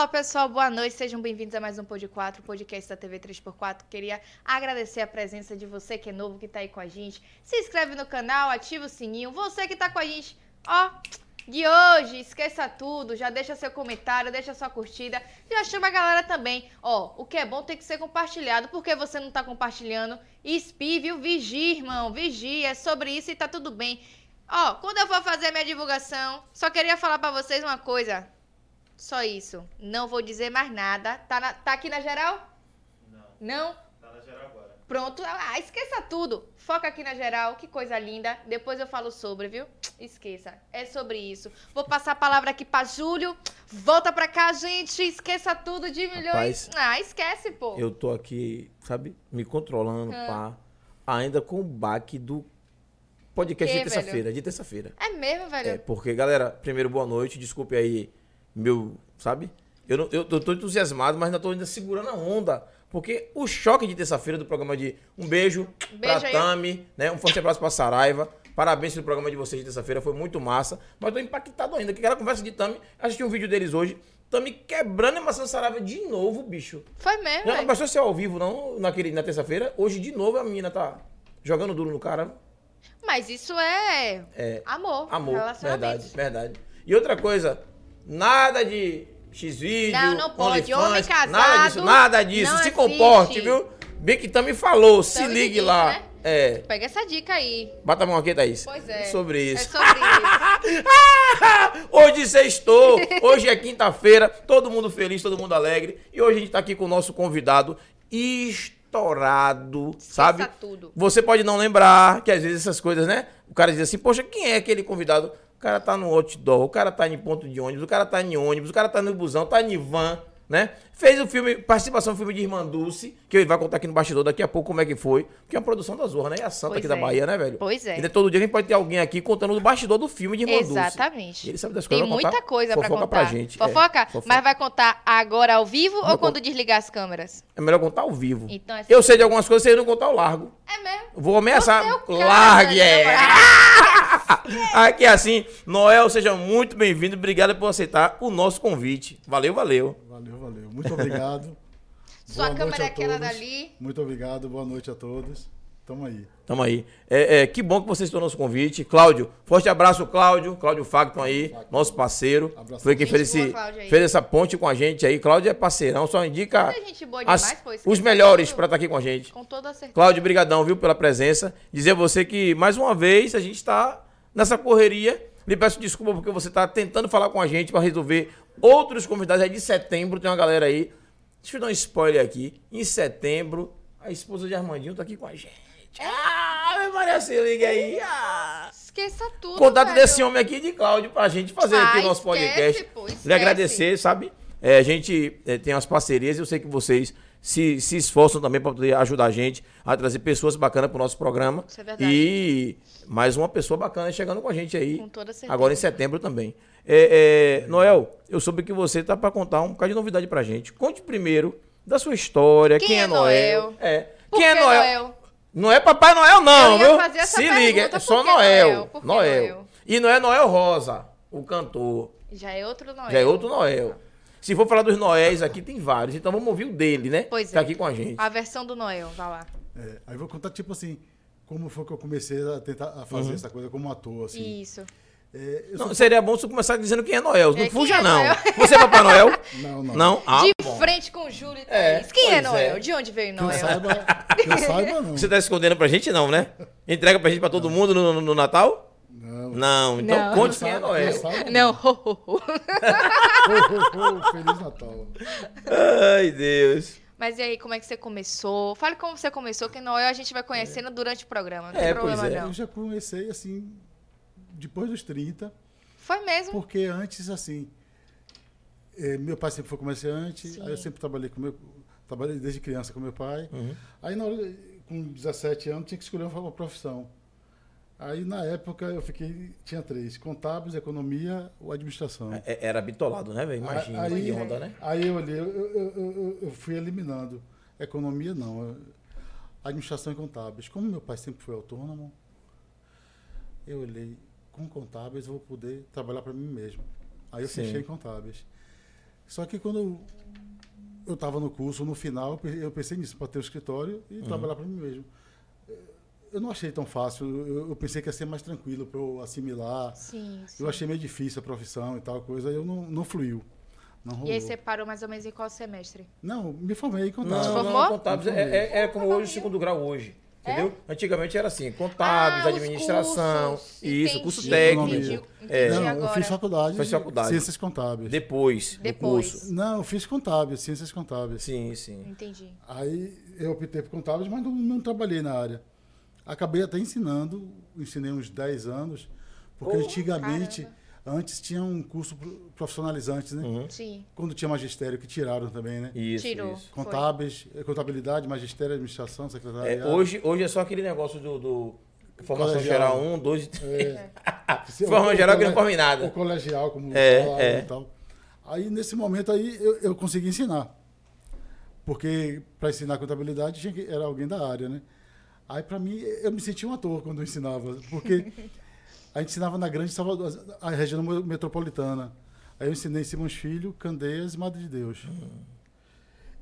Fala pessoal, boa noite, sejam bem-vindos a mais um Pod 4, podcast da TV 3x4. Queria agradecer a presença de você que é novo, que tá aí com a gente. Se inscreve no canal, ativa o sininho. Você que tá com a gente, ó, de hoje, esqueça tudo, já deixa seu comentário, deixa sua curtida, já chama a galera também. Ó, o que é bom tem que ser compartilhado, porque você não tá compartilhando? Espi, viu? Vigia, irmão, vigia, é sobre isso e tá tudo bem. Ó, quando eu for fazer minha divulgação, só queria falar pra vocês uma coisa. Só isso. Não vou dizer mais nada. Tá, na- tá aqui na geral? Não, Não? tá na geral agora. Pronto. Ah, esqueça tudo. Foca aqui na geral. Que coisa linda. Depois eu falo sobre, viu? Esqueça. É sobre isso. Vou passar a palavra aqui pra Júlio. Volta pra cá, gente. Esqueça tudo de milhões. Rapaz, ah, esquece, pô. Eu tô aqui, sabe, me controlando, Ah. pá. Ainda com o baque do podcast quê, de terça-feira. De terça-feira. É mesmo, velho? É, porque, galera, primeiro, boa noite. Desculpe aí, meu, sabe? Eu, não, eu, eu tô entusiasmado, mas ainda tô ainda segurando a onda. Porque o choque de terça-feira do programa de. Um beijo, Beijo pra. Tami, né? Um forte abraço pra Saraiva. Parabéns pelo programa de vocês de terça-feira, foi muito massa. Mas tô impactado ainda, que aquela conversa de Tami. Assisti um vídeo deles hoje. Tami quebrando a maçã Saraiva de novo, bicho. Foi mesmo, Já não bastou ser ao vivo, não, naquele, na terça-feira. Hoje, de novo, a menina tá jogando duro no cara. Mas isso é, É. amor. Amor, verdade, verdade. E outra coisa, nada de X-Vídeo, Não, não pode. Homem casado nada disso, nada disso. Se assiste. comporte, viu? Bem que também falou, se ligue lá. né? É, Pega essa dica aí. bata a mão aqui, Thaís. Pois é. Sobre isso. É sobre isso. hoje sextou, hoje é quinta-feira, todo mundo feliz, todo mundo alegre. E hoje a gente tá aqui com o nosso convidado estourado, sabe? tudo. Você pode não lembrar, que às vezes essas coisas, né? O cara diz assim, poxa, quem é aquele convidado? O cara tá no outdoor, o cara tá em ponto de ônibus, o cara tá em ônibus, o cara tá no busão, tá em van, né? Fez o filme, participação no filme de Irmã Dulce, que ele vai contar aqui no bastidor daqui a pouco como é que foi, que é uma produção da Zorra, né? E a Santa Pois aqui da é. Bahia, né, velho? Pois é. Ainda todo dia a gente pode ter alguém aqui contando o bastidor do filme de Irmã Dulce. Exatamente. Ele sabe das Tem coisas, vai muita contar coisa pra fofoca contar. pra gente. Fofoca? É, fofoca. Mas vai contar agora ao vivo ou quando con- desligar as câmeras? É melhor contar ao vivo. Então é Eu sei de algumas coisas, você não contar ao largo. É mesmo? Vou ameaçar. É Largue, né, é. Aqui é assim. Noel, seja muito bem-vindo. Obrigado por aceitar o nosso convite. Valeu, valeu. Valeu, valeu. Muito obrigado. Sua Boa câmera é aquela dali. Muito obrigado, boa noite a todos. Tamo aí. Tamo aí. É, é, que bom que vocês estão no nosso convite. Cláudio, forte abraço, Cláudio. Cláudio Facton aí, nosso parceiro. Abraço. Foi quem fez, esse, fez essa ponte com a gente aí. Cláudio é parceirão, só indica Muita gente boa demais, as- pô, os esqueci melhores pra estar aqui com a gente. Com toda certeza. Cláudio, brigadão, viu, pela presença. Dizer a você que, mais uma vez, a gente está nessa correria. Lhe peço desculpa porque você está tentando falar com a gente para resolver outros convidados. Aí de setembro tem uma galera aí. Deixa eu dar um spoiler aqui. Em setembro, a esposa de Armandinho tá aqui com a gente. Ah, meu Maria, se liga aí. Ah. Esqueça tudo. Contato velho. desse homem aqui de Cláudio pra gente fazer Ah, aqui o nosso esquece, podcast. pô, esquece. Lhe agradecer, sabe? É, a gente é, tem umas parcerias eu sei que vocês se, se esforçam também para poder ajudar a gente a trazer pessoas bacanas para o nosso programa. Isso é verdade. E mais uma pessoa bacana chegando com a gente aí. Com toda certeza. Agora em setembro também. É, é, Noel, eu soube que você tá para contar um bocado de novidade pra gente. Conte primeiro da sua história, Quem quem, é é Noel. Noel? É. Por Quem é que Noel? Não é Papai Noel, não, viu? Se liga, é só Noel. Noel? Noel. Noel? E não é Noel Rosa, o cantor. Já é outro Noel. Já é outro Noel. Se for falar dos Noéis aqui, tem vários. Então vamos ouvir o dele, né? Pois Tá é. aqui com a gente. A versão do Noel, vai lá. É, aí eu vou contar, tipo assim, como foi que eu comecei a tentar a fazer essa coisa como ator, assim. Isso. É, eu Não, sou- seria bom se você começar dizendo quem é Noel. Não É, fuja, é não. Noel? Você é Papai Noel? Não, não. Não? Ah, de bom. frente com o Júlio e É, Thaís. Quem é pois Noel? é. De onde veio Que eu Noel? saiba, que eu saiba, não. Você tá escondendo pra gente, não, né? Entrega pra gente pra todo mundo no, no- no Natal? Não. Não. Então Não. conte Quem é Noel. Não, ho, ho, ho. Ho, ho, ho, Feliz Natal. Ai, Deus. Mas e aí, como é que você começou? Fale como você começou, que Noel a gente vai conhecendo durante o programa. Não É, tem pois problema, é. não. Eu já comecei, assim, depois dos 30, Foi mesmo. porque antes, assim, eh, meu pai sempre foi comerciante, Sim. aí eu sempre trabalhei com meu... Trabalhei desde criança com meu pai. Uhum. Aí, na hora, com 17 anos, tinha que escolher uma profissão. Aí, na época, eu fiquei... Tinha três. Contábeis, economia ou administração. É- Era bitolado, né, velho? Imagina. Aí- que onda, né? Aí eu olhei, eu, eu, eu- eu- fui eliminando. Economia, não. Administração e contábeis. Como meu pai sempre foi autônomo, eu olhei, com contábeis eu vou poder trabalhar para mim mesmo. Aí eu Sim. fechei em contábeis. Só que quando eu estava no curso, no final, eu pe- eu pensei nisso, para ter um escritório e trabalhar para mim mesmo. Eu não achei tão fácil, eu, eu pensei que ia ser mais tranquilo para eu assimilar. Sim, sim. Eu achei meio difícil a profissão e tal coisa, eu não, não fluiu. Não rolou. E aí você parou mais ou menos em qual semestre? Não, me formei em Não, contábil. Não, formou? contábeis é, é, é como hoje o segundo grau hoje. Entendeu? Antigamente era assim, contábeis, Ah, administração, cursos. isso, Entendi, curso técnico. Entendi, É. entendi Não, eu fiz faculdade, Fez faculdade. de ciências contábeis. Depois, do Depois. curso. Não, eu fiz contábeis, ciências contábeis. Sim, sim. Entendi. Aí eu optei por contábeis, mas não, não trabalhei na área. Acabei até ensinando, ensinei uns 10 anos, porque Oh, antigamente, caramba. antes tinha um curso pro- profissionalizante, né? Uhum. Sim. Quando tinha magistério, que tiraram também, né? Isso, Tirou. isso. Foi. Contábeis, eh, contabilidade, magistério, administração, É, secretariado. hoje, hoje é só aquele negócio do, do formação Colegial. geral 1, 2 e 3. É, Forma o- geral que não em nada. O colegial, como É, falaram é. e tal. Aí, nesse momento aí, eu, eu consegui ensinar. Porque para ensinar contabilidade tinha que, era alguém da área, né? Aí, para mim, eu me sentia um ator quando eu ensinava. Porque a gente ensinava na Grande Salvador, a região metropolitana. Aí eu ensinei Simões Filho, Candeias e Madre de Deus.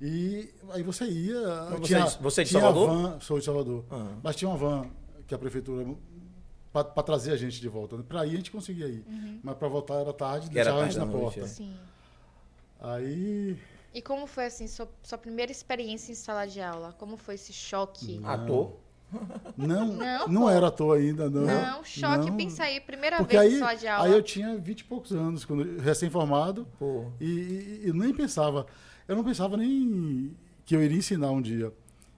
E aí você ia... Você é de- você é de tinha Salvador? Van, sou de Salvador. Ah. Mas tinha uma van que a prefeitura para trazer a gente de volta. Para ir a gente conseguia ir, mas para voltar era tarde, deixava a gente na porta. é. Sim. Aí E como foi, assim, sua, sua primeira experiência em sala de aula? Como foi esse choque? Ator. não, Não, não, era à toa ainda não. Não, choque, Não. pensa aí, primeira Porque vez em aí, sala de aula. aí eu tinha 20 e poucos anos, quando recém-formado, Pô. e, e, e nem pensava, eu não pensava nem que eu iria ensinar um dia.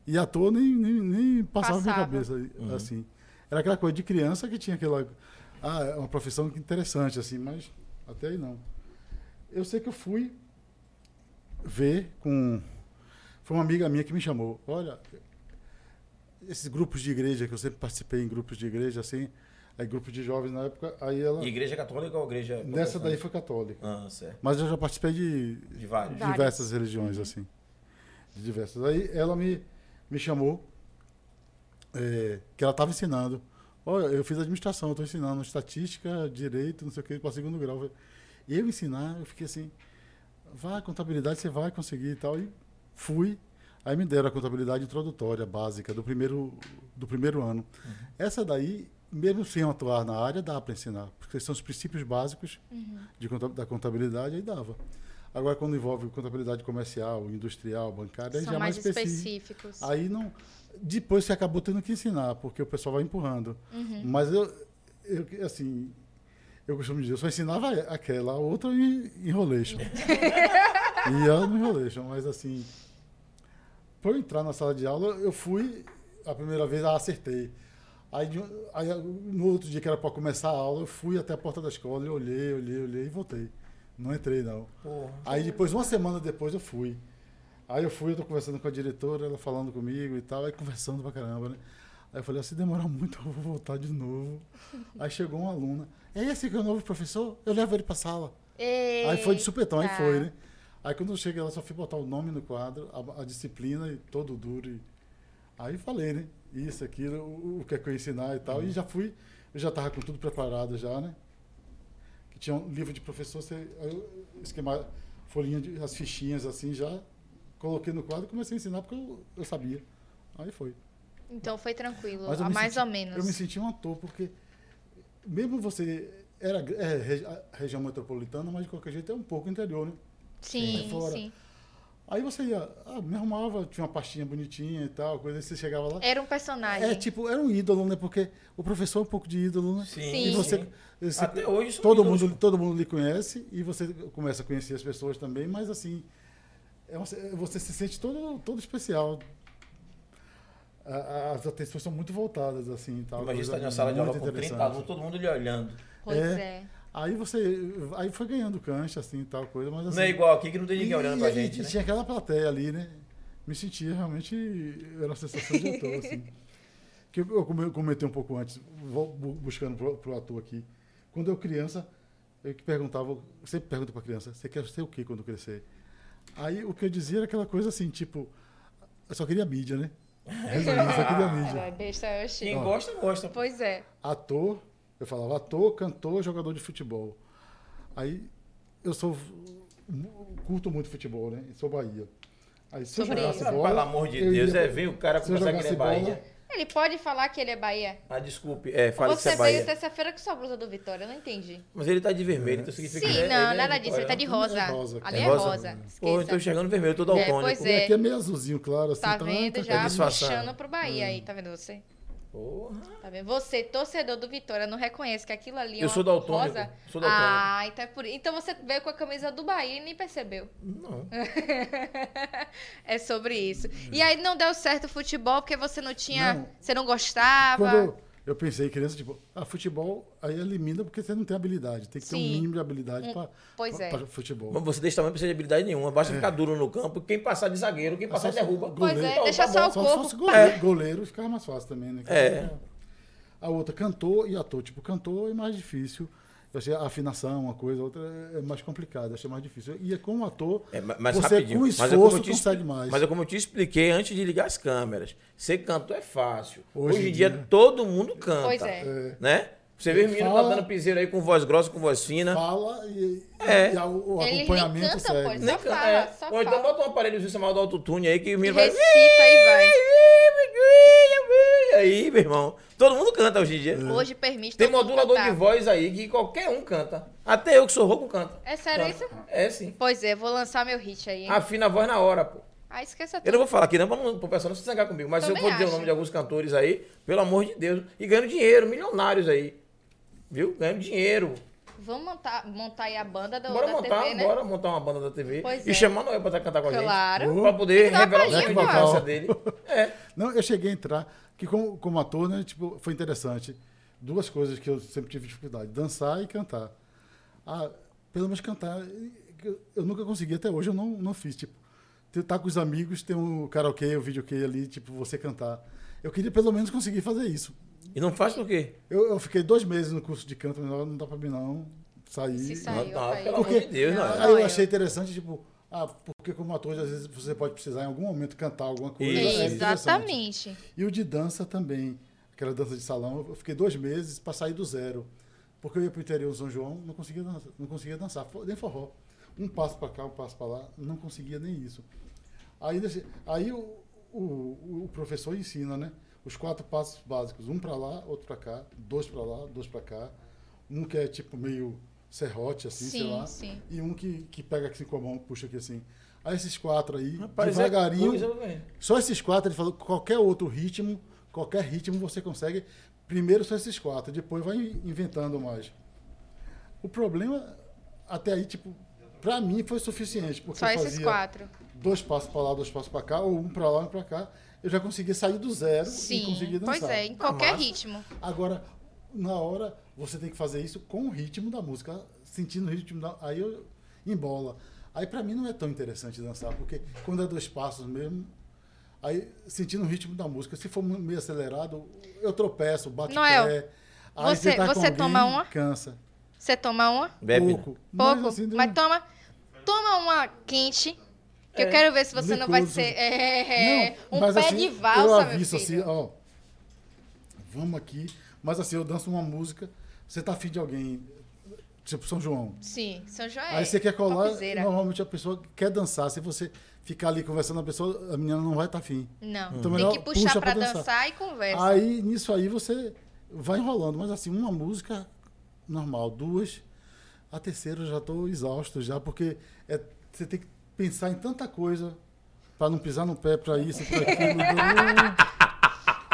E à toa nem, nem, nem passava na minha Passava. cabeça, assim. Era aquela coisa de criança que tinha aquela, ah, é uma profissão interessante, assim, mas até aí não. Eu sei que eu fui ver com, foi uma amiga minha que me chamou, olha, esses grupos de igreja, que eu sempre participei em grupos de igreja, assim, aí grupos de jovens na época, aí ela, De igreja católica ou igreja. nessa daí foi católica. Ah, certo. Mas eu já participei de De. Várias. diversas religiões, assim. De diversas. Aí ela me, me chamou, é, que ela estava ensinando. Olha, eu fiz administração, estou ensinando estatística, direito, não sei o que, para segundo grau. E eu ensinar, eu fiquei assim, vai, contabilidade você vai conseguir e tal. E fui. Aí me deram a contabilidade introdutória, básica, do primeiro, do primeiro ano. Essa daí, mesmo sem eu atuar na área, dá para ensinar, porque são os princípios básicos de conta- da contabilidade, aí dava. Agora, quando envolve contabilidade comercial, industrial, bancária, aí São já é mais mais específico. específicos. Aí não. Depois você acabou tendo que ensinar, porque o pessoal vai empurrando. Uhum. Mas eu, eu, assim, eu costumo dizer, eu só ensinava aquela, a outra em enrolation. e eu no enrolation, mas assim, por eu entrar na sala de aula, eu fui, a primeira vez, ah, acertei. Aí, aí, no outro dia que era para começar a aula, eu fui até a porta da escola e olhei, olhei, olhei e voltei. Não entrei, não. Porra. Aí depois, uma semana depois, eu fui. Aí eu fui, eu tô conversando com a diretora, ela falando comigo e tal, aí conversando pra caramba, né? Aí eu falei, se demorar muito, eu vou voltar de novo. Aí chegou uma aluna, é esse que é o novo professor? Eu levo ele pra sala. Aí foi de supetão, aí foi, né? Aí quando eu cheguei lá, só fui botar o nome no quadro, a, a disciplina e todo duro. E... Aí falei, né? Isso, aquilo, o, o que é que eu ia ensinar e tal. E já fui, eu já tava com tudo preparado já, né? Que tinha um livro de professor, você, eu, esquema, folhinha, de, as fichinhas assim, já coloquei no quadro e comecei a ensinar porque eu, eu sabia. Aí foi. Então foi tranquilo, Mas mais senti- ou menos. Eu me senti um ator, porque mesmo você era é, região metropolitana, mas de qualquer jeito é um pouco interior, né? Sim, É fora. sim. Aí você ia, ah, me arrumava, tinha uma pastinha bonitinha e tal, coisa, aí você chegava lá. Era um personagem. É tipo, era um ídolo, né? Porque o professor é um pouco de ídolo, né? Sim. Sim. E você, você- Até hoje são todo ídolos. mundo, todo mundo lhe conhece e você começa a conhecer as pessoas também, mas assim, é uma- você se sente todo, todo especial. A- As atenções são muito voltadas, assim, e tal. Imagina você coisa tá na sala de aula com 30 interessante. alunos, todo mundo lhe olhando. Pois É. é. Aí você, aí foi ganhando cancha, assim, e tal coisa, mas assim... Não é igual aqui que não tem ninguém e- olhando pra gente, e né? tinha aquela plateia ali, né? Me sentia realmente, era uma sensação de ator, assim. Que eu, eu come- comentei um pouco antes, buscando pro, pro ator aqui. Quando eu criança, eu que perguntava, sempre pergunto pra criança, você quer ser o quê quando crescer? Aí o que eu dizia era aquela coisa assim, tipo, eu só queria mídia, né? Resumindo, só queria mídia. Era besta, eu achei. Quem gosta, gosta. Pois é. ator, eu falava ator, cantor, jogador de futebol. Aí eu sou curto muito futebol, né? Sou Bahia. Aí se eu Sobre jogasse isso. bola. Pelo amor de eu Deus, ia- é, vem o cara eu conversar que ele é jogasse bola, Bahia. Ele pode falar que ele é Bahia. Ah, desculpe, é, que Você você é veio Bahia. terça-feira com sua blusa do Vitória, eu não entendi. Mas ele tá de vermelho, então significa Sim, que ele é- não, é nada disso, ele tá de rosa. É rosa, Ali é é rosa? rosa. Pô, Esqueça. então chegando vermelho, todo É, autônico. pois E é. aqui é meio azulzinho, claro, assim. Tá então, vendo tá- já puxando pro Bahia aí, tá vendo você? Porra. Tá vendo? Você, torcedor do Vitória, não reconhece que aquilo ali é Eu uma sou daltônico, rosa? sou daltônico. Ah, então é por. Então você veio com a camisa do Bahia e nem percebeu. Não. é sobre isso. E aí não deu certo o futebol porque você não tinha. Não. Você não gostava. Quando eu, pensei, criança, tipo, ah, futebol aí elimina porque você não tem habilidade. Tem que ter um Sim. mínimo de habilidade Um- pra, é. pra futebol. Mas você desse tamanho não precisa de habilidade nenhuma. Basta ficar duro no campo. Quem passar de zagueiro, quem passar É. se- derruba. Pois é, Então, deixa tá só bom. o Só se corpo. fosse goleiro, goleiro ficava mais fácil também, né? É. A outra, cantor e ator. Tipo, cantor é mais difícil. Eu achei a afinação, uma coisa, outra é mais complicada, achei mais difícil. E como ator, É, ma- mas você rapidinho. com mas é esforço como eu te consegue mais. Mas é como eu te expliquei antes de ligar as câmeras. Ser cantor é fácil. Hoje Hoje, em em dia, dia- todo mundo canta. Pois é. É, Né? Você vê Ele menino fala- cantando piseiro aí com voz grossa, com voz fina. fala e, É. e a- o Ele nem acompanhamento canta, segue. pô, ele Nem fala, é. só Ou então fala. bota um aparelho chamado autotune aí que o menino vai. recita e vai. Aí, meu irmão. Todo mundo canta hoje em dia. Hoje permite. Tem modulador cantar. de voz aí que qualquer um canta. Até eu que sou rouco canta. É sério Canta. isso? É sim. Pois é, vou lançar meu hit aí, hein? Afina a voz na hora, pô. Ah, esqueça Eu tudo. não vou falar aqui não, pra não, pro pessoal não se zangar comigo. Mas se Também eu for dizer o nome de alguns cantores aí, pelo amor de Deus. E ganhando dinheiro, milionários aí. Viu? Ganhando dinheiro. Vamos montar, montar aí a banda do, Bora da montar, TV, né? bora montar uma banda da TV. Pois e é. chamar Noel pra cantar com a gente. Claro. Pra poder revelar pô. infância dele. É. Não, eu cheguei a entrar, que como, como ator, né, tipo, foi interessante. Duas coisas que eu sempre tive dificuldade, dançar e cantar. Ah, pelo menos cantar, eu, nunca consegui, até hoje eu não, não fiz, tipo, tá com os amigos, tem um karaokê, o videokê ali, tipo, você cantar. Eu queria pelo menos conseguir fazer isso. E não faz por quê? Eu, eu fiquei dois meses no curso de canto, mas não dá pra mim não sair. Se saiu, não, caiu. pelo amor Porque- de Deus, Não, não. não. Aí eu achei interessante, tipo, ah, porque como ator, às vezes você pode precisar em algum momento cantar alguma coisa. Isso. é. Exatamente. E o de dança também, aquela dança de salão, eu fiquei dois meses para sair do zero. Porque eu ia para o interior de São João, não conseguia dançar, não conseguia dançar nem forró. Um passo para cá, um passo para lá, não conseguia nem isso. Aí, aí o, o, o professor ensina, né? Os quatro passos básicos, um para lá, outro para cá, dois para lá, dois para cá. Um que é tipo meio serrote, assim, sei Sim, lá. sim. E um que, que pega assim com a mão, puxa aqui assim. Aí esses quatro aí, Rapaz, é devagarinho, coisa, velho. só esses quatro, ele falou, qualquer outro ritmo, qualquer ritmo você consegue. Primeiro só esses quatro, depois vai inventando mais. O problema, até aí, tipo, pra mim foi suficiente, porque Só eu esses fazia quatro. dois passos pra lá, dois passos pra cá, ou um pra lá, um pra cá. Eu já conseguia sair do zero e Sim. conseguia dançar. Pois é, em Tá qualquer massa. ritmo. Agora, na hora, você tem que fazer isso com o ritmo da música, sentindo o ritmo da. Aí eu embola. Aí pra mim não é tão interessante dançar, porque quando é dois passos mesmo, aí sentindo o ritmo da música, se for meio acelerado, eu tropeço, bato Noel, pé. Aí você- com você alguém, toma uma? Cansa. Você toma uma? Bebe. Pouco. Pouco. assim, deu- Mas toma, toma uma quente. Que eu É. quero ver se você não vai ser é, Não, um pé assim, de Eu valsa, meu aviso filho. assim, ó. Vamos aqui. Mas assim, eu danço uma música, você tá afim de alguém, tipo São João. Sim, São João é Aí você quer colar, normalmente a pessoa quer dançar. Se você ficar ali conversando, a pessoa, a menina não vai estar afim. Não, Então, tem melhor que puxar puxa pra pra dançar. dançar. e conversa. Aí, nisso aí, você vai enrolando. Mas assim, uma música normal, duas, a terceira eu já estou exausto já, porque é, você tem que pensar em tanta coisa para não pisar no pé, para isso, para aquilo.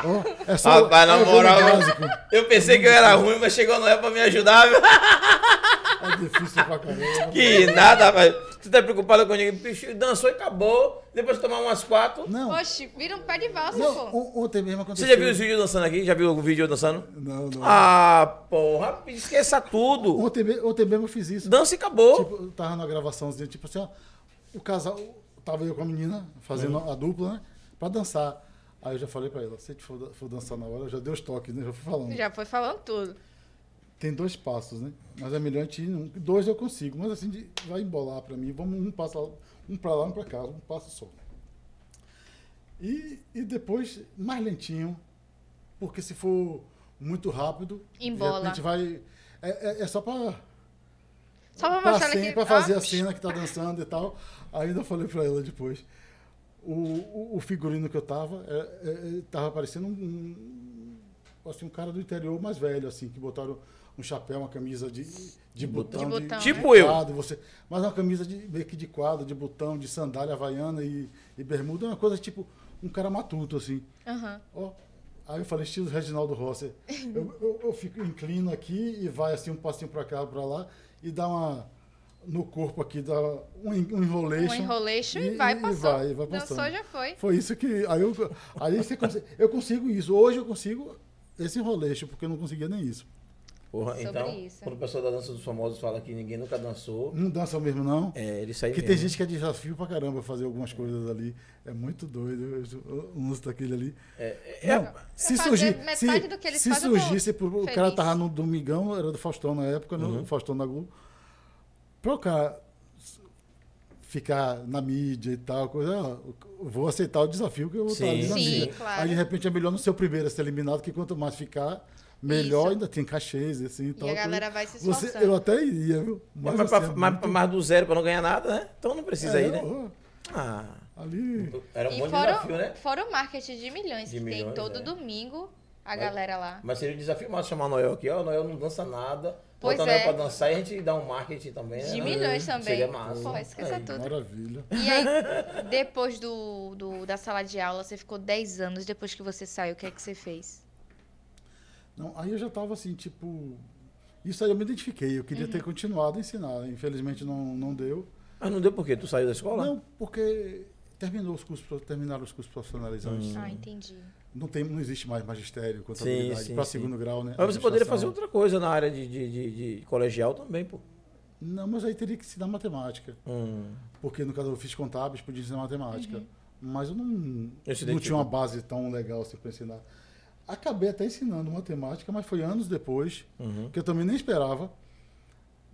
Ó, é só Rapaz, na é o moral, básico. eu pensei que eu era ruim, mas chegou Noel pra me ajudar, viu? É difícil pra caramba. Que nada, rapaz. Você tá preocupado com ninguém? Bicho, dançou e acabou. Depois de tomar umas quatro. Não, Oxe, vira um pé de valsa, não pô. on- ontem mesmo aconteceu. Você já viu os vídeos dançando aqui? Já viu algum vídeo eu dançando? Não, não. Ah, porra, esqueça tudo. Ontem, ontem mesmo eu fiz isso. Dança e acabou. Tipo, eu tava na gravaçãozinha, tipo assim, ó, o casal, tava eu com a menina, fazendo a dupla, né? Pra dançar. Aí eu já falei pra ela, se a gente for, for dançar na hora, já dei os toques, né? Já fui falando. Já foi falando tudo. Tem dois passos, né? Mas é melhor a gente ir num. Dois eu consigo, mas assim, de- vai embolar pra mim. Vamos um passo lá, um pra lá, um pra cá, um passo só. E, e depois, mais lentinho, porque se for muito rápido, Embola. de repente vai. É, é, é só pra. Só pra pra, mostrar cena, aqui. pra fazer ó. a cena que tá dançando e tal. Eu falei pra ela depois. O, o, o figurino que eu tava, é, é, é, tava parecendo um, um, assim, um cara do interior mais velho, assim, que botaram um chapéu, uma camisa de, de botão. De botão, Tipo né? eu. quadro, Você, mas uma camisa de, meio que de quadro, de botão, de sandália havaiana e, e bermuda, uma coisa tipo um cara matuto, assim. Aham. Ó, aí eu falei, estilo Reginaldo Rossi. Eu, eu, eu fico inclino aqui e vai assim um passinho pra cá, pra lá, e dá uma. No corpo aqui, dá um, um enrolation. Um enrolation e, e- vai e passando. vai, vai passando. Dançou, já foi. Foi isso que. Aí, eu, aí você consegue, eu consigo isso. Hoje eu consigo esse enrolation, porque eu não conseguia nem isso. Porra, Sobre então, isso. quando o pessoal da dança dos famosos fala que ninguém nunca dançou, Não dança mesmo, não. é, ele sai Porque mesmo. tem gente que é desafio pra caramba fazer algumas coisas ali. É muito doido. O lance daquele ali. É, Não, se fazer surgir, metade se, do que eles se surgisse, o cara tava no Domingão, era do Faustão na época, no Uhum. Faustão na Globo. O s- ficar na mídia e tal, coisa, eu vou aceitar o desafio que eu vou estar Sim, ali na Sim, mídia. claro. Aí de repente é melhor no seu primeiro a ser eliminado, que quanto mais ficar, melhor Isso. ainda tem cachês e assim e tal. a galera vai se Você, esforçando. Eu até iria, viu? Mas, Mas, pra- assim, é mas- muito- mas do zero pra não ganhar nada, né? Então não precisa é, ir, né? ó, Ah, ali. era um E bom fora, desafio, né? fora o marketing de milhões De que tem milhões, todo é. domingo, a Mas- galera lá. Mas seria um desafio massa chamar o Noel aqui, ó. O Noel não dança nada. Pois Noel é. pra dançar e a gente dá um marketing também. De né? milhões também. Seria massa. Pô, esqueça Aí. tudo. Maravilha. E aí, depois do, do- da sala de aula, você ficou 10 anos depois que você saiu, o que é que você fez? Não, aí eu já estava assim, tipo. Isso aí eu me identifiquei. Eu queria Uhum. ter continuado a ensinar. Infelizmente não, não deu. Mas não deu por quê? Tu saiu da escola? Não, porque terminou os cursos, terminaram os cursos profissionalizantes. Hum. Ah, entendi. Não, tem, não existe mais magistério, contabilidade. Para segundo grau, né? Mas você poderia fazer outra coisa na área de, de, de- de colegial também, pô. Não, mas aí teria que ensinar matemática. Hum. Porque no caso eu fiz contábeis, podia ensinar matemática. Uhum. Mas eu não, Eu não tinha uma base tão legal assim para ensinar. Acabei até ensinando matemática, mas foi anos depois, Uhum. que eu também nem esperava.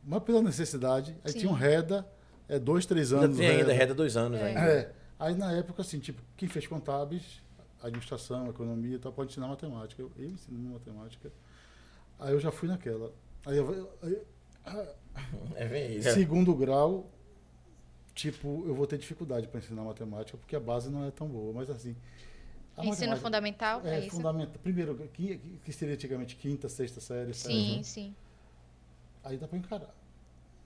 Mas pela necessidade. Aí Sim. tinha um REDA, é dois, três Ainda anos. tem ainda, REDA. reda dois anos É. ainda. É. Aí na época, assim, tipo, quem fez contábeis, administração, economia e tal, pode ensinar matemática. Eu, eu ensino matemática. Aí eu já fui naquela. Aí eu, aí- É, segundo grau, tipo, eu vou ter dificuldade para ensinar matemática, porque a base não é tão boa, mas assim. a Ensino fundamental, é, É, isso? fundamental. Primeiro, que, que seria antigamente quinta, sexta série. sétima. Sim, sim. Aí dá para encarar.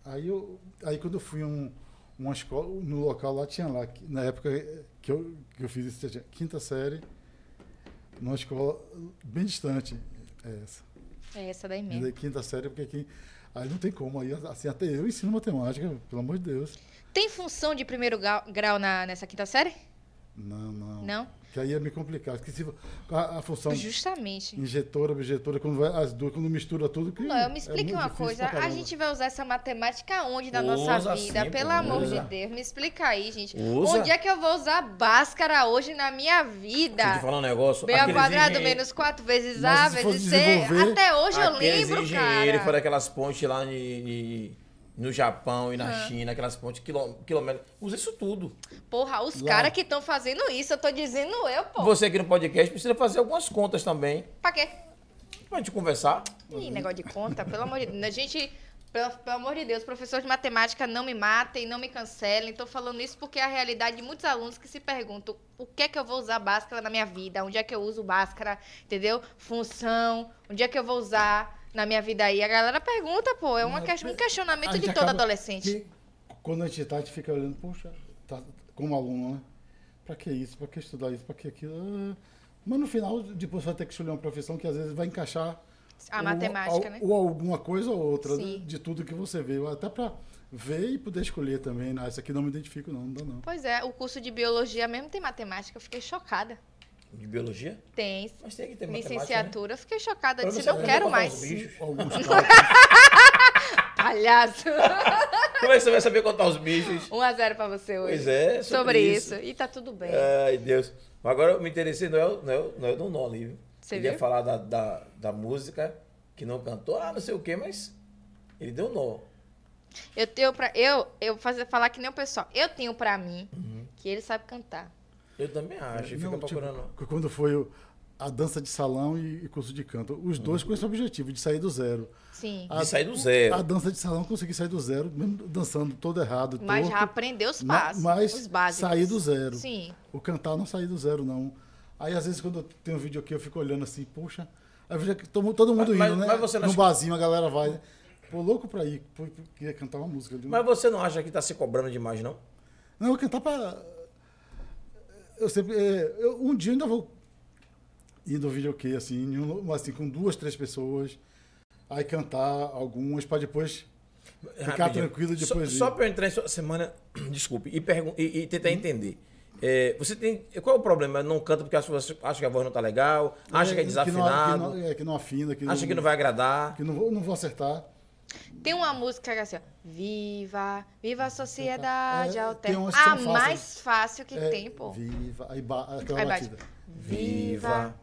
Aí, eu, aí quando eu fui um, uma escola, no local lá tinha lá, na época que eu, que eu fiz isso, tinha quinta série, numa escola bem distante. É essa. É essa daí mesmo. quinta série, porque aqui. Aí não tem como. Aí, assim, até eu ensino matemática, pelo amor de Deus. Tem função de primeiro grau, grau na, nessa quinta série? Não, não. Não? Que aí ia me complicar. Porque se, a, a função Justamente. injetora, objetora, quando vai, as duas, quando mistura tudo. Que Não, eu me é explique muito uma coisa. A gente vai usar essa matemática onde na Usa nossa vida? sim, Pelo amor de Deus, me explica aí, gente. Usa. Onde é que eu vou usar Bhaskara hoje na minha Deixa eu vida? te falar um negócio. B ao quadrado engen- menos 4 vezes Mas A vezes C. Até hoje eu lembro, cara. foram aquelas pontes lá em- no Japão e na China, aquelas pontes quilô- quilômetros. Usa isso tudo. Porra, os caras que estão fazendo isso, eu tô dizendo eu, pô. Você aqui no podcast precisa fazer algumas contas também. Pra quê? Pra gente conversar. Ih, negócio de conta, pelo amor de Deus. A gente, pelo, pelo amor de Deus, professor de matemática, não me matem, não me cancelem. Tô falando isso porque é a realidade de muitos alunos que se perguntam o que é que eu vou usar Bhaskara na minha vida, onde é que eu uso Bhaskara, entendeu? Função, onde é que eu vou usar na minha vida aí. A galera pergunta, pô, é uma Mas, que- um questionamento de todo adolescente. que quando a gente tá, a gente fica olhando, poxa, tá, como aluno, né? Pra que isso? Pra que estudar isso? Pra que aquilo? Ah, Mas no final, depois vai ter que escolher uma profissão que às vezes vai encaixar A ou- matemática, ou, né? ou alguma coisa ou outra Sim. de, tudo que você vê. Até pra ver e poder escolher também. Né? Isso aqui não me identifico, não, não dá não. Pois é, o curso de biologia mesmo tem matemática, eu fiquei chocada. De biologia? Tem. Mas tem que ter matemática, né? Licenciatura, eu fiquei chocada. Eu disse, não quero contar mais. Palhaço. Como é que você vai saber contar os bichos? 1 a 0 pra você hoje. Pois é, sobre, Sobre isso. E tá tudo bem. Ai, Deus. Mas agora eu me interessei, não é, o- não é, não é do nó ali, viu? Você ele ia viu? falar da, da, da música, que não cantou, ah, não sei o quê, mas ele deu nó. Eu tenho pra. Eu, eu fazer, falar que nem o pessoal. Eu tenho pra mim Uhum. que ele sabe cantar. Eu também acho, ele Não, fica tipo, procurando. quando foi o, a dança de salão e, e curso de canto. Os dois com esse objetivo, de sair do zero. Sim. De sair do zero. A dança de salão eu consegui sair do zero, mesmo dançando todo errado. Mas torto, já aprendeu os passos. Mas os básicos. sair do zero. Sim. O cantar não sair do zero, não. Aí, às vezes, quando eu tenho um vídeo aqui, eu fico olhando assim, puxa. Aí eu vejo que todo, mundo Mas- indo, né? mas você não no acha- barzinho, a galera vai. né? Pô, louco pra ir, queria cantar uma música. ali. Mas você não acha que tá se cobrando demais, não? Não, eu cantar pra. Eu sempre. é, eu- um dia eu ainda vou ir no videokê, assim, assim, com duas, três pessoas. Aí cantar algumas pra depois ficar Rapidinho. tranquilo Só, depois ir. só pra eu entrar em sua semana, desculpe, e, e, e tentar entender. É, você tem. Qual é o problema? Não canta porque você acha que a voz não tá legal, acha que é não- desafinado, Que não, é, que não afina, que acha que não vai agradar. Que não vou, não vou acertar. Tem uma música que é assim, ó. Viva, viva a sociedade É, alterna. A fáceis. mais fácil que É, tem, pô. Viva, aí ba, aquela Aí batida. Viva.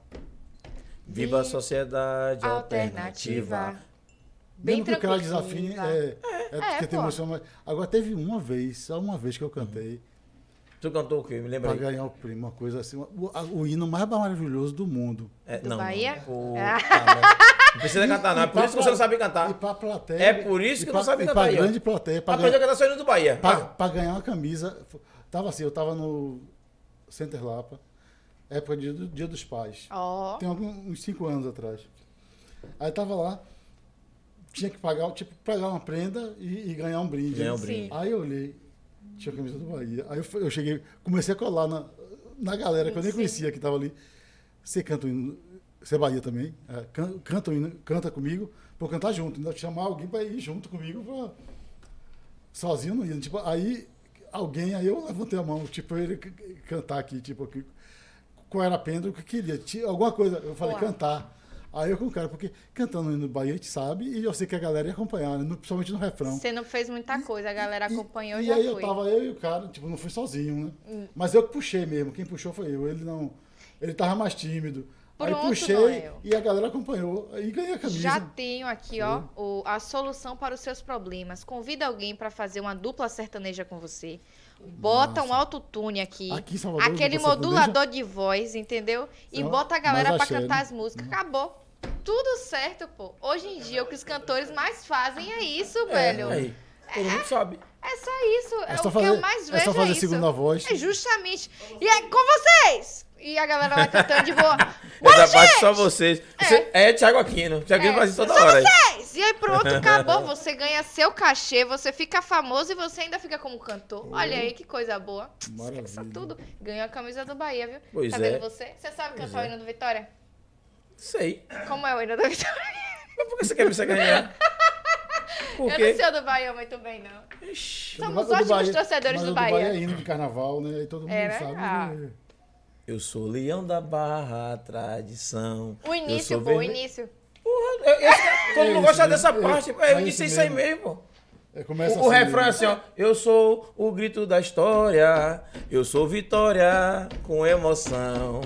Viva a sociedade alternativa. alternativa. Bem Mesmo que tranquilo. desafine, é, é, porque tem emoção. Mas... Agora teve uma vez, só uma vez que eu cantei, Tu cantou o quê? Me lembra pra aí. ganhar o prêmio, uma coisa assim, o, a- o hino mais maravilhoso do mundo. É, Do não, Bahia? Não. Ah. Não precisa cantar, não. É E por isso que você não sabe E cantar. pra plateia. É por isso e que pra, não sabe e cantar pra aí, grande plateia, pra, Aprendeu a ganhar, cantar saindo do Bahia. pra, Ah, pra ganhar uma camisa. Tava assim, eu tava no Center Lapa, época de, do Dia dos Pais. Ó. Tem algum- uns cinco anos atrás. Aí tava lá, tinha que pagar, tipo, pagar uma prenda e, e ganhar um brinde. Ganhar um Sim. brinde. Aí eu olhei, tinha a camisa do Bahia. Aí eu, eu cheguei, comecei a colar na, na galera que eu nem Sim. conhecia que tava ali. Você canta o hino, você é Bahia também? É, can- canta, canta comigo, eu cantar junto. Ainda chamar alguém pra ir junto comigo. Pra... Sozinho não ia. Tipo, aí alguém, aí eu levantei a mão, tipo, ele cantar aqui, tipo, aqui, qual era a pena, o que queria. Tinha alguma coisa, eu falei, Uau. cantar. Aí eu com o cara, porque cantando no Bahia a gente sabe, e eu sei que a galera ia acompanhar, né? No- principalmente no refrão. Você não fez muita coisa, a galera E- acompanhou e e já aí eu tava, eu e o cara, tipo, não fui sozinho, né? Hum. Mas eu que puxei mesmo, quem puxou foi eu. Ele não. Ele tava mais tímido. Aí Pronto, puxei Noel. e a galera acompanhou. Aí ganhei a camisa. Já tenho aqui, ó, o- a solução para os seus problemas. Convida alguém para fazer uma dupla sertaneja com você. Bota um autotune aqui. Aqui Salvador, aquele modulador de voz, entendeu? E Não, bota a galera para cantar né? as músicas. Acabou. Tudo certo, pô. Hoje em dia, o que os cantores mais fazem é isso, velho. Aí. Todo mundo sabe. É só isso. É, É só o que fazer, eu mais vejo é só fazer isso. segunda voz. É justamente. E é com vocês! E a galera vai cantando de boa. Essa parte só vocês. Você, é, Thiago Aquino. Thiago Aquino É, faz isso toda só hora. aí. vocês! E aí pronto, acabou. Você ganha seu cachê, você fica famoso e você ainda fica como cantor. Olha aí que coisa boa. Maravilha. Esqueça tudo. Ganhou a camisa do Bahia, viu? Pois tá é. vendo você? Você sabe Pois cantar o é. hino do Vitória? Sei. Como é o hino do Vitória? Mas por que você quer me? Por Eu não sei o do Bahia muito bem, não. Ixi. Somos O do ótimos Bahia- torcedores mas do o do Bahia Bahia. é hino de carnaval, né? Aí todo mundo É, né? sabe. Ah. né? Eu sou leão da barra, tradição. O início, pô, o vermelho. início. Porra, eu, eu, todo mundo É gosta dessa parte. é- eu é disse isso aí mesmo. mesmo. É, começa O, o assim, refrão é assim, ó. Eu sou o grito da história. Eu sou vitória com emoção.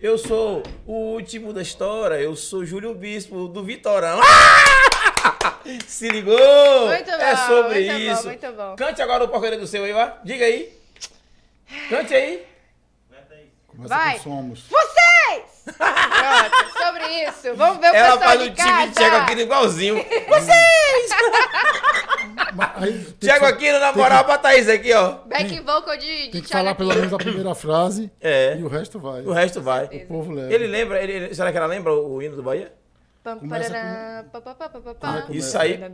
Eu sou o último da história. Eu sou Júlio Bispo do Vitorão. Ah! Se ligou? Muito é bom, sobre muito bom, isso. muito bom. Cante agora o porcaria do seu aí, ó. Diga aí. Cante aí. Começa Vai. somos. Vocês! Pronto, sobre isso. Vamos ver o Ela faz o time de Thiago Aquino igualzinho. Mas que Thiago fa- Aquino, na moral, pra Thaís aqui, ó. Back vocal de, de Tem que Thiago falar pelo Aquino. menos a primeira frase É. e o resto vai. O resto vai. O povo leva. Ele lembra, ele, será que ela lembra o hino do Bahia? Começa pá, pá, pá, pá. Ah. Isso aí.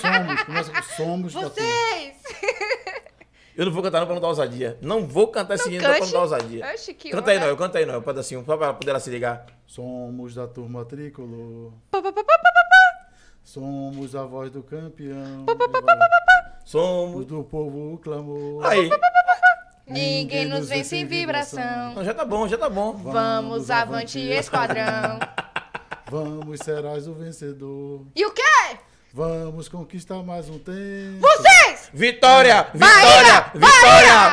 Somos, começa com somos. da turma. Vocês! Eu não vou cantar não pra não dar ousadia. Não vou cantar esse Não hino pra não dar ousadia. Oxe, que Canta aí. Noel, canta aí, Noel, um pedacinho, só pra poder ela se ligar. Somos da turma tricolor. Pá, pá, pá. Somos a voz do campeão. Os Somos. do povo o clamor. Aí. Ninguém nos vence em vibração. Não, já tá bom, já tá bom. Vamos avante, esquadrão. Vamos, serás o vencedor. E o quê? Vamos conquistar mais um tempo. Vocês! Vitória! Bahia! Vitória! Vitória!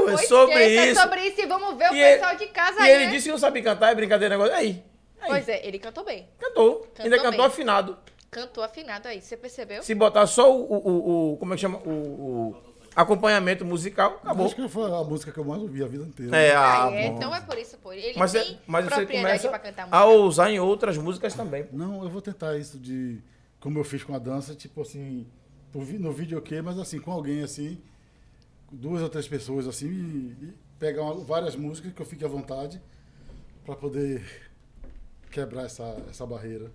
Uhul! É sobre esqueça, isso. É sobre isso e vamos ver o E ele- pessoal de casa E aí, ele né? disse que não sabe cantar, é brincadeira negócio. Aí. aí. Pois é, ele cantou bem. Cantou. Ainda Cantou cantou bem. afinado. Cantou afinado aí, você percebeu? Se botar só o, o, o- o- Como é que chama? O. o acompanhamento musical, acabou. Acho que foi a música que eu mais ouvi a vida inteira. É, Ah, ah, é, então é por isso, por ele mas, tem é- mas você começa pra cantar a música. usar em outras músicas também. Não, eu vou tentar isso de. Como eu fiz com a dança, tipo assim, no vi- no vídeo ok, mas assim, com alguém assim, duas ou três pessoas assim, e, e pegar uma- várias músicas que eu fique à vontade para poder quebrar essa, essa barreira.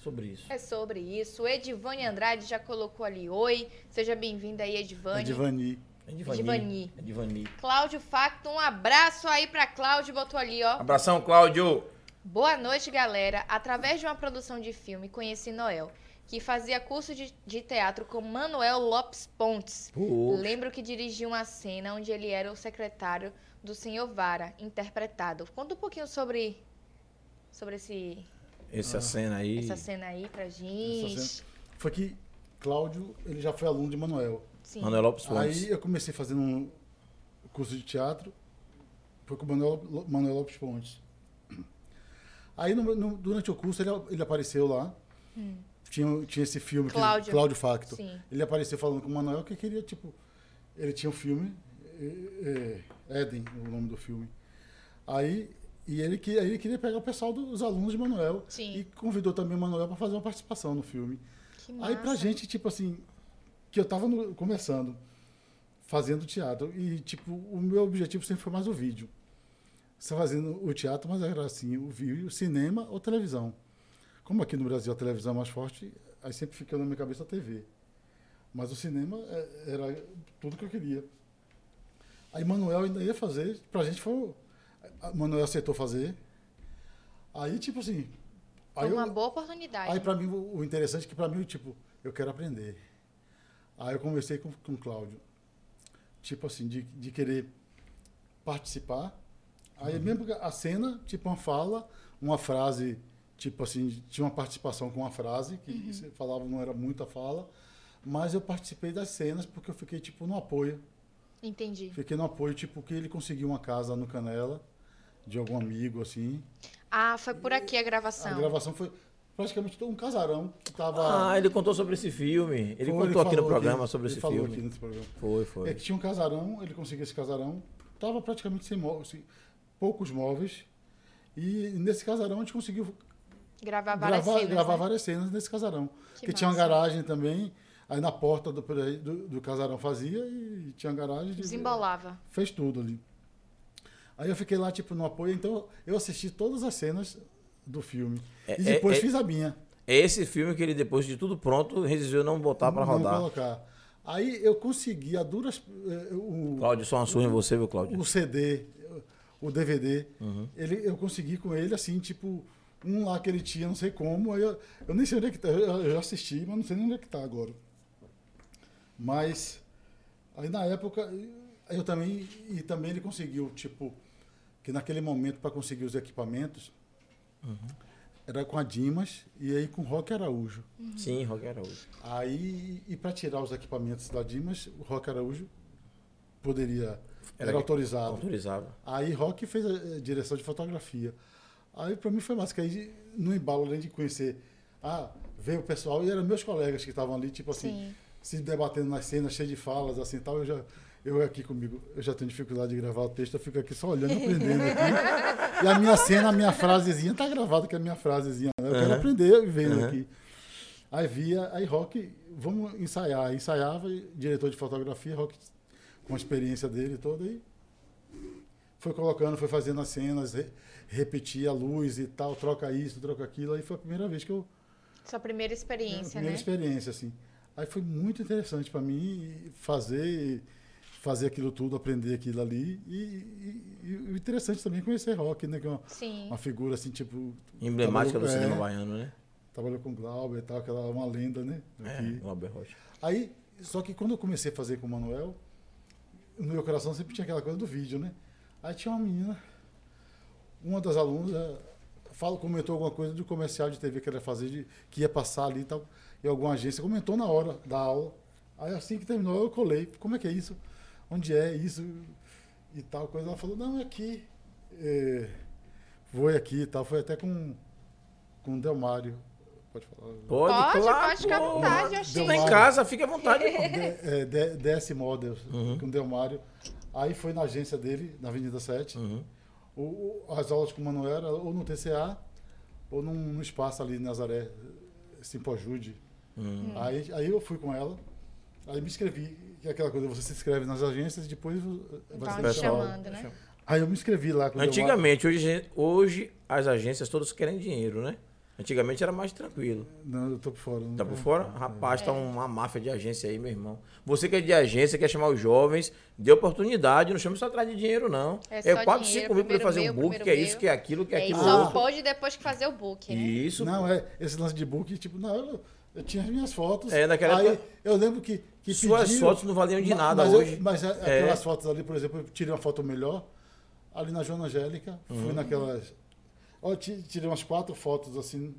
Sobre isso. É sobre isso. O Edivane Andrade já colocou ali. Oi, seja bem-vinda aí, Edivane. É Divani. É Divani. É Divani. Cláudio Facto, um abraço aí pra Cláudio, botou ali, ó. Abração, Cláudio. Boa noite, galera. Através de uma produção de filme, conheci Noel, que fazia curso de, de teatro com Manuel Lopes Pontes. Lembro que dirigiu uma cena onde ele era o secretário do senhor Vara, interpretado. Conta um pouquinho sobre, sobre esse, essa cena aí. essa cena aí pra gente. Foi que Cláudio, ele já foi aluno de Manuel. Sim. Manuel Lopes Pontes. Aí eu comecei fazendo um curso de teatro, foi com o Manuel, Manuel Lopes Pontes. Aí no- no- durante o curso ele, ele apareceu lá. Tinha, tinha esse filme, que- Hum. Cláudio. Cláudio Facto. Sim. Ele apareceu falando com o Manuel que queria, tipo. Ele tinha um filme, é, é, Éden, o nome do filme. Aí, e ele, que- ele queria pegar o pessoal dos alunos de Manuel. Sim. E convidou também o Manuel para fazer uma participação no filme. Que Aí pra massa. gente, tipo assim, que eu tava no- começando, fazendo teatro, e tipo, o meu objetivo sempre foi mais o vídeo. Você fazendo o teatro, mas era assim, o vídeo, cinema ou televisão. Como aqui no Brasil a televisão é mais forte, aí sempre fica na minha cabeça a TV. Mas o cinema é- era tudo que eu queria. Aí Manuel ainda ia fazer, pra gente foi. Manuel aceitou fazer. Aí, tipo assim. Foi uma eu, boa oportunidade. Aí, pra mim, o o interessante é que, pra mim, tipo, eu quero aprender. Aí eu conversei com, com o Cláudio. Tipo assim, de, de querer participar. Aí, mesmo a cena, tipo, uma fala, uma frase, tipo assim, tinha uma participação com uma frase, que você falava não era muita fala. Mas eu participei das cenas porque eu fiquei, tipo, no apoio. Entendi. Fiquei no apoio, tipo, que ele conseguiu uma casa no Canela, de algum amigo, assim. Ah, foi por aqui a A gravação. gravação foi praticamente um casarão que tava. Ah, ele contou sobre esse filme. Ele Foi, contou aqui no programa sobre ele esse falou filme. aqui nesse programa. Foi, foi. É que tinha um casarão, ele conseguiu esse casarão, tava praticamente sem móveis, sem- poucos móveis. E nesse casarão a gente conseguiu Gravar várias gravar, cenas. gravar né? várias cenas nesse casarão. Que Que tinha uma garagem também, aí na porta do, do, do casarão fazia e tinha garagem. de- Desembolava. Fez tudo ali. Aí eu fiquei lá, tipo, no apoio, então eu assisti todas as cenas do filme. É- e depois é- é- fiz a minha. É esse filme que ele, depois de tudo pronto, resolveu não botar pra não rodar. colocar. Aí eu consegui a duras. eh, o, Cláudio, só uma surra em você, viu, Cláudio? o CD, o DVD, Uhum. ele, eu consegui com ele, assim, tipo, um lá que ele tinha, não sei como. Aí eu, eu nem sei onde é que tá. Eu, eu já assisti, mas não sei nem onde é que tá agora. Mas aí na época eu também. E também ele conseguiu, tipo, que naquele momento, para conseguir os equipamentos, Uhum. era com a Dimas e aí com o Rock Araújo. Sim, Rock Araújo. Aí, e para tirar os equipamentos da Dimas, o Rock Araújo poderia. Era, Era autorizado. Autorizava. Aí Rock fez a, eh, direção de fotografia. Aí para mim foi massa, que aí no embalo, além de conhecer, ah, veio o pessoal, e eram meus colegas que estavam ali, tipo assim, Sim. se debatendo nas cenas, cheio de falas, assim tal. Eu já, eu aqui comigo, eu já tenho dificuldade de gravar o texto, eu fico aqui só olhando, aprendendo aqui. E a minha cena, a minha frasezinha, tá gravada que é a minha frasezinha, né? Eu quero Aham. aprender vendo Aham. aqui. Aí via, aí Rock, vamos ensaiar. Ensaiava, diretor de fotografia, Rock com a experiência dele toda, e foi colocando, foi fazendo as cenas, re- repetia a luz e tal, troca isso, troca aquilo. Aí foi a primeira vez que eu. Sua primeira experiência, primeira né? experiência, assim. Aí foi muito interessante para mim fazer fazer aquilo tudo, aprender aquilo ali. E, e- e o interessante também é conhecer rock, né? Que é uma, Sim. uma figura assim, tipo. Emblemática do trabalhou- cinema é, baiano, né? Trabalhou com Glauber e tal, aquela uma lenda, né? É. Glauber Rocha. Aí, só que quando eu comecei a fazer com o Manuel, no meu coração sempre tinha aquela coisa do vídeo, né? Aí tinha uma menina, uma das alunas, fala, comentou alguma coisa do comercial de TV que ela ia fazer, de, que ia passar ali e tal, em alguma agência, comentou na hora da aula. Aí assim que terminou, eu colei. Como é que é isso? Onde é isso? E tal coisa. Ela falou, não, é aqui. É, foi aqui e tal. Foi até com, com o Delmário. Pode falar. Pode, Pode, claro. pode ficar à vontade, Oxi. tá em casa, fica à vontade. é, D- DS Models, Uhum. com o Delmário. Aí foi na agência dele, na Avenida 7. Uhum. O- as aulas com o Manuel era ou no TCA ou num, num espaço ali em Nazaré, Simpojude. Uhum. Aí, aí eu fui com ela, aí me inscrevi, que é aquela coisa, você se inscreve nas agências e depois vai te Pessoal, chamando, né? Aí eu me inscrevi lá com o Delmário. Antigamente, hoje, hoje as agências todas querem dinheiro, né? Antigamente era mais tranquilo. Não, eu tô por fora. Tá por fora? Rapaz, É. tá uma máfia de agência aí, meu irmão. Você que é de agência, quer chamar os jovens, dê oportunidade, não chame só atrás de dinheiro, não. É É, só 4, dinheiro, 5 mil pra fazer meu, um book, primeiro que é meu. isso, que é aquilo, que é aquilo só outro. pode depois que fazer o book, né? Isso. Não, é esse lance de book, tipo, não, eu, eu tinha as minhas fotos. É, naquela aí, época- eu lembro que, que Suas pediram- fotos não valiam de nada mas eu- hoje. mas é- É. aquelas fotos ali, por exemplo, eu tirei uma foto melhor, ali na Joana Angélica, Uhum. fui naquelas... Ti- tirei umas quatro fotos, assim,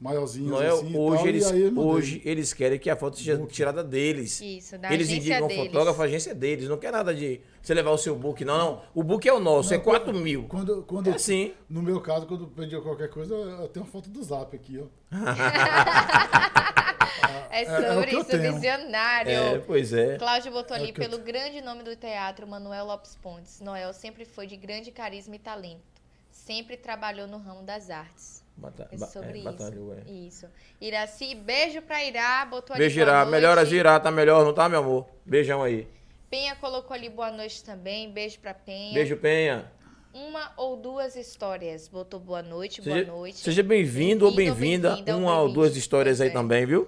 maiorzinhas, Não é, assim, e hoje, tal, eles, e eu hoje eles querem que a foto seja Book. tirada deles. Isso, da Eles agência indicam deles. fotógrafo, a agência é deles. Não quer nada de você levar o seu book, não, não. O book é o nosso, é Não, 4 quando- mil. Quando, quando, É assim. No meu caso, quando eu pedi qualquer coisa, eu tenho uma foto do Zap aqui, ó. É é sobre eu isso, visionário. É, pois é. Cláudio botou É ali eu pelo grande nome do teatro, Manuel Lopes Pontes. Noel sempre foi de grande carisma e talento. Sempre trabalhou no ramo das artes. Bata- É sobre é, isso. batalhou, é. Isso. Iraci, beijo pra Irá, botou ali Beijo, Irá. Melhoras, Irá. Tá melhor, não tá, meu amor? Beijão aí. Penha colocou ali boa noite também. Beijo pra Penha. Beijo, Penha. Uma ou duas histórias. Botou boa noite, Seja, boa noite. seja bem-vindo ou Bem-vindo ou bem-vinda. ou Uma ou bem-vinde. duas histórias aí é. também, viu?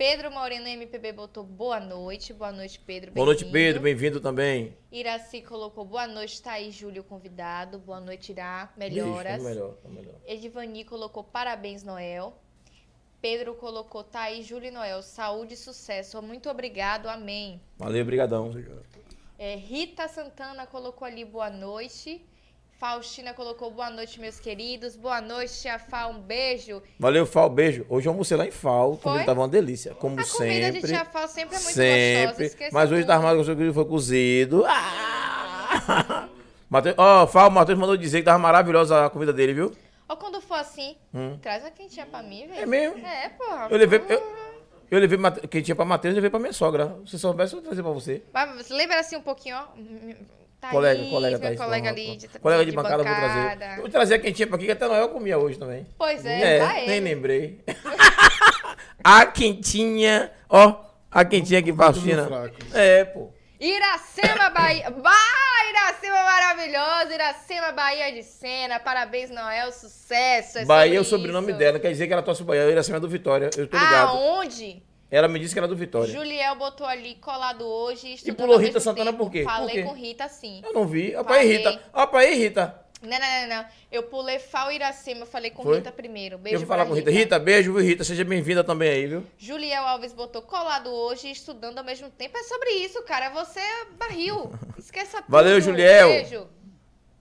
Pedro Moreno MPB botou boa noite. Boa noite, Pedro. Boa noite. Pedro. Bem-vindo também. Iraci colocou boa noite, Thaís Júlio convidado. Boa noite, Irá. Beijo, Melhoras. tá melhor, tá melhor. Edivani colocou parabéns, Noel. Pedro colocou Thaís, Júlio e Noel. Saúde e sucesso. Muito obrigado, amém. Valeu, brigadão. Obrigado. É, Rita Santana colocou ali boa noite. Faustina colocou boa noite, meus queridos. Boa noite, Tia Fá. Um beijo. Valeu, Fal. Beijo. Hoje eu almocei lá em Fal. A Foi? comida tava uma delícia. Como A comida de sempre. Tia Fá sempre é muito sempre. gostosa. Mas hoje tudo. tá armado com o seu querido foi cozido. Ah! Mateus, ó, Fal, o Matheus mandou dizer que tava maravilhosa a comida dele, viu? Ou quando for assim, Hum. traz uma quentinha pra mim, velho. É mesmo? É, porra. Eu levei. Eu, eu levei quem tinha pra Matheus, eu levei pra minha sogra. Se soubesse, eu vou trazer pra você. Mas você lembra assim um pouquinho, ó. Thaís, colega, colega, minha Thaís, colega pronto. ali de, Colega de, de bancada, eu vou trazer. bancada. Eu vou trazer a quentinha pra aqui, que até Noel comia hoje também. Pois é, vai nem ele. lembrei. a quentinha, ó, a quentinha Faustina. fraco. É, pô. Iracema, Bahia. Bah, Iracema maravilhosa. Iracema, Bahia de Cena. Parabéns, Noel. Sucesso. É Bahia é o sobre sobrenome isso. dela, quer dizer que ela torce o Bahia. Eu ia cima do Vitória, eu tô ligado. Aonde? Ela me disse que era do Vitória. Juliel botou ali colado hoje. E pulou Rita Santana tempo. por quê? Por Falei quê? com Rita, sim. Eu não vi. Falei. Rita. Opa aí, Rita. Não, não, não, não. Eu pulei Fal Iracema. Eu falei com Foi? Rita primeiro. eu Beijo vou falar com Rita. Rita, beijo, viu, Rita? Seja bem-vinda também aí, viu? Juliel Alves botou colado hoje estudando ao mesmo tempo. É sobre isso, cara. Você é barril. Esqueça tudo. Valeu, Juliel. Beijo.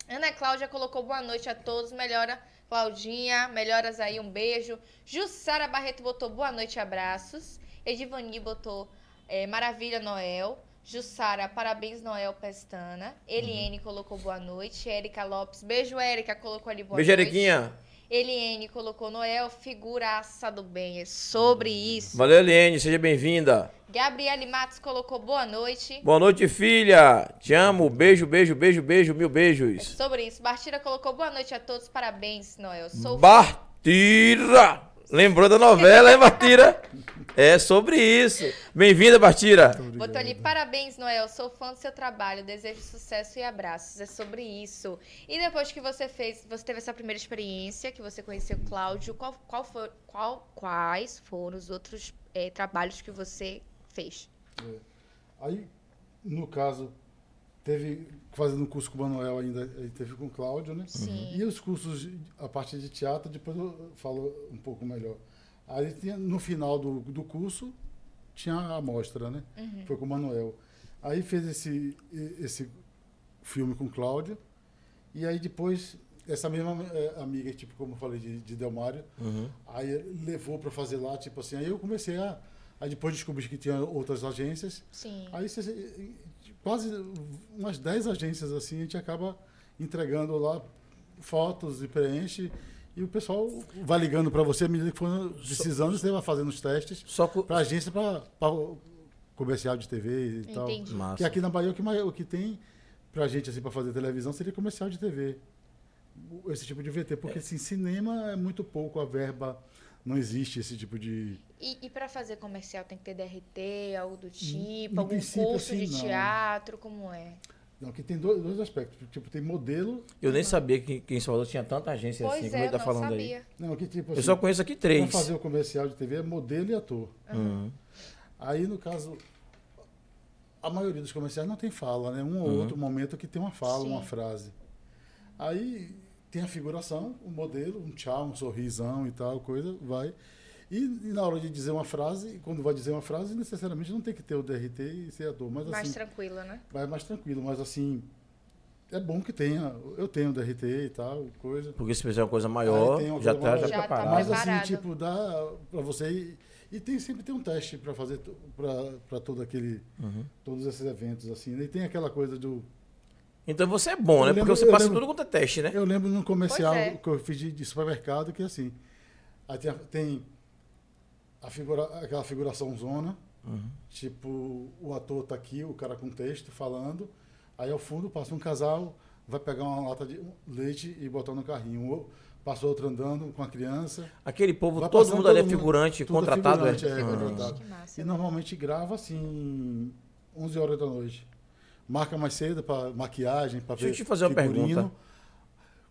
Ana Cláudia colocou boa noite a todos. Melhora, Claudinha. Melhoras aí, um beijo. Jussara Barreto botou boa noite, abraços. Edivani botou é, maravilha, Noel. Jussara, parabéns, Noel Pestana. Eliene colocou boa noite. Érica Lopes, beijo, Érica, colocou ali boa beijo, noite. Eriquinha. Eliene colocou Noel, figuraça do bem. É sobre isso. Valeu, Eliane. Seja bem-vinda. Gabriele Matos colocou boa noite. Boa noite, filha. Te amo. Beijo, beijo, beijo, beijo. Mil É beijos. sobre isso. Bartira colocou boa noite a todos. Parabéns, Noel. Sou Bartira! Lembrou da novela, hein, Bartira? É sobre isso. Bem-vinda, Bartira. Botou ali, parabéns, Noel. Sou fã do seu trabalho. Desejo sucesso e abraços. É sobre isso. E depois que você fez, você teve essa primeira experiência, que você conheceu o Cláudio, qual, qual for, qual, quais foram os outros eh, trabalhos que você fez? Aí, no caso, teve fazendo curso com o Manuel ainda, aí teve com o Cláudio, né? Sim. E os cursos, a parte de teatro, depois eu falo um pouco melhor. Aí tinha, no final do, do curso, tinha a amostra, né? Uhum. Foi com o Manuel. Aí fez esse, esse filme com o Cláudio. E aí depois, essa mesma eh, amiga, tipo, como eu falei, de, de Delmário, Uhum. aí levou para fazer lá, tipo assim, aí eu comecei a. Aí depois descobri que tinha outras agências. Sim. Aí você, quase umas 10 agências assim, a gente acaba entregando lá fotos e preenche E o pessoal vai ligando para você à medida que for precisando, você vai fazendo os testes para agência, para comercial de TV e tal. Entendi. Massa. Que aqui na Bahia o que, o que tem pra gente assim para fazer televisão seria comercial de TV. Esse tipo de VT, porque assim, cinema é muito pouco, a verba não existe esse tipo de E, e para fazer comercial tem que ter DRT, algo do tipo, algum curso assim, de não. teatro, como é? Não, aqui tem dois, dois aspectos. Tipo, tem modelo. Eu nem sabia que, que em Salvador tinha tanta agência Pois assim, é, como ele eu tá não falando aí. sabia. Não, aqui tipo Eu assim, só conheço aqui pra três. fazer o comercial de TV é modelo e ator. Uhum. Aí, no caso, a maioria dos comerciais não tem fala, né? Um ou Uhum. outro momento que tem uma fala, Sim. uma frase. Aí tem a figuração, o modelo, um tchau, um sorrisão e tal, coisa, vai. E, e na hora de dizer uma frase, quando vai dizer uma frase, necessariamente não tem que ter o DRT e ser ator. Mas Mais assim, tranquila, né? vai mais tranquilo. Mas assim, é bom que tenha. Eu tenho DRT e tal, coisa. Porque se fizer uma coisa maior, tem uma já coisa tá, maior. já Já tá preparado. Mas preparado. assim, tipo, dá pra você ir. E tem, sempre tem um teste pra fazer pra todo aquele. Uhum. Todos esses eventos, assim. né? E tem aquela coisa do. Então você é bom, Eu né? lembro- Porque você passa lembro- tudo quanto é teste, né? Eu lembro num comercial é. que eu fiz de, de supermercado que assim. Aí tem, a- tem a figura, aquela figuração zona. Uhum. Tipo, o ator tá aqui, o cara com texto falando. Aí ao fundo passa um casal, vai pegar uma lata de leite e botar no carrinho. O- Passa outro andando com a criança. Aquele povo, Vai todo mundo ali é todo mundo, figurante, é contratado, figurante, é? é, Ah. contratado. E normalmente grava assim 11 horas da noite. Marca mais cedo para maquiagem, para Deixa eu ver te fazer uma pergunta.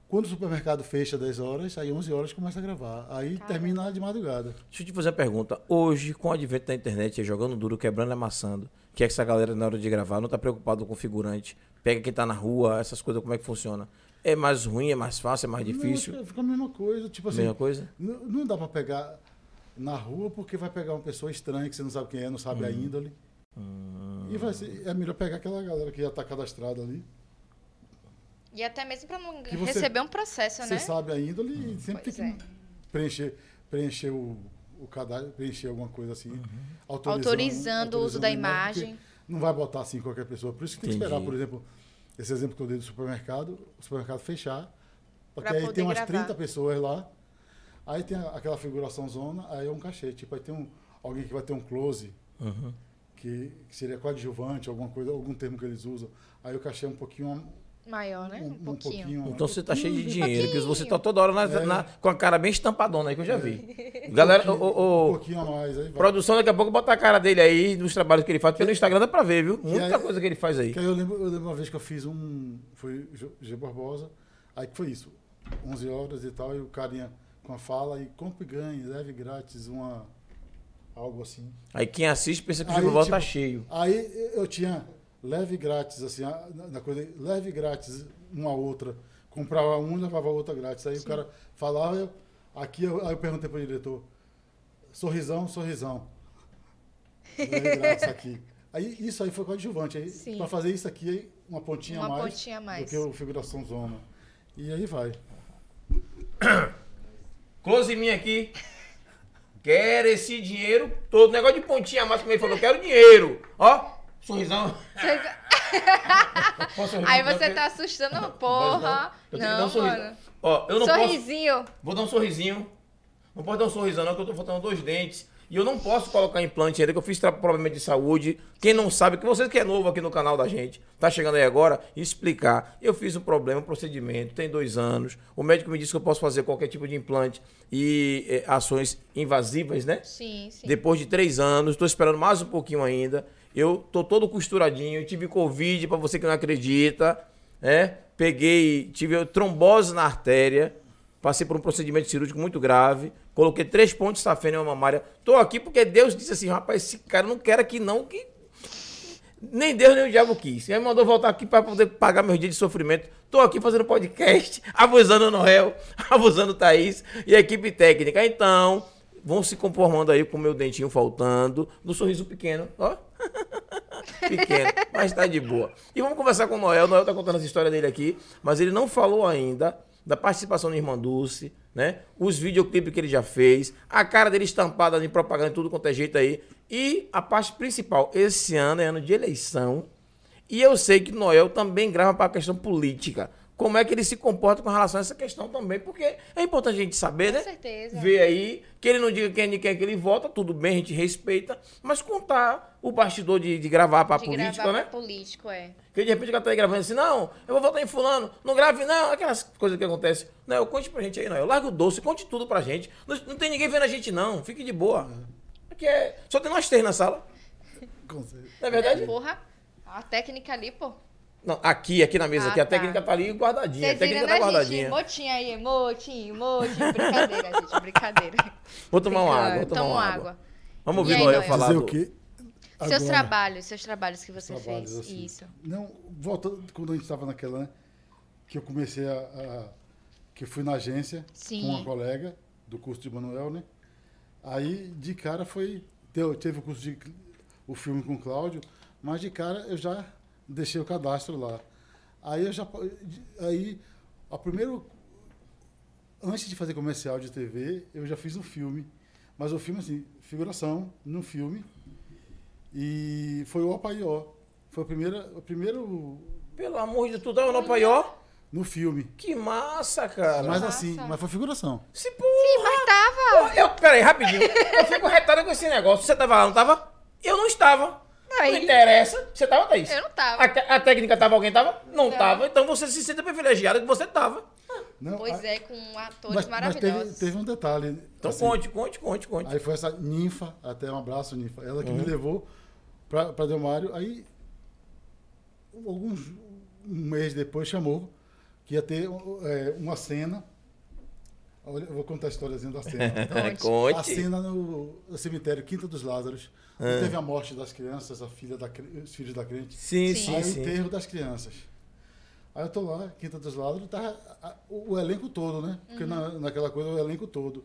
Quando o supermercado fecha 10 horas, aí 11 horas começa a gravar. Aí Caramba. termina de madrugada. Deixa eu te fazer uma pergunta. Hoje, com o advento da internet, é jogando duro, quebrando e amassando, que é que essa galera, na hora de gravar, não tá preocupado com o figurante, pega quem tá na rua, essas coisas, como é que funciona? É mais ruim, é mais fácil, é mais difícil? Não, fica a mesma coisa. Tipo assim, Mesma coisa? não, não dá para pegar na rua porque vai pegar uma pessoa estranha que você não sabe quem é, não sabe Hum. a índole. E vai ser, é melhor pegar aquela galera que já tá cadastrada ali. E até mesmo para não Que você- receber um processo, Você né? sabe a índole e sempre Pois tem que preencher, preencher o, o cadastro, preencher alguma coisa assim. Uhum. Autorizando, Autorizando o uso da a imagem. Não vai botar assim qualquer pessoa. Por isso que tem que esperar, Entendi. por exemplo, esse exemplo que eu dei do supermercado, o supermercado fechar, porque Pra aí tem umas gravar. 30 pessoas lá, aí tem aquela figuração zona, aí é um cachê. Tipo, aí tem um, alguém que vai ter um close, Uhum. Que, que seria coadjuvante, alguma coisa, algum termo que eles usam. Aí o cachê é um pouquinho. Maior, né? Um, Um, um pouquinho. pouquinho Então você tá cheio de um dinheiro, que você pouquinho. tá toda hora na- É. na- com a cara bem estampadona aí, que eu já vi. Galera, pouquinho, o, o- um pouquinho a mais. Aí vai. produção daqui a pouco bota a cara dele aí nos trabalhos que ele faz. Pelo Instagram dá pra ver, viu? Muita aí- coisa que ele faz aí. Que aí eu lembro, eu lembro uma vez que eu fiz um. Foi G- G Barbosa, aí que foi isso. 11 horas e tal, e o carinha com a fala, e compre e ganhe, leve grátis, uma. Algo assim. Aí quem assiste pensa que o Aí, Gilberto tá tipo, cheio. Aí eu tinha leve grátis, assim, a- na na coisa, leve grátis uma outra. Comprava um e levava a outra grátis. Aí o cara falava, eu, aqui eu, aí eu perguntei pro diretor, sorrisão, sorrisão. Leve grátis aqui. Aí isso aí foi coadjuvante. Aí, Sim. pra fazer isso aqui, aí, uma pontinha a Uma mais pontinha a mais. do que o figuração zona. E aí vai. Close em mim aqui. Quero esse dinheiro todo. Negócio de pontinha mais, como ele falou, quero dinheiro. Ó, sorrisão. Posso? Aí Não, você tá assustando, porra. Que dar um Não, sorriso. mano. Ó, eu não posso. Sorrisinho. Vou dar um sorrisinho. Não posso dar um sorrisão, não, que eu tô faltando dois dentes. E eu não posso colocar implante ainda, que eu fiz problema de saúde. Quem não sabe, que você que é novo aqui no canal da gente, tá chegando aí agora, explicar. Eu fiz um problema, um procedimento, tem dois anos. O médico me disse que eu posso fazer qualquer tipo de implante e eh, ações invasivas, né? Sim, sim. Depois de três anos, estou esperando mais um pouquinho ainda. Eu tô todo costuradinho, tive Covid, para você que não acredita, né? Peguei, tive trombose na artéria, passei por um procedimento cirúrgico muito grave, coloquei três pontos safena em uma mamária. Tô aqui porque Deus disse assim, rapaz, esse cara não quer aqui não, que nem Deus nem o diabo quis. Aí me mandou voltar aqui para poder pagar meus dias de sofrimento. Tô aqui fazendo podcast, abusando o Noel, abusando o Thaís e a equipe técnica. Então, vão se conformando aí com o meu dentinho faltando, no sorriso pequeno, ó. pequeno, mas tá de boa. E vamos conversar com o Noel. O Noel tá contando essa história dele aqui, mas ele não falou ainda da participação do Irmã Dulce, né? Os videoclipes que ele já fez, a cara dele estampada em propaganda, tudo quanto é jeito aí. E a parte principal, esse ano é ano de eleição. E eu sei que Noel também grava para a questão política. como é que ele se comporta com relação a essa questão também, porque é importante a gente saber, Com né? certeza. Ver aí, que ele não diga quem ele quer que ele vota, tudo bem, a gente respeita, mas contar o bastidor de, de gravar pra de política, gravar né? pra político, é. Porque de repente o cara tá aí gravando assim, não, eu vou votar em fulano, não grave não, aquelas coisas que acontecem. Não, conte pra gente aí, não. Eu largo o doce, conte tudo pra gente. Não, não tem ninguém vendo a gente, não. Fique de boa. Aqui é. Só tem nós três na sala. Com certeza. Não é verdade? Porra, a técnica ali, pô. Não, aqui, aqui na mesa, Ah, aqui, a tá. técnica tá ali guardadinha. Vocês a técnica tá né, gente? guardadinha. Emotinho aí, emotinho, emotinho. Brincadeira, gente, brincadeira. Vou tomar uma água, vou tomar Toma uma água. água. Vamos ouvir aí, Noel Noel? falar. Dizer do- o quê? Seus Agora, trabalhos, seus trabalhos que você trabalhos, fez. assim. Isso. Não, voltando quando a gente estava naquela, né? Que eu comecei a, a- que eu fui na agência Sim. com uma colega do curso de Manuel, né? Aí de cara foi. Deu, teve o curso de o filme com o Cláudio, mas de cara eu já deixei o cadastro lá. Aí eu já. Aí, a primeiro. Antes de fazer comercial de TV, eu já fiz um filme. Mas o filme, assim, figuração no filme. E foi o Opaió. Foi o primeiro, o primeiro Pelo amor de Deus, tu tava no Paió? no filme. Que massa, cara. Mas Massa. assim, mas foi figuração. Se porra. Sim, mas tava. Eu, peraí, rapidinho. Eu fico retado com esse negócio. Você tava lá, não tava? Eu não estava. Não Aí- interessa. Você tava, Thaís? Eu não tava. A, a técnica tava, alguém tava? Não, Não. tava. Então você se sente privilegiado que você tava. Não, Pois a- é, com atores mas, mas teve, maravilhosos. teve um detalhe. Então assim, conte, conte, conte, conte. Aí foi essa ninfa, até um abraço, ninfa. Ela Uhum. que me levou pra, pra Delmário. Aí, alguns, um mês depois, chamou que ia ter é, uma cena. Olha, eu vou contar a historiazinha da cena. A conte. cena no, no cemitério Quinta dos Lázaros. Ah. Teve a morte das crianças, a filha da, os filhos da crente. Sim, Sim. sim, Aí sim. o enterro das crianças. Aí eu tô lá, Quinta dos Lázaros, tá a- o, o elenco todo, né? Porque Uhum. na, naquela coisa, o elenco todo.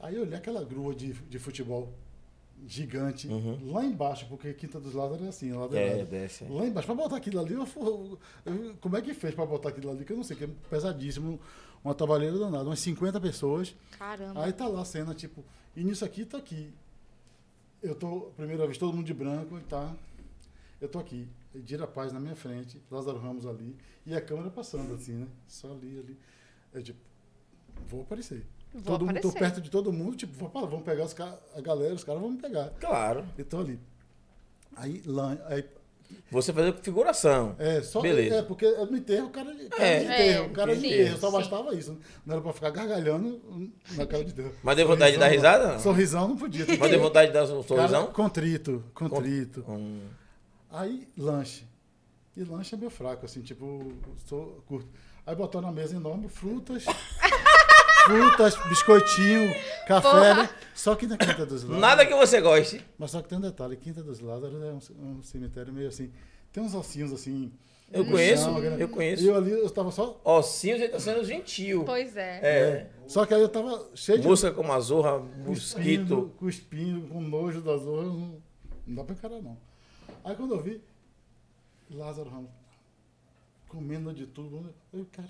Aí eu olhei aquela grua de, de futebol gigante, lá embaixo, porque Quinta dos Lázaros é assim, lá Uhum. É, desce. Lá embaixo, pra botar aquilo ali, eu, fu- eu- como é que fez pra botar aquilo ali? Que eu não sei, que é pesadíssimo, uma trabalheira danada, umas 50 pessoas. Caramba. Aí tá lá a cena, tipo, e nisso aqui, tô aqui. Eu tô, primeira vez, todo mundo de branco, e tá. Eu tô aqui. Dira Paz na minha frente, Lázaro Ramos ali, e a câmera passando assim, né? Só ali, ali. Eu tipo, vou aparecer. Vou todo mundo, tô aparecer. perto de todo mundo, tipo, vou- vamos pegar os caras, a galera, os caras vão me pegar. Claro. Eu tô ali. Aí, lá, aí Você fazer figuração. é, só Beleza. É, porque no enterro, o cara, cara É. de enterro, É, o cara de enterro, só bastava isso. Não era pra ficar gargalhando na cara de Deus. Mas deu vontade de dar risada, não? Sorrisão não podia. Mas deu vontade de dar um Cara, sorrisão? contrito, contrito. Hum. Aí, lanche. E lanche é meu fraco, assim, tipo, sou curto. Aí botou na mesa enorme frutas, frutas, biscoitinho, café, Porra. né? Só que na Quinta dos Lázaros. Nada que você goste. Mas só que tem um detalhe, Quinta dos Lázaros é um, um cemitério meio assim. Tem uns ossinhos assim. Eu conheço, chão, né? eu conheço. E eu ali, eu tava só. Ossinhos, ele tá sendo gentil. Pois é. É. Só que aí eu tava cheio de. Mosca com azorra, cuspindo, mosquito. cuspindo, com nojo da zorra. Não, não dá pra encarar, não. Aí quando eu vi, Lázaro Ramos comendo de tudo, eu, cara,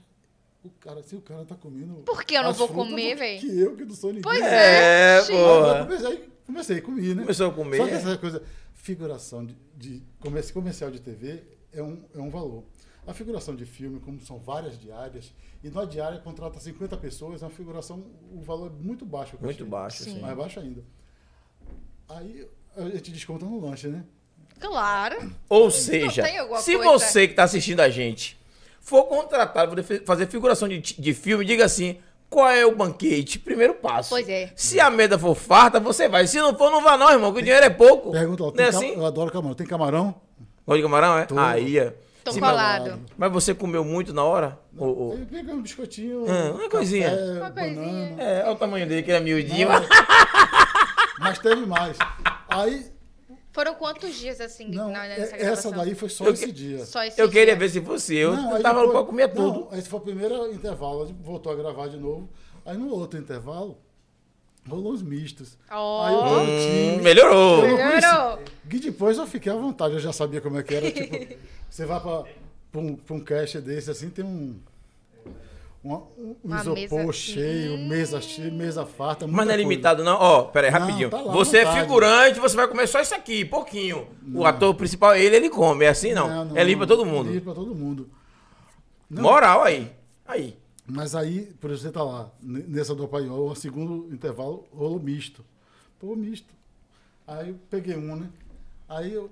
o cara, se o cara tá comendo. Por que eu não vou comer, véi? Que eu que não sou ninguém. Pois É, é. porra. comecei, comecei a comer, né? Começou a comer. Só que essa coisa, figuração de, de comerci- comercial de TV é um, é um valor. A figuração de filme, como são várias diárias, e na diária contrata 50 pessoas, é uma figuração, o valor é muito baixo. Muito baixo, sim. Mais baixo ainda. Aí a gente desconta no lanche, né? Claro. Ou seja, se coisa? você que está assistindo a gente for contratado para fazer figuração de, de filme, diga assim: qual é o banquete? Primeiro passo. Pois é. Se a mesa for farta, você vai. Se não for, não vá, não, irmão, que o dinheiro é pouco. Pergunta lá, Não é tem ca- assim? eu adoro camarão. Tem camarão? Gosta de camarão, é? Tô. Aí, é. Tô Sim, colado. Mas, mas você comeu muito na hora? Ou- ou- pega um biscoitinho, Ah, uma café, coisinha. Uma coisinha. É, olha o tamanho dele, que ele é miudinho. Não, mas teve mais. Aí, Foram quantos dias assim não, na- é- nessa essa gravação? daí foi só Eu esse dia. Só esse Eu queria dia. ver se fosse eu. Não, eu tava depois- comer não, tudo. Esse foi o primeiro intervalo, a gente voltou a gravar de novo. Aí no outro intervalo, rolou os mistos. Ó. Aí eu todo Hum, time. melhorou. Eu não Melhorou. conheci. E depois eu fiquei à vontade, eu já sabia como é que era. Tipo, você vai pra, pra, um, pra um caixa desse assim, tem um. Um, um isopor mesa- cheio, Hum. mesa cheia, mesa farta. Mas não é coisa. limitado, não. Ó, pera aí, Não, rapidinho. tá lá você é figurante, você vai comer só isso aqui, pouquinho. O ator principal, ele, ele come. É assim, não. é livre pra todo mundo. Livre pra todo mundo. Não. Moral aí. Aí. Mas aí, por exemplo, você tá lá, nessa do Paiol, o segundo intervalo rolou misto. Pô, misto. Aí eu peguei um, né? Aí eu.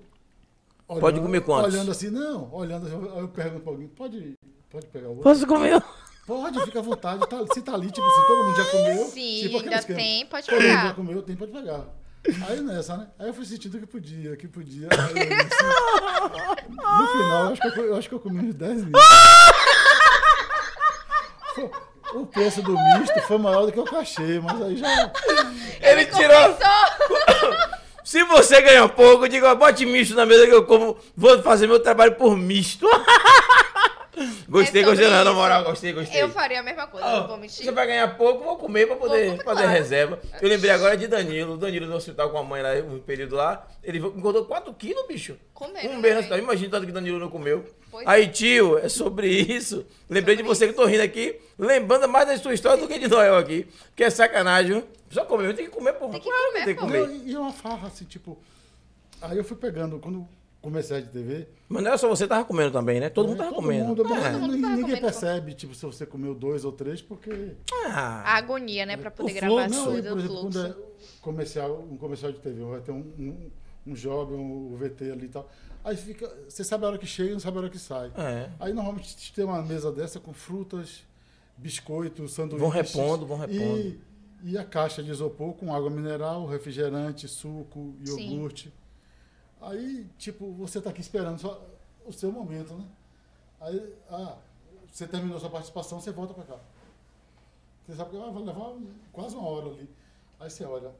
Pode comer quantos? Olhando assim, não, olhando assim, aí eu pergunto pra alguém, pode, pode pegar o outro? Posso comer? Pode, fica à vontade. Tá, se tá ali, tipo assim, todo mundo já comeu. Sim, tipo ainda esquema. tem, pode Todo mundo já comeu, tem, pode pegar. Aí nessa, né? Aí eu fui sentindo que podia, que podia. Disse, no final, eu acho, que eu, eu acho que eu comi uns 10 mil. O preço do misto foi maior do que o cachê, mas aí já. Ele tirou. Se você ganha pouco, diga, bote misto na mesa que eu como. Vou fazer meu trabalho por misto. gostei, É gostei, não, na isso. moral, gostei, gostei. Eu faria a mesma coisa, Ó, não vou mentir. você vai ganhar pouco, vou comer pra poder comer, fazer claro. reserva. Eu lembrei agora de Danilo. O Danilo no hospital com a mãe lá, um período lá. Ele engordou 4 quilos, bicho. Comendo, Um mês no né? hospital. Imagina tanto que Danilo não comeu. Pois Aí, tio, é sobre isso. Lembrei de Sobre você que tô rindo aqui, lembrando mais da sua história do que de Noel aqui. Que é sacanagem, viu? Só comer, tem que comer, porra. Tem que Claro comer, tem que comer. E e uma farra, assim, tipo. Aí eu fui pegando, quando comecei a de TV. Mas não era só você que tava comendo também, né? Todo mundo tava todo comendo. Mundo, mas É. Todo mundo ninguém tava ninguém comendo, percebe, tipo, se você comeu dois ou três, porque. Ah, A agonia, né, pra poder O gravar as fluxo. Não, e, coisas, o fluxo. quando é comercial, um comercial de TV, vai ter um, um, um job, um VT ali e tal. Aí fica. Você sabe a hora que chega e não sabe a hora que sai. é. Aí normalmente tem uma mesa dessa com frutas, biscoitos, sanduíches. Vão repondo, vão repondo. E, e a caixa de isopor com água mineral, refrigerante, suco, Sim. Aí, tipo, você tá aqui esperando só o seu momento, né? Aí, ah, você terminou sua participação, você volta pra cá. Você sabe que ah, vai levar quase uma hora ali. Aí você olha.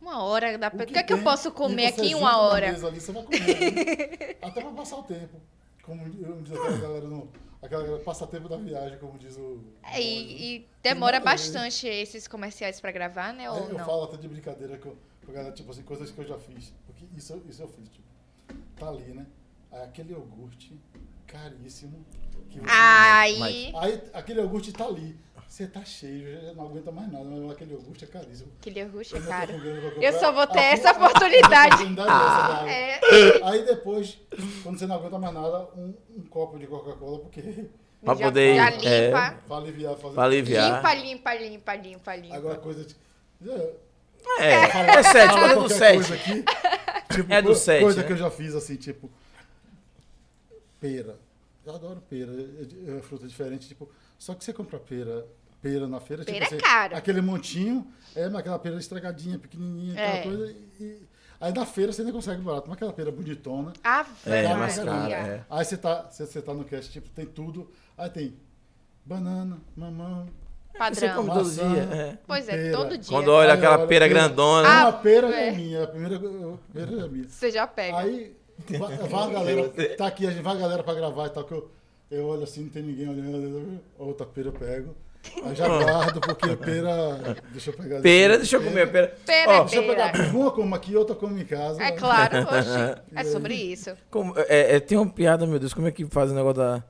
Uma hora dá o pra... O que é que eu tem, posso e comer você aqui em junta uma na hora? mesa ali, você vai comer, né? Até pra passar o tempo. Como eu diz aquela galera no. Aquela galera passatempo da viagem, como diz o. É, e, e demora bastante esses comerciais pra gravar, né? Ou eu não? falo até de brincadeira com com a galera, tipo assim, coisas que eu já fiz. Porque isso, eu- isso eu fiz, tipo. Tá ali, né? Aí aquele iogurte caríssimo. que você- Aí, Aí aquele iogurte tá ali. Você tá cheio, já não aguenta mais nada, mas aquele iogurte é caríssimo. aquele iogurte, grana pra Eu só vou ter A- essa a- a- oportunidade. a oportunidade é essa, água. É, Aí depois, quando você não aguenta mais nada, um, um copo de Coca-Cola, porque Pra já, poder, já é, limpa. pra aliviar, fazer. Pra aliviar. Limpa, limpa, limpa, limpa, limpa. Agora coisa de. É, é sete, falar coisa do qualquer sete. coisa aqui. Tipo, É do co- sete, Coisa né? que eu já fiz assim, tipo. Pera. Eu adoro pera. É, é uma fruta diferente, tipo. Só que você compra pera, pera na feira, Pera é tipo assim, caro. aquele montinho, é mas aquela pera estragadinha, pequenininha, É. aquela coisa. E, aí na feira você ainda consegue barato, mas aquela pera bonitona. Ave É, Dá mais caro, é. Aí você tá, você, você tá no cast, tipo, tem tudo. Aí tem banana, mamão. Você come Padrão. todo Maçã, dia. É. Pois é, pera. todo dia. Quando olha aquela pera pera. grandona. Ah, Uma pera é. é minha, a primeira, a primeira é minha. Você já pega. Aí vai, vai a galera, tá aqui, a gente vai a galera pra gravar e tal, que eu, eu olho assim, não tem ninguém olhando, outra pera eu pego. Aí já guardo, porque pera. Deixa eu pegar. Pera, deixa eu comer a pera. Pera Ó, é Deixa eu pegar. pera. Uma como aqui, outra como em casa. É claro, oxe. É sobre isso. como- é, é, tem uma piada, meu Deus, como é que faz o negócio da.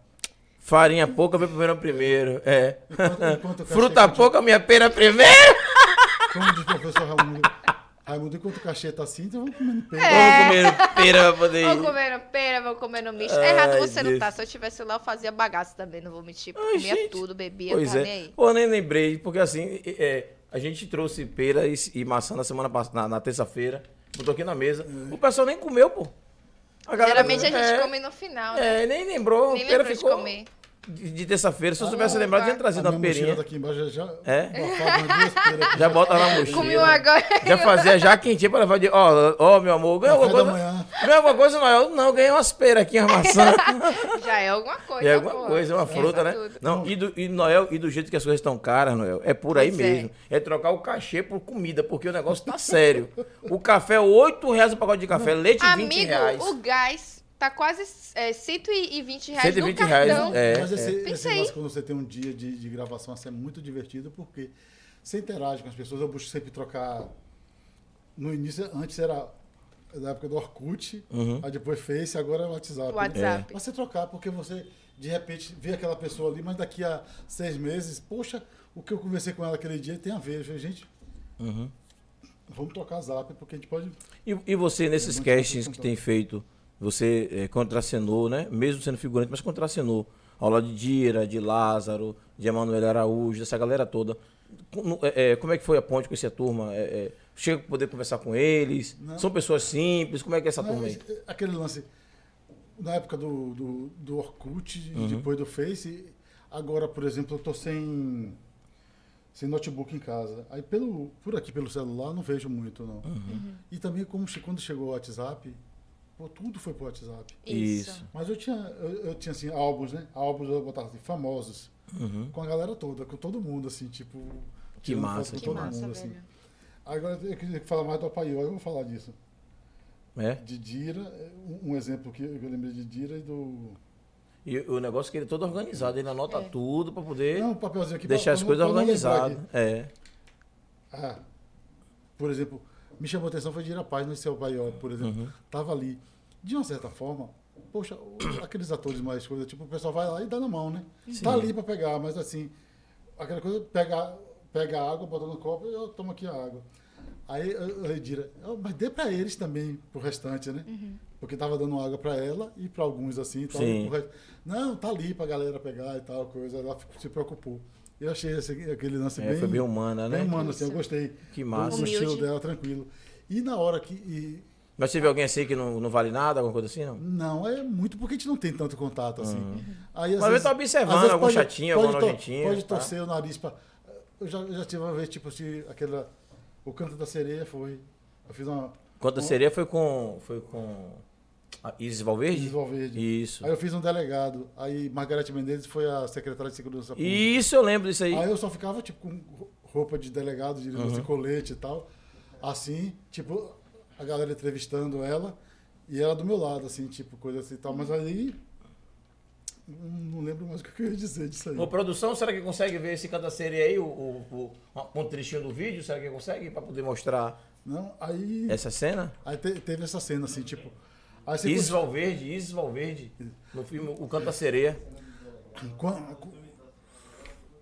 Farinha pouca, vem primeiro primeiro. É. Enquanto- enquanto Fruta pouca, minha pera primeiro. Como diz o professor Raimundo. Raimundo, enquanto o cachê tá assim, então vamos comendo pera. É. Vamos comer pera pra poder Vou ir. comendo pera, vou comendo misto. É errado você não Deus. tá. Se eu tivesse lá, eu fazia bagaço também, não vou mentir. Ai, Comia gente. tudo, bebia, Pois tá é. nem aí. Pô, nem lembrei, porque assim, é, a gente trouxe pera e, e maçã na semana passada, na, na terça-feira, botou aqui na mesa. O pessoal nem comeu, pô. Geralmente a gente é, come no final, né? É, nem lembrou. Nem lembrou de ficou comer. De, de terça-feira. Se eu Ah, soubesse lembrar, eu tinha trazido a uma perinha. daqui embaixo já. já É? peras aqui, Já bota na mochila. Comi um agora. Já fazia já quentinha pra levar de. Ó, ó, meu amor, ganhou alguma coisa? Ganhou alguma coisa, Noel? Não, ganhei umas peras aqui, uma maçã. Já é alguma coisa. É alguma pô. coisa, é uma fruta, né? tudo. Não, e do, e Noel, e do jeito que as coisas estão caras, Noel, é por aí Pois é. mesmo. É. trocar o cachê por comida, porque o negócio tá sério. O café, 8 reais o pacote de café, leite 20 Amigo, reais. o gás tá quase é, 120 reais 120 no reais, cartão. é. Mas esse, esse Pensa aí. negócio, quando você tem um dia de, de gravação, assim, é muito divertido, porque você interage com as pessoas. Eu busco sempre trocar. No início, antes era da época do Orkut, Uhum. aí depois Face, agora é WhatsApp. né? WhatsApp. Você trocar, porque você, de repente, vê aquela pessoa ali, mas daqui a seis meses, poxa, o que eu conversei com ela aquele dia tem a ver. Eu falei, gente, Uhum. vamos trocar zap, porque a gente pode. E, e você, nesses muito castings que bom. tem feito, você é, contracenou, né? Mesmo sendo figurante, mas contracenou ao lado de Dira, de Lázaro, de Emanuel Araújo, dessa galera toda. Como é, é, como é que foi a ponte com essa turma? É, chega a poder conversar com eles? Não. São pessoas simples? Como é que é essa Não, turma aí? aquele lance, na época do, do, do Orkut, Uhum. depois do Face, agora, por exemplo, eu tô sem, sem notebook em casa. Aí pelo, por aqui, pelo celular, não vejo muito, não. Uhum. E também, como quando chegou o WhatsApp, pô, tudo foi pro WhatsApp. Isso. Mas eu tinha, eu, eu tinha assim, álbuns, né? Álbuns eu botava assim, famosos, Uhum. com a galera toda, com todo mundo, assim, tipo. Que massa, com Que todo massa, mundo, assim. velho. Agora eu queria falar mais do Apaió, eu vou falar disso. É? De Dira, um, um exemplo que eu lembrei de Dira e do. E o negócio é que ele é todo organizado, ele anota É. tudo pra poder Não, um papelzinho aqui deixar pra- as coisas organizadas. É. Ah, por exemplo, me chamou a atenção foi Dira Paz no seu Paió, por exemplo. Uhum. Tava ali. De uma certa forma, poxa, aqueles atores mais coisa, tipo, o pessoal vai lá e dá na mão, né? Tá ali pra pegar, mas assim, aquela coisa, pega, pega a água, bota no copo eu tomo aqui a água. Aí a a Dira, "Oh, mas dê pra eles também, pro restante, né? Porque tava dando água pra ela e pra alguns assim tal. Sim. Não, tá ali pra galera pegar e tal, coisa. Ela se preocupou. Eu achei esse- aquele lance É, bem, foi bem humana, né? bem humano, assim, eu gostei. Que O, massa. o estilo dela, tranquilo. E na hora que. e- Mas você viu alguém assim que não, não vale nada, alguma coisa assim, não? não, é muito porque a gente não tem tanto contato assim. Aí, às Mas vezes- tá observando às vezes algum chatinho, pode algum to- nojentinho, Pode tá? torcer o nariz pra. Eu já, já tive uma vez, tipo, assim, aquela. O canto da sereia foi. Eu fiz uma. Quanto a uma- seria foi com. Foi com. A Isis Valverde? Isis Valverde. Isso. Aí eu fiz um delegado. Aí Margarete Menezes foi a secretária de segurança pública. Isso eu lembro disso aí. Aí eu só ficava, tipo, com roupa de delegado, de Uhum. colete e tal. Assim, tipo, a galera entrevistando ela. E ela do meu lado, assim, tipo, coisa assim e tal. Mas aí. Não lembro mais o que eu ia dizer disso aí. Ô, produção, será que consegue ver esse seria aí, o, o, o, um trechinho do vídeo? Será que consegue pra poder mostrar Não, aí. essa cena? Aí te- teve essa cena, assim, tipo. Aí você Isis Valverde, Isis Valverde, no filme O Canto da Sereia.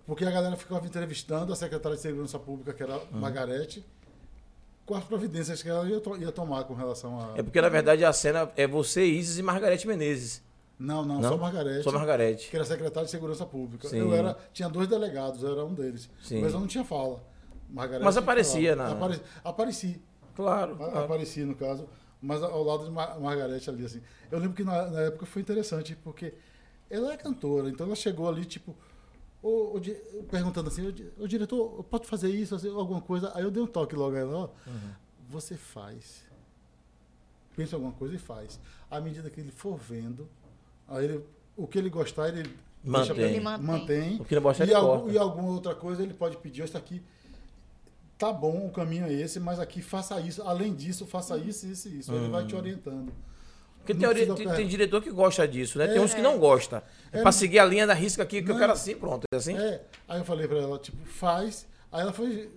Porque a galera ficava entrevistando a secretária de Segurança Pública, que era Uhum. Margarete, com as providências que ela ia, to- ia tomar com relação a. É porque, na verdade, a cena é você, Isis e Margarete Menezes. Não, não, Não? só Margarete. Só Margarete. Que era secretário de Segurança Pública. Sim. Eu era, tinha dois delegados, eu era um deles. Sim. Mas eu não tinha fala. Margarete Mas aparecia Apare, apareci. Claro. Claro. Apareci, no caso, mas ao lado de Mar Margarete ali, assim. Eu lembro que na, na época foi interessante, porque ela é cantora, então ela chegou ali, tipo, ô, di- perguntando assim, ô, diretor, eu posso fazer isso, fazer alguma coisa? Aí eu dei um toque logo a ela, ó, você faz. Pensa em alguma coisa e faz. À medida que ele for vendo, aí ele, o que ele gostar, ele Mantém. deixa pra- Ele mantém. mantém. O que não gostar, e, ele corta. e alguma outra coisa ele pode pedir, ó, isso aqui tá bom, o caminho é esse, mas aqui faça isso, além disso, faça isso, isso e isso. Ele vai Hum. te orientando. Porque tem, ori- precisa tem, tem diretor que gosta disso, né? Tem É. uns que não gostam. É, É, pra mas- seguir a linha da risca aqui, que eu Não. quero assim, pronto. É assim? É, aí eu falei pra ela, tipo, faz. Aí ela foi,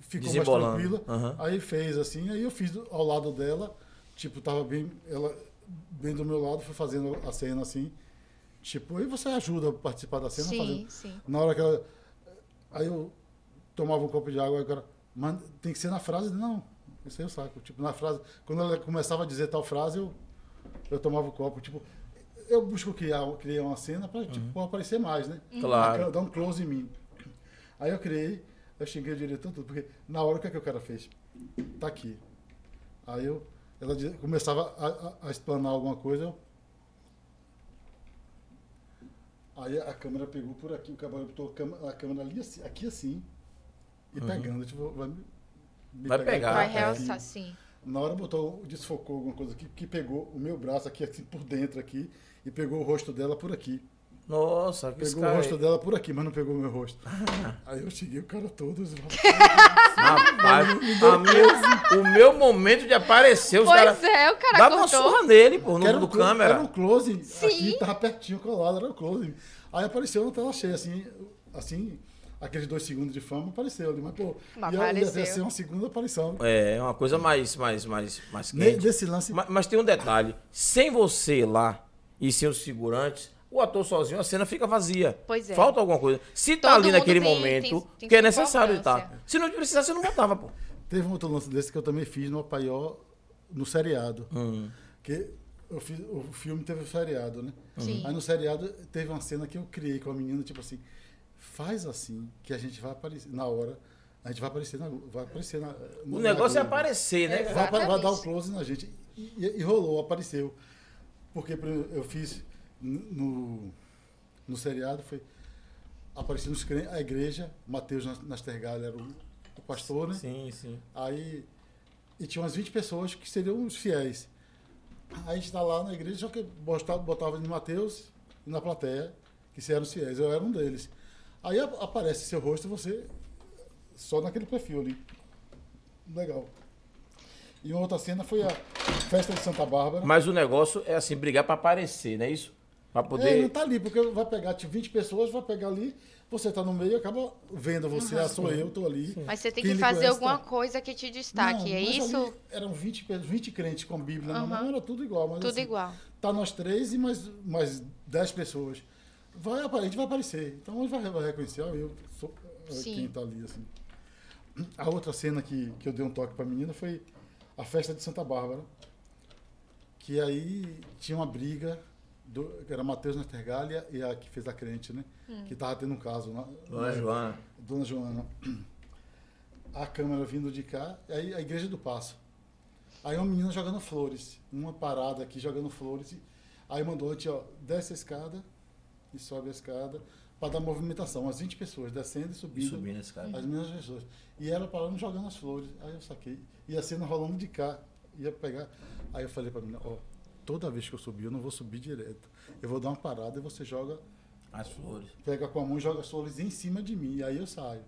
ficou mais tranquila. Aham. Aí fez assim, aí eu fiz do- ao lado dela, tipo, tava bem, ela bem do meu lado, fui fazendo a cena assim. Tipo, aí você ajuda a participar da cena Sim, fazendo. sim. Na hora que ela. Aí eu tomava um copo de água, aí o cara. Mas tem que ser na frase, não. Isso aí eu saco. Tipo, na frase. Quando ela começava a dizer tal frase, eu, eu tomava o copo. Tipo, eu busco criar, criar uma cena para tipo, pra aparecer mais, né? Claro. Dar um close em mim. Aí eu criei, eu xinguei o diretor tudo, porque na hora o que, é que o cara fez? Tá aqui. Aí eu. Ela diz- começava a, a, a explanar alguma coisa, eu. Aí a câmera pegou por aqui, o cabelo botou a câmera, a câmera ali assim, aqui assim, e pegando, tipo, vai me, me Vai pegar. Vai é. realçar, sim. Na hora botou, desfocou alguma coisa aqui, que pegou o meu braço aqui, assim, por dentro aqui, e pegou o rosto dela por aqui. Nossa, que Pegou o cara. rosto dela por aqui, mas não pegou o meu rosto. Aí eu cheguei o cara todo, falei, Rapaz, a meu- o meu momento de aparecer, os Pois caras. é, o cara Dava uma contou. surra nele, pô, no, Era do câmera. Era um close, Sim. aqui tava pertinho colado, era um close. Aí apareceu na tela cheia, assim, assim, aqueles dois segundos de fama apareceu ali, mas pô, Mas ia, ia apareceu. ser uma segunda aparição. É, uma coisa mais, mais, mais, mais quente. Desse lance, Mas, mas tem um detalhe: sem você lá e sem os figurantes, o ator sozinho, a cena fica vazia. Pois é. Falta alguma coisa. Se tá Todo ali naquele tem- momento, tem- tem que é necessário estar. importância. Se não precisasse, você não botava, pô. teve um outro lance desse que eu também fiz no Apaió, no seriado. Hum. Que eu fiz, o filme teve o seriado, né? Sim. Aí no seriado teve uma cena que eu criei com a menina, tipo assim, faz assim que a gente vai aparecer na hora, a gente vai aparecer na, vai aparecer na, O negócio é aparecer, né? Vai, vai- dar o close na gente. E, e- e rolou, apareceu. Porque exemplo, eu fiz no, no seriado, foi. Apareceu nos crentes, a igreja, Mateus Nas- Nastergalli era o, o pastor, né? Sim, sim. Aí. E tinha umas 20 pessoas que seriam os fiéis. Aí a gente tá lá na igreja, só que botava, botava de Mateus na plateia, que se eram os fiéis. Eu era um deles. Aí ap- aparece seu rosto e você só naquele perfil ali. Legal. E uma outra cena foi a festa de Santa Bárbara. Mas o negócio é assim, brigar pra aparecer, não é isso? Pra É, não poder. tá ali, porque vai pegar tipo, 20 pessoas, vai pegar ali, você tá no meio e acaba vendo você, ah, sou eu, tô ali. Mas você tem Quem que fazer conhece, alguma tá- coisa que te destaque. Não, é mas isso? ali eram 20, pe- 20 crentes com Bíblia na Aham. mão, era tudo igual. Mas, Tudo assim, igual. Tá nós três e mais, mais 10 pessoas. Vai, a gente vai aparecer. Então a gente vai, vai reconhecer, ó, eu sou Sim. quem tá ali, assim. A outra cena que, que eu dei um toque pra menina foi a festa de Santa Bárbara. Que aí tinha uma briga, do, que era Matheus Nastergalha e a que fez a crente, né? Hum. Que tava tendo um caso. Na, Dona na- Joana. Dona Joana. A câmera vindo de cá, aí a igreja do Passo. Aí uma menina jogando flores, uma parada aqui jogando flores. e- Aí mandou, tia, ó, desce a escada e sobe a escada para dar movimentação. Umas 20 pessoas descendo e E subindo. subindo esse cara. As mesmas pessoas. E ela parando jogando as flores. Aí eu saquei. E a cena rolando de cá. Ia pegar. Aí eu falei pra menina, ó, toda vez que eu subir, eu não vou subir direto. Eu vou dar uma parada e você joga As flores. pega com a mão e joga as flores em cima de mim. E aí eu saio.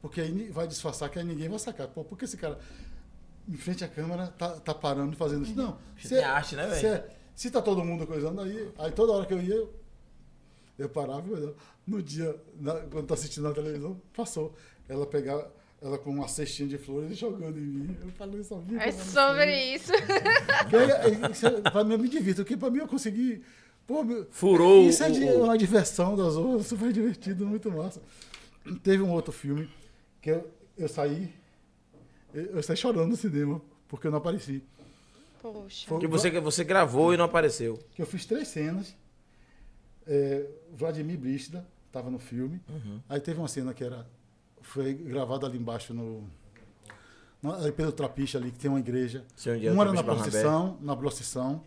Porque aí vai disfarçar que aí ninguém vai sacar. Pô, por que esse cara, em frente à câmera, tá, tá parando e fazendo isso? Não. Você arte, né, velho? se, se tá todo mundo coisando aí, aí toda hora que eu ia, eu, eu parava e olhava. No dia, na- quando tá assistindo na televisão, passou. Ela pegava, ela com uma cestinha de flores e jogando em mim. Eu falei, só vi. É sobre isso. Isso é- pra mim eu me divirto, porque pra mim eu consegui. Pô, meu, Furou Isso é de- o- uma diversão das outras, super divertido, muito massa. Teve um outro filme que eu, eu saí. Eu, saí chorando no cinema, porque eu não apareci. Poxa. Foi- Que você, que você gravou e não apareceu. Que eu fiz três cenas. É, Vladimir Brista estava no filme. Uhum. Aí teve uma cena que era. Foi gravada ali embaixo no. no ali pelo Trapiche ali, que tem uma igreja. Dia Uma era na procissão, na procissão.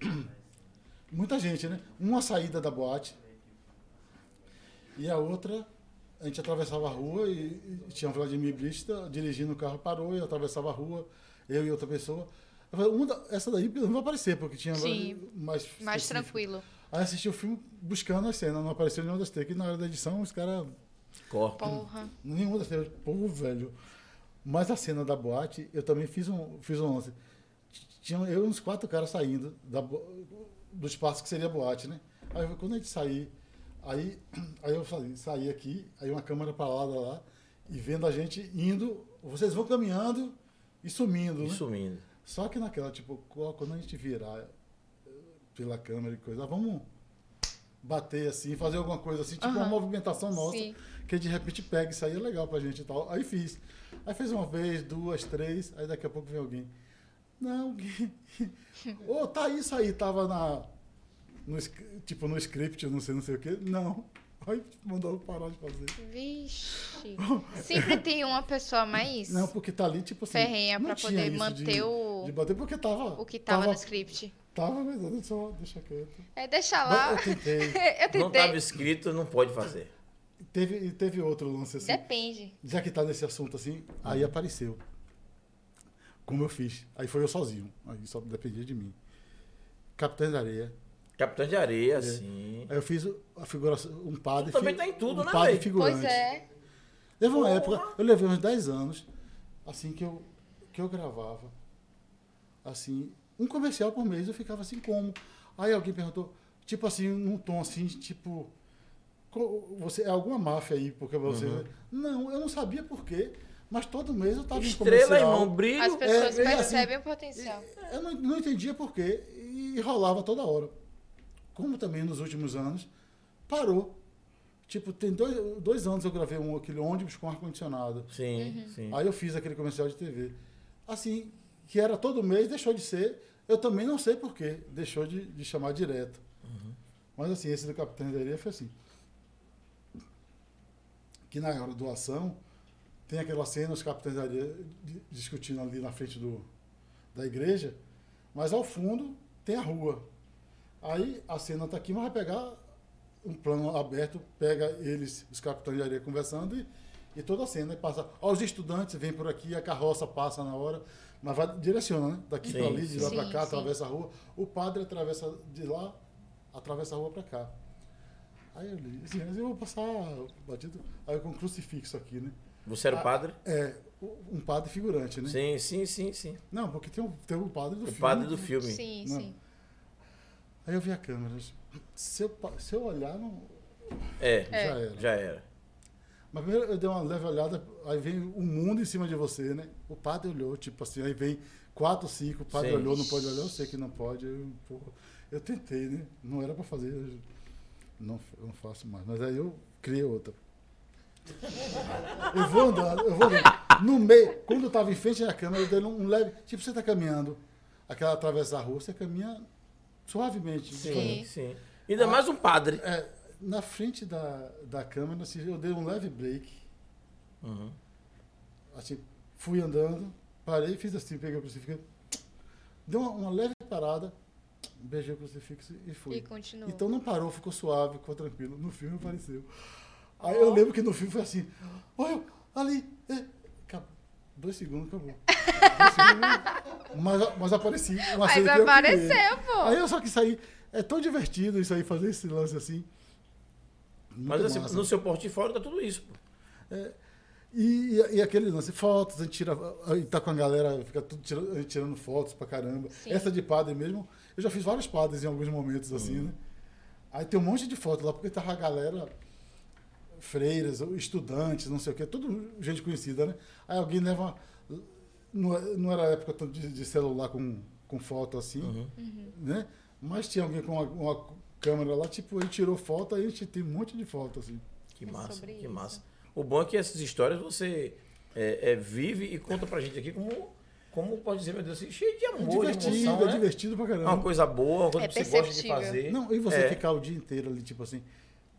Muita gente, né? Uma saída da boate. E a outra, a gente atravessava a rua e, e tinha o Vladimir Brista dirigindo o carro, parou e atravessava a rua, eu e outra pessoa. Eu falei, uma da- essa daí não vai aparecer, porque tinha Sim. mais. Mais específico. tranquilo. Aí assisti o filme buscando a cena, não apareceu nenhuma das três. Que na hora da edição os caras. Corta. Porra. Nenhuma das três. Pô, velho. Mas a cena da boate, eu também fiz um, fiz um lance. Tinha eu e uns quatro caras saindo da, do espaço que seria a boate, né? Aí quando a gente sair, aí, aí eu saí, saí aqui, aí uma câmera parada lá, e vendo a gente indo, vocês vão caminhando e sumindo, E né? sumindo. Só que naquela, tipo, quando a gente virar pela câmera e coisa, ah, vamos bater assim, fazer alguma coisa assim, tipo uma Aham. movimentação nossa, Sim. que de repente pega, isso aí é legal pra gente e tal. Aí fiz. Aí fez uma vez, duas, três, aí daqui a pouco vem alguém. Não. Ô, tá isso aí, tava na. No, tipo, no script, eu não sei, não sei o quê. Não. Aí mandou eu parar de fazer. Vixe. Sempre tem uma pessoa mais Não, porque tá ali, tipo assim. ferrenha pra poder manter de, o, De bater, porque tava. o que tava, no script. Tava, mas eu só deixa quieto. É, deixa lá. Eu tentei. Eu Não tentei. estava escrito, não pode fazer. Teve, teve outro lance assim. Depende. Já que tá nesse assunto assim, aí apareceu. Como eu fiz. Aí foi eu sozinho. Aí só dependia de mim. Capitão da Areia. Capitão de É. areia, sim. Aí eu fiz a figuração, um padre. Tu também fi- tá em tudo, um né, padre figurante. Pois é. Teve uma Porra. época, eu levei uns 10 anos, assim, que eu, que eu gravava, assim, um comercial por mês, eu ficava assim, como? Aí alguém perguntou, tipo assim, num tom assim, tipo, co- você é alguma máfia aí, porque você... Uhum. Não, eu não sabia por quê, mas todo mês eu tava em Estrela, comercial. irmão, brilho. As pessoas é, é assim, percebem o potencial. Eu não, não entendia por quê e rolava toda hora. Como também nos últimos anos, parou. Tipo, tem dois, dois anos eu gravei um, aquele ônibus com ar-condicionado. Sim, Uhum. sim. Aí eu fiz aquele comercial de TV. Assim, que era todo mês, deixou de ser. Eu também não sei porquê, deixou de, de chamar direto. Mas assim, esse do Capitão Areia foi assim. Que na hora do ação, tem aquela cena, os capitães da areia di- discutindo ali na frente do, da igreja, mas ao fundo tem a rua. Aí a cena está aqui, mas vai pegar um plano aberto, pega eles, os capitães de areia conversando e, e toda a cena. E passa, ó, os estudantes vêm por aqui, a carroça passa na hora, mas vai direciona, né? Daqui para ali, de lá para cá, Sim, atravessa a rua. O padre atravessa de lá, atravessa a rua para cá. Aí eu li, assim, mas eu vou passar batido, aí com um crucifixo aqui, né? Você era o Ah, padre? É, um padre figurante, né? Sim, sim, sim, sim. Não, porque tem o, tem o padre do O filme. padre do filme. Sim, Não. sim. Aí eu vi a câmera. Se eu, se eu olhar, não, É, É. já era. já era. Mas primeiro eu dei uma leve olhada, aí vem o mundo em cima de você, né? O padre olhou, tipo assim, aí vem quatro, cinco, o padre Sim. olhou, não pode olhar, eu sei que não pode. Eu, pô, eu tentei, né? Não era pra fazer, eu não, eu não faço mais. Mas aí eu criei outra. Eu vou andando, eu vou andando. No meio, quando eu tava em frente à câmera, eu dei um leve. Tipo, você tá caminhando, aquela atravessa a rua, você caminha suavemente. Sim, sim. Ainda mais um padre. É, na frente da, da câmera, assim, eu dei um leve break. Uhum. Assim, fui andando, parei, fiz assim, peguei o crucifixo. Deu uma, uma leve parada, beijei o crucifixo e fui. E continuou. Então não parou, ficou suave, ficou tranquilo. No filme apareceu. Aí eu lembro que no filme foi assim, olha, ali, é, acabou. dois segundos, acabou. Dois segundos, mas, mas apareci. Mas apareceu, pô. Aí eu só que saí, é tão divertido isso aí, fazer esse lance assim. Mas assim, massa. no seu portfólio tá tudo isso. pô. E, e, e aquele lance, fotos, a gente tira, aí tá com a galera, fica tudo tirando, a gente tirando fotos pra caramba. Sim. Essa de padre mesmo, eu já fiz vários padres em alguns momentos assim, né? Aí tem um monte de fotos lá, porque tava a galera, freiras, estudantes, não sei o quê, tudo gente conhecida, né? Aí alguém leva. Não, é- não era época tanto de, de celular com, com foto assim, Uhum. né? Mas tinha alguém com uma, uma câmera lá, tipo, ele tirou foto, aí a gente tem um monte de foto assim. Que É massa, que isso. massa. O bom é que essas histórias você é, é, vive e conta pra gente aqui como, como pode dizer, meu Deus, assim, cheio de É amor, de divertido, emoção, é né? divertido pra É caramba. uma coisa boa, uma coisa É que você gosta de fazer. Não, e você É. ficar o dia inteiro ali, tipo assim,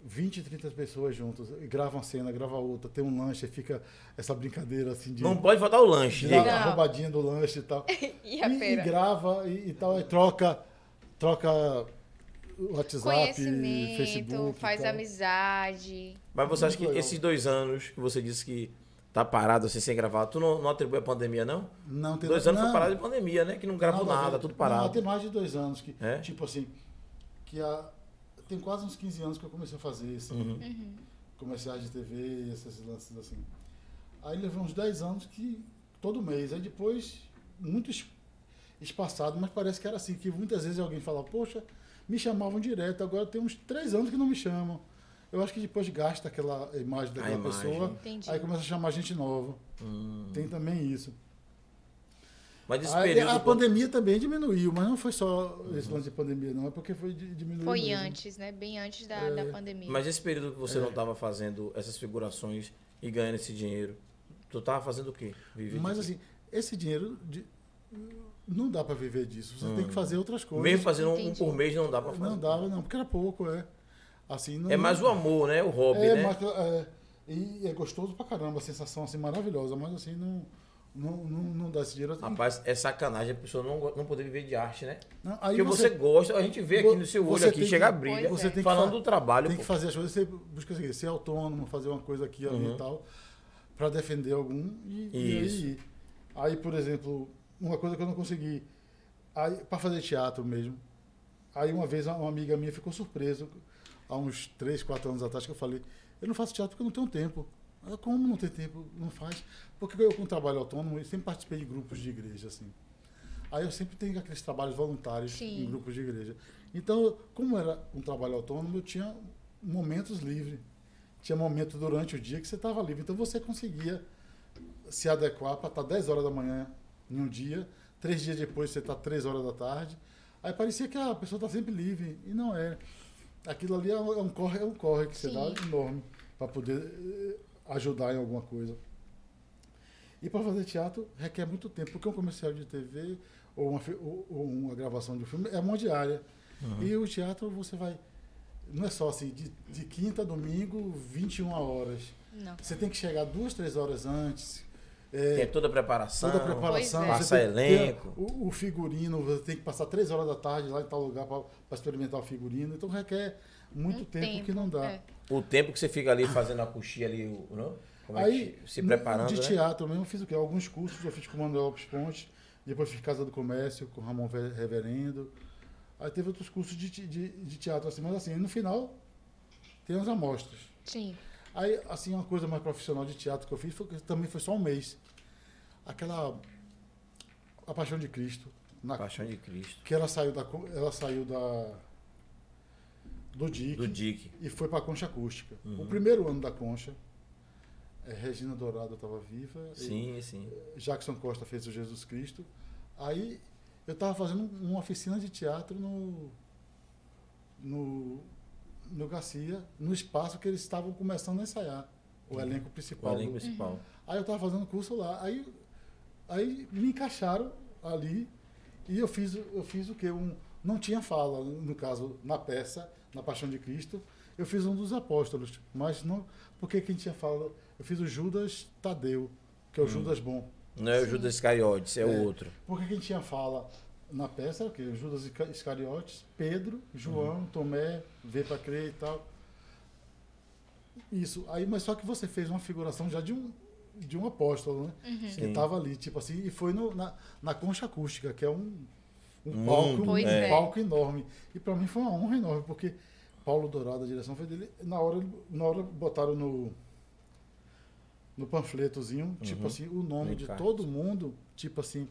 20, 30 pessoas juntas, e grava uma cena, grava outra, tem um lanche, aí fica essa brincadeira assim de. Não pode faltar o lanche, de a roubadinha do lanche e tal. E a e, e grava e, e tal, aí troca, troca WhatsApp, Conhecimento, Facebook. faz tal. amizade. Mas você acha que esses dois anos que você disse que tá parado assim sem gravar, tu não, não atribui a pandemia, não? Não tem dois anos não, foi parado de pandemia, né? Que não gravou nada tudo Não, parado. tem mais de dois anos que, É? tipo assim, que a, tem quase uns 15 anos que eu comecei a fazer assim, Uhum. Uhum. comerciais de TV, esses lances assim. Aí levei uns 10 anos que todo mês, aí depois muito es- espaçado, mas parece que era assim, que muitas vezes alguém fala, poxa, me chamavam direto, agora tem uns 3 anos que não me chamam. Eu acho que depois gasta aquela imagem daquela imagem. pessoa, Entendi. aí começa a chamar gente nova. Hum. Tem também isso. Mas esse Aí, período. a pandemia também diminuiu, mas não foi só esse lance de pandemia, não, é porque foi di- diminuiu. Foi mesmo. antes, né? Bem antes da, É. da pandemia. Mas esse período que você É. não estava fazendo essas figurações e ganhando esse dinheiro, tu tava fazendo o quê? Viver Mas assim, esse dinheiro de- não dá para viver disso. Você Hum. tem que fazer outras coisas. Mesmo fazendo um Entendi. por mês não dá pra fazer. Não dava, não, porque era pouco, é. Assim, não, É mais o amor, né? O hobby, é, né? mas, é, e é gostoso pra caramba, a sensação assim maravilhosa, mas assim, não, não, não, não dá esse dinheiro. Rapaz, é sacanagem a pessoa não, não poder viver de arte, né? Não, aí Porque você, gosta, a gente vê aqui no seu olho você aqui, chega a que- brilha, Pois você é. tem falando fa- do trabalho. tem pô. que fazer as coisas, você busca assim, ser autônomo, fazer uma coisa aqui ali Uhum. e tal, para defender algum. E, e Isso. aí, aí, por exemplo, uma coisa que eu não consegui, aí para fazer teatro mesmo. Aí uma vez uma amiga minha ficou surpresa, há uns 3, 4 anos atrás, que eu falei, eu não faço teatro porque eu não tenho tempo. Ela, como não tem tempo? Não faz? Porque eu, com trabalho autônomo, eu sempre participei de grupos de igreja, assim. Aí eu sempre tenho aqueles trabalhos voluntários Sim. em grupos de igreja. Então, como era um trabalho autônomo, eu tinha momentos livres. Tinha momento durante o dia que você estava livre. Então você conseguia se adequar para estar 10 horas da manhã em um dia, três dias depois você está 3 horas da tarde. Aí parecia que a pessoa está sempre livre. E não é. Aquilo ali é um é um corre, é um corre que você Sim. dá enorme para poder eh, ajudar em alguma coisa. E para fazer teatro requer muito tempo, porque um comercial de TV ou uma, ou- ou uma gravação de um filme, é uma diária. E o teatro você vai. Não é só assim, de, de quinta a domingo, 21 horas. Não. Você tem que chegar duas, três horas antes. Tem É, toda a preparação. toda a preparação. É. tem ter elenco. O, o figurino, você tem que passar três horas da tarde lá em tal lugar para experimentar o figurino. Então requer muito Um tempo, que não dá. é. O tempo que você fica ali fazendo a coxinha ali, não? Como é Aí, que se preparando, de né? teatro mesmo, eu fiz o quê? Alguns cursos, eu fiz com o Manuel Lopes Ponte, depois fiz Casa do Comércio com o Ramon Ve- Reverendo. Aí teve outros cursos de, de, de teatro, assim, mas assim, no final tem as amostras. Sim. Aí, assim, uma coisa mais profissional de teatro que eu fiz foi, que também foi só um mês. Aquela A Paixão de Cristo, na, Paixão de Cristo. que ela saiu da ela saiu da do DIC Do Dick. e foi para a Concha Acústica. Uhum. O primeiro ano da Concha, eh, Regina Dourado estava viva, e Sim, sim. Jackson Costa fez o Jesus Cristo. Aí eu estava fazendo uma oficina de teatro no no no Garcia, no espaço que eles estavam começando a ensaiar, o elenco O principal. elenco do- principal. Aí eu estava fazendo curso lá. Aí, aí me encaixaram ali e eu fiz, eu fiz o quê? Um, não tinha fala, no caso, na peça, na Paixão de Cristo. Eu fiz um dos apóstolos, mas não. Porque quem tinha fala. Eu fiz o Judas Tadeu, que é o Judas Bom. Não é o Judas Iscariotes, é, É. o outro. Porque quem tinha fala na peça era o quê? Judas Isca- Iscariotes, Pedro, João, Tomé, Vê para crer e tal. Isso. Aí, mas só que você fez uma figuração já de um, de um apóstolo, né? Que Sim. estava ali, tipo assim, e foi no- na, na concha acústica, que é um, um palco, um é. palco enorme. E para mim foi uma honra enorme, porque Paulo Dourado, a direção foi dele, na hora, na hora botaram no, no panfletozinho, tipo Uhum. assim, o nome No de encarte. todo mundo, tipo assim,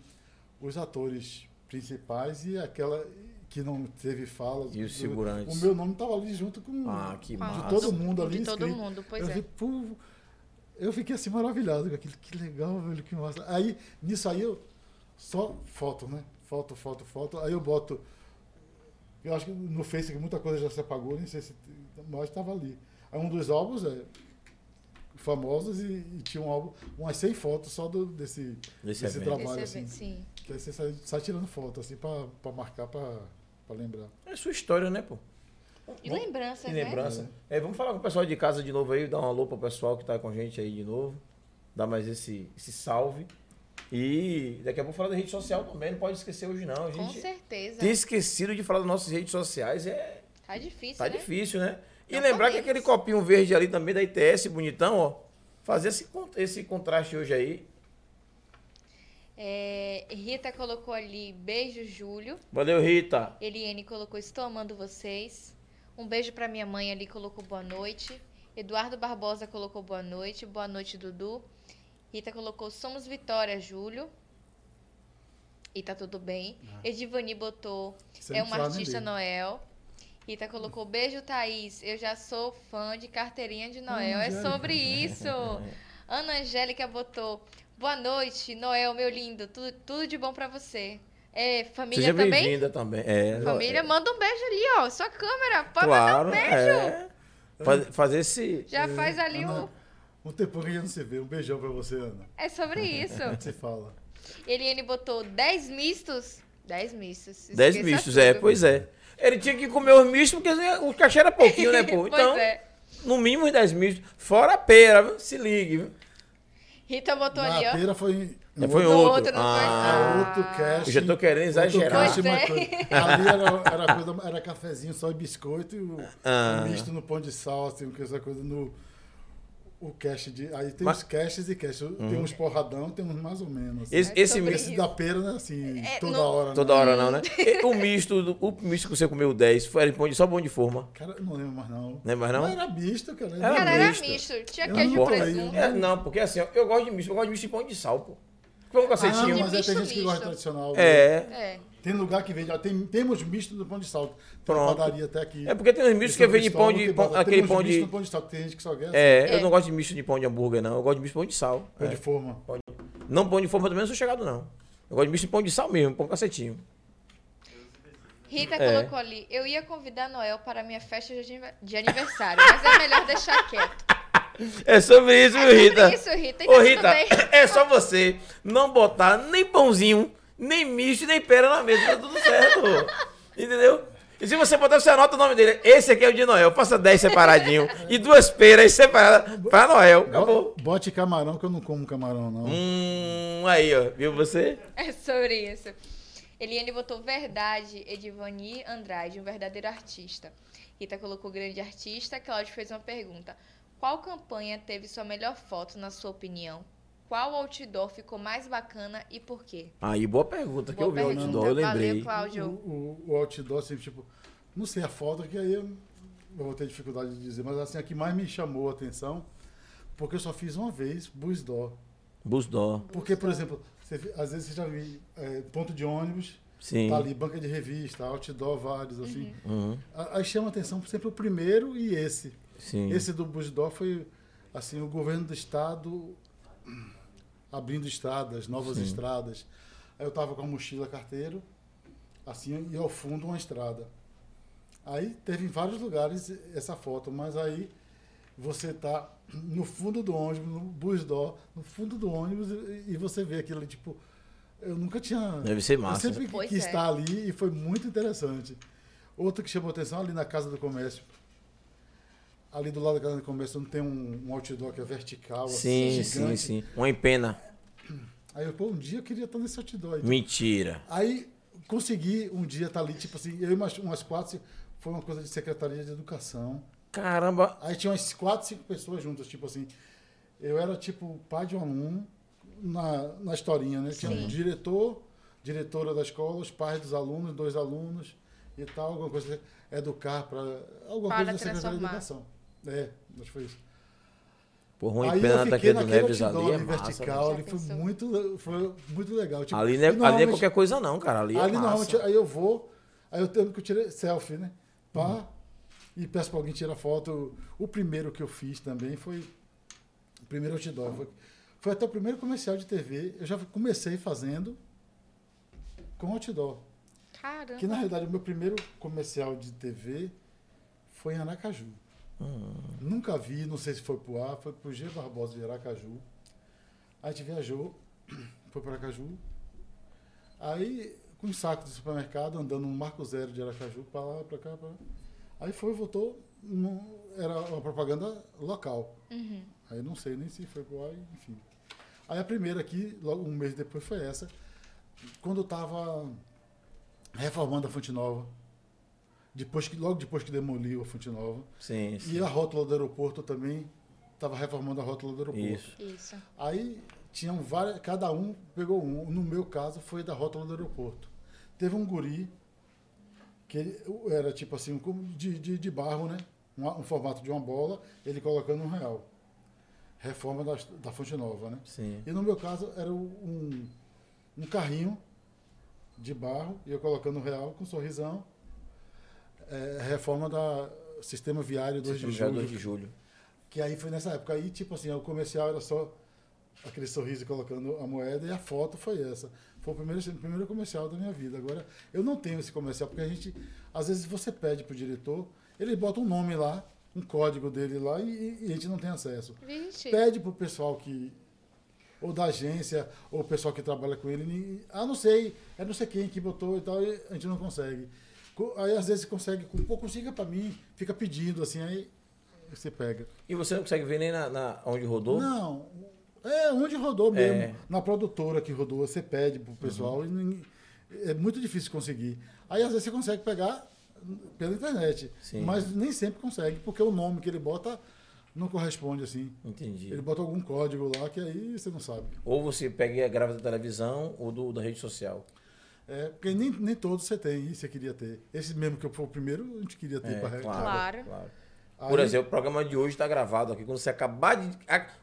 os atores principais e aquela que não teve fala. E os segurantes. O meu nome estava ali junto com Ah, que de a- massa. todo mundo ali. De todo inscrito. mundo, pois eu é. vi, pô, eu fiquei assim maravilhado com aquilo. Que legal, velho, que massa. Aí, nisso aí, eu só foto, né? Foto, foto, foto. Aí eu boto. Eu acho que no Face que muita coisa já se apagou, nem sei se. Mas estava ali. Aí um dos álbuns é famosos e, e tinha um álbum, umas 100 fotos só do, desse, Desse desse trabalho, Esse assim. evento, sim. Que aí você sai, sai tirando foto, assim, pra, pra marcar, pra, pra lembrar. É sua história, né, pô? E lembranças, Que né? lembrança. É, vamos falar com o pessoal de casa de novo aí, dar um alô pro pessoal que tá com a gente aí de novo. Dar mais esse, esse salve. E daqui a pouco falar da rede social também, não pode esquecer hoje não. A Com gente certeza. ter esquecido de falar das nossas redes sociais é Tá difícil, tá né? difícil, né? E lembrar que aquele copinho verde ali também da ITS, bonitão, ó. Fazer esse, esse contraste hoje aí. É, Rita colocou ali, beijo, Júlio. Valeu, Rita. Eliane colocou, estou amando vocês. Um beijo pra minha mãe ali, colocou boa noite. Eduardo Barbosa colocou boa noite. Boa noite, Dudu. Rita colocou, somos Vitória, Júlio. E tá tudo bem. Edivani botou, Sem é falar artista Noel. Rita colocou, beijo, Thaís. Eu já sou fã de carteirinha de Noel. É sobre isso. Ana Angélica botou, boa noite, Noel, meu lindo. Tudo, tudo de bom pra você. É, família Seja também? bem-vinda também. É, Família, é, manda um beijo ali, ó. Sua câmera, pode claro, mandar um beijo. é. Faz- fazer esse. Já faz ali Ana, o. Um tempo que a gente não se vê. Um beijão pra você, Ana. É sobre isso. Se fala. Eliane botou 10 mistos. 10 mistos. 10 Esqueça mistos, é, tudo. pois é. Ele tinha que comer os mistos porque o cachê era pouquinho, né, pô? pois Então, é. no mínimo uns 10 mistos. Fora a pera, viu? se ligue. viu? Rita botou Na ali, ó. pera foi É, foi No outro. outro, não foi? ah, outro cast. Eu já tô querendo exagerar. cast, é. coisa- Ali era, era, coisa, era cafezinho só e biscoito e o, Ah. o misto no pão de sal, assim, com essa coisa no. O cast de. Aí tem Mas- os casts e casts. Tem uns porradão, tem uns mais ou menos. assim. Esse, É esse misto. Esse isso. da pera, né? Assim, É, toda não- hora. né? Toda hora não, né? E O misto, o misto que você comeu 10 foi de, só pão de forma. Cara, não lembro mais não. Lembra não? Mas era misto, cara. Era Cara, era misto. misto. Tinha Eu queijo e não presunto. falei, É, não, porque assim, eu gosto de misto, eu gosto de misto de pão de sal, pô. Pão Ah, cacetinho. mas aí tem misto, gente que gosta misto. tradicional. né? é. É. Tem lugar que vende. ó, Tem, temos misto do pão de sal. Tem Pronto. padaria até aqui. É porque tem uns mistos que vem de pão de. pão- aquele pão de. pão de sal que tem gente que só quer. É, eu É. não gosto de misto de pão de hambúrguer, não. Eu gosto de misto de pão de sal. Pão É. de forma. Não pão de forma também não sou chegado, não. Eu gosto de misto de pão de sal mesmo, pão cacetinho. Rita É. colocou ali. Eu ia convidar Noel para minha festa de anive- de aniversário, mas é melhor deixar quieto. É sobre isso, viu, Rita? Isso, Rita. Ô, tá Rita, é só você não botar nem pãozinho nem misto, nem pera na mesa, tá tudo certo. Entendeu? E se você botar, você anota o nome dele. Esse aqui é o de Noel. Faça 10 separadinho e duas peras separadas pra Noel. Acabou. Bo- Bote camarão, que eu não como camarão, não. Hum, aí, ó. Viu você? É sobre isso. Eliane botou verdade, Edivani Andrade, um verdadeiro artista. Rita colocou grande artista. Cláudio fez uma pergunta. Qual campanha teve sua melhor foto, na sua opinião? Qual outdoor ficou mais bacana e por quê? Aí, boa pergunta que Boa eu vi o outdoor, eu lembrei. Valeu, Cláudio. O, o, o outdoor, assim, tipo, não sei a foto, que aí eu, eu vou ter dificuldade de dizer, mas assim, a que mais me chamou a atenção, porque eu só fiz uma vez Busdó. Busdó. Porque, por exemplo, você- às vezes você já viu é, ponto de ônibus, Sim. tá ali, banca de revista, outdoor, vários, assim. Uhum, A- Aí chama atenção sempre o primeiro e esse. Sim. Esse do Busdó foi, assim, o governo do estado abrindo estradas, novas Sim. estradas. Aí eu tava com a mochila carteiro, assim, e ao fundo uma estrada. Aí teve em vários lugares essa foto, mas aí você tá no fundo do ônibus, no Busdó, no fundo do ônibus, e você vê aquilo ali, tipo, eu nunca tinha... Deve ser massa. Eu sempre Pois quis é. estar ali e foi muito interessante. Outro que chamou atenção ali na Casa do Comércio. Ali do lado da Casa do Comércio não tem um, um outdoor que é vertical, Sim, assim, sim, gigante. sim. Uma empena. Aí eu, pô, um dia eu queria estar nesse outdoor. aí. Mentira. Aí consegui um dia estar ali, tipo assim, eu e umas, umas quatro, foi uma coisa de Secretaria de Educação. Caramba. Aí tinha umas quatro, cinco pessoas juntas, tipo assim. Eu era tipo pai de um aluno na, na historinha, né? Tinha Sim. um diretor, diretora da escola, os pais dos alunos, dois alunos e tal, alguma coisa, educar para alguma Para coisa da Secretaria de. Educação. É, acho que foi isso. Porra, uma Aí empena eu na fiquei Taqueda do naquele Neves ali é ali, massa. vertical, ali foi muito, foi muito legal. Tipo, Ali não e é, ali é normalmente- qualquer coisa não, cara. Ali, Ali é normalmente, massa. aí eu vou, aí eu tenho que eu tirei selfie, né? Pá, e peço pra alguém tirar foto. O primeiro que eu fiz também foi. O primeiro outdoor. Foi, foi até o primeiro comercial de TV. Eu já comecei fazendo com outdoor. Caramba. Que na realidade o meu primeiro comercial de TV foi em Aracaju. Hum. Nunca vi, não sei se foi pro ar, foi pro G Barbosa de Aracaju. Aí a gente viajou, foi para Aracaju. Aí, com um saco de supermercado, andando no Marco Zero de Aracaju, para lá, para cá, para lá. Aí foi, voltou, não- era uma propaganda local. Uhum. Aí não sei nem se foi pro ar, enfim. Aí a primeira aqui, logo um mês depois, foi essa. Quando eu tava reformando a Fonte Nova. Depois que, logo depois que demoliu a Fonte Nova. Sim, sim. E a rótula do aeroporto também. Estava reformando a rótula do aeroporto. Isso. Isso. Aí tinham várias, cada um pegou um. No meu caso foi da rótula do aeroporto. Teve um guri que ele- era tipo assim, de, de, de barro, né? Um, um formato de uma bola, ele colocando um real. Reforma da, da Fonte Nova, né? Sim. E no meu caso era um, um carrinho de barro, e eu colocando um real com um sorrisão. É, reforma da Sistema Viário 2 de Sistema Viário Julho. 2 de julho. Que aí foi nessa época. Aí, tipo assim, o comercial era só aquele sorriso colocando a moeda e a foto foi essa. Foi o primeiro, o primeiro comercial da minha vida. Agora, eu não tenho esse comercial, porque a gente, às vezes você pede pro diretor, ele bota um nome lá, um código dele lá e, e a gente não tem acesso. Vixe. Pede pro pessoal que. Ou da agência, ou o pessoal que trabalha com ele. e, Ah, não sei, é não sei quem que botou e tal, e a gente não consegue. Aí às vezes consegue, com pô, consiga pra mim, fica pedindo assim, aí você pega. E você não consegue ver nem na, na- onde rodou? Não, é onde rodou mesmo. É. Na produtora que rodou, você pede pro pessoal e ninguém- é muito difícil conseguir. Aí às vezes você consegue pegar pela internet, Sim. mas nem sempre consegue, porque o nome que ele bota não corresponde assim. Entendi. Ele bota algum código lá que aí você não sabe. Ou você pega e grava da televisão ou do, da rede social. É, porque nem, nem todos você tem e você queria ter. Esse mesmo que foi o primeiro, a gente queria ter É, para claro, Claro. Aí- Por exemplo, o programa de hoje está gravado aqui. Quando você acabar de.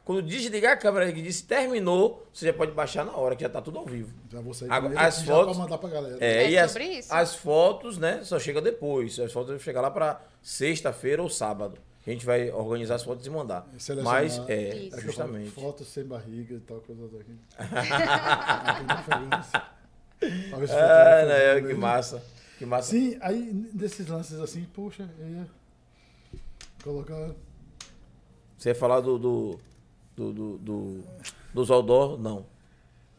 quando desligar a câmera que disse terminou, você já pode baixar na hora, que já está tudo ao vivo. Já vou sair Agora, as aqui fotos- mandar pra galera. É, É e as, sobre isso. as fotos, né, só chega depois. As fotos vão chegar lá para sexta-feira ou sábado. A gente vai organizar as fotos e mandar. Selecionar. Mas, é, Isso. É eu justamente. Fotos sem barriga e tal, coisa. Tem diferença. Talvez Ah, fotógrafo né, ajude, que né? massa. Que massa. Sim, aí desses lances assim, poxa, eu ia colocar. Você ia falar do. do, do, do, do- dos outdoor? Não.